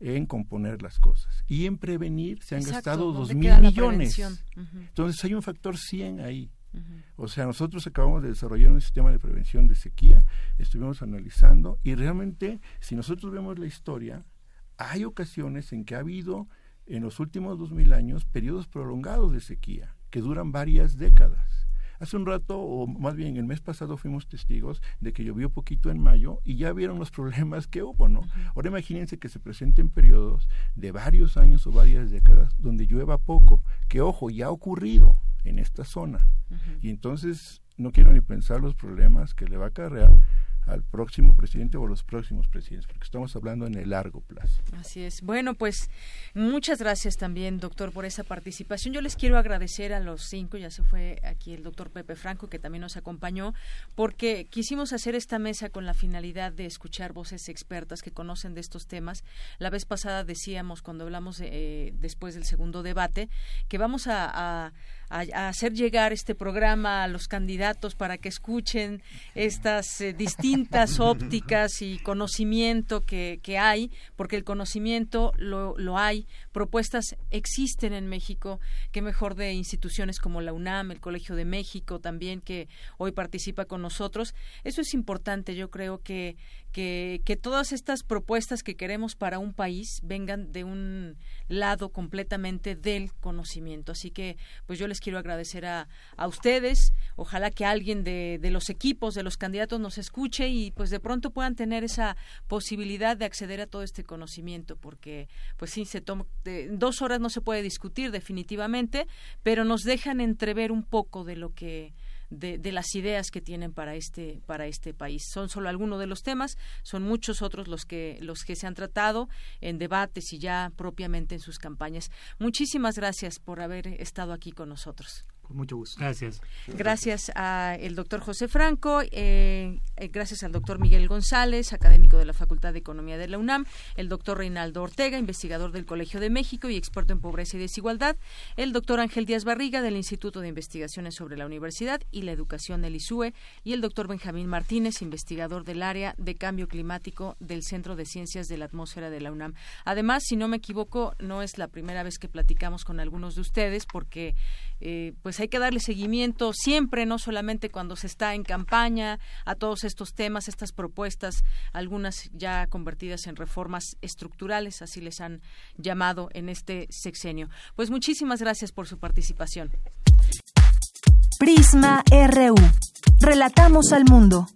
S21: en componer las cosas y en prevenir se han gastado dos mil millones. Entonces hay un factor 100 ahí. O sea, nosotros acabamos de desarrollar un sistema de prevención de sequía, estuvimos analizando y realmente si nosotros vemos la historia, hay ocasiones en que ha habido en los últimos dos mil años periodos prolongados de sequía que duran varias décadas. Hace un rato, o más bien el mes pasado, fuimos testigos de que llovió poquito en mayo y ya vieron los [laughs] problemas que hubo, ¿no? Ahora imagínense que se presenten periodos de varios años o varias décadas donde llueva poco, que ojo, ya ha ocurrido en esta zona. Y entonces no quiero ni pensar los problemas que le va a acarrear al próximo presidente o los próximos presidentes, porque estamos hablando en el largo plazo.
S9: Así es. Bueno, pues muchas gracias también, doctor, por esa participación. Yo les quiero agradecer a los cinco, ya se fue aquí el doctor Pepe Franco, que también nos acompañó, porque quisimos hacer esta mesa con la finalidad de escuchar voces expertas que conocen de estos temas. La vez pasada decíamos, cuando hablamos eh, después del segundo debate, que vamos a a, hacer llegar este programa a los candidatos para que escuchen estas eh, distintas distintas ópticas y conocimiento que, que hay, porque el conocimiento lo, lo hay, propuestas existen en México, que mejor de instituciones como la UNAM, el Colegio de México también, que hoy participa con nosotros. Eso es importante, yo creo que que, que, todas estas propuestas que queremos para un país vengan de un lado completamente del conocimiento. Así que, pues yo les quiero agradecer a, a ustedes. Ojalá que alguien de, de, los equipos, de los candidatos nos escuche y pues de pronto puedan tener esa posibilidad de acceder a todo este conocimiento, porque pues sí, se toma, de, dos horas no se puede discutir definitivamente, pero nos dejan entrever un poco de lo que de, de, las ideas que tienen para este para este país. Son solo algunos de los temas, son muchos otros los que los que se han tratado en debates y ya propiamente en sus campañas. Muchísimas gracias por haber estado aquí con nosotros
S14: mucho gusto.
S16: Gracias.
S9: Gracias al doctor José Franco, eh, eh, gracias al doctor Miguel González, académico de la Facultad de Economía de la UNAM, el doctor Reinaldo Ortega, investigador del Colegio de México y experto en pobreza y desigualdad, el doctor Ángel Díaz Barriga del Instituto de Investigaciones sobre la Universidad y la Educación del ISUE y el doctor Benjamín Martínez, investigador del área de cambio climático del Centro de Ciencias de la Atmósfera de la UNAM. Además, si no me equivoco, no es la primera vez que platicamos con algunos de ustedes porque eh, pues hay que darle seguimiento siempre, no solamente cuando se está en campaña, a todos estos temas, estas propuestas, algunas ya convertidas en reformas estructurales, así les han llamado en este sexenio. Pues muchísimas gracias por su participación.
S3: Prisma RU. Relatamos al mundo.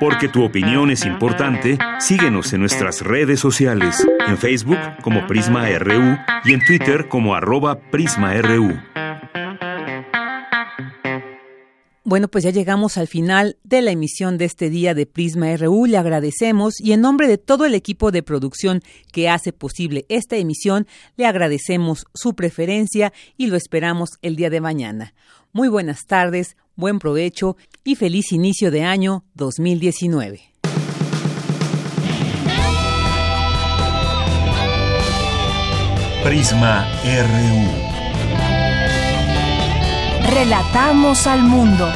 S2: Porque tu opinión es importante, síguenos en nuestras redes sociales, en Facebook como Prisma RU y en Twitter como arroba PrismaRU.
S1: Bueno, pues ya llegamos al final de la emisión de este día de Prisma RU. Le agradecemos y en nombre de todo el equipo de producción que hace posible esta emisión, le agradecemos su preferencia y lo esperamos el día de mañana. Muy buenas tardes, buen provecho y feliz inicio de año 2019.
S2: Prisma RU.
S3: Relatamos al mundo.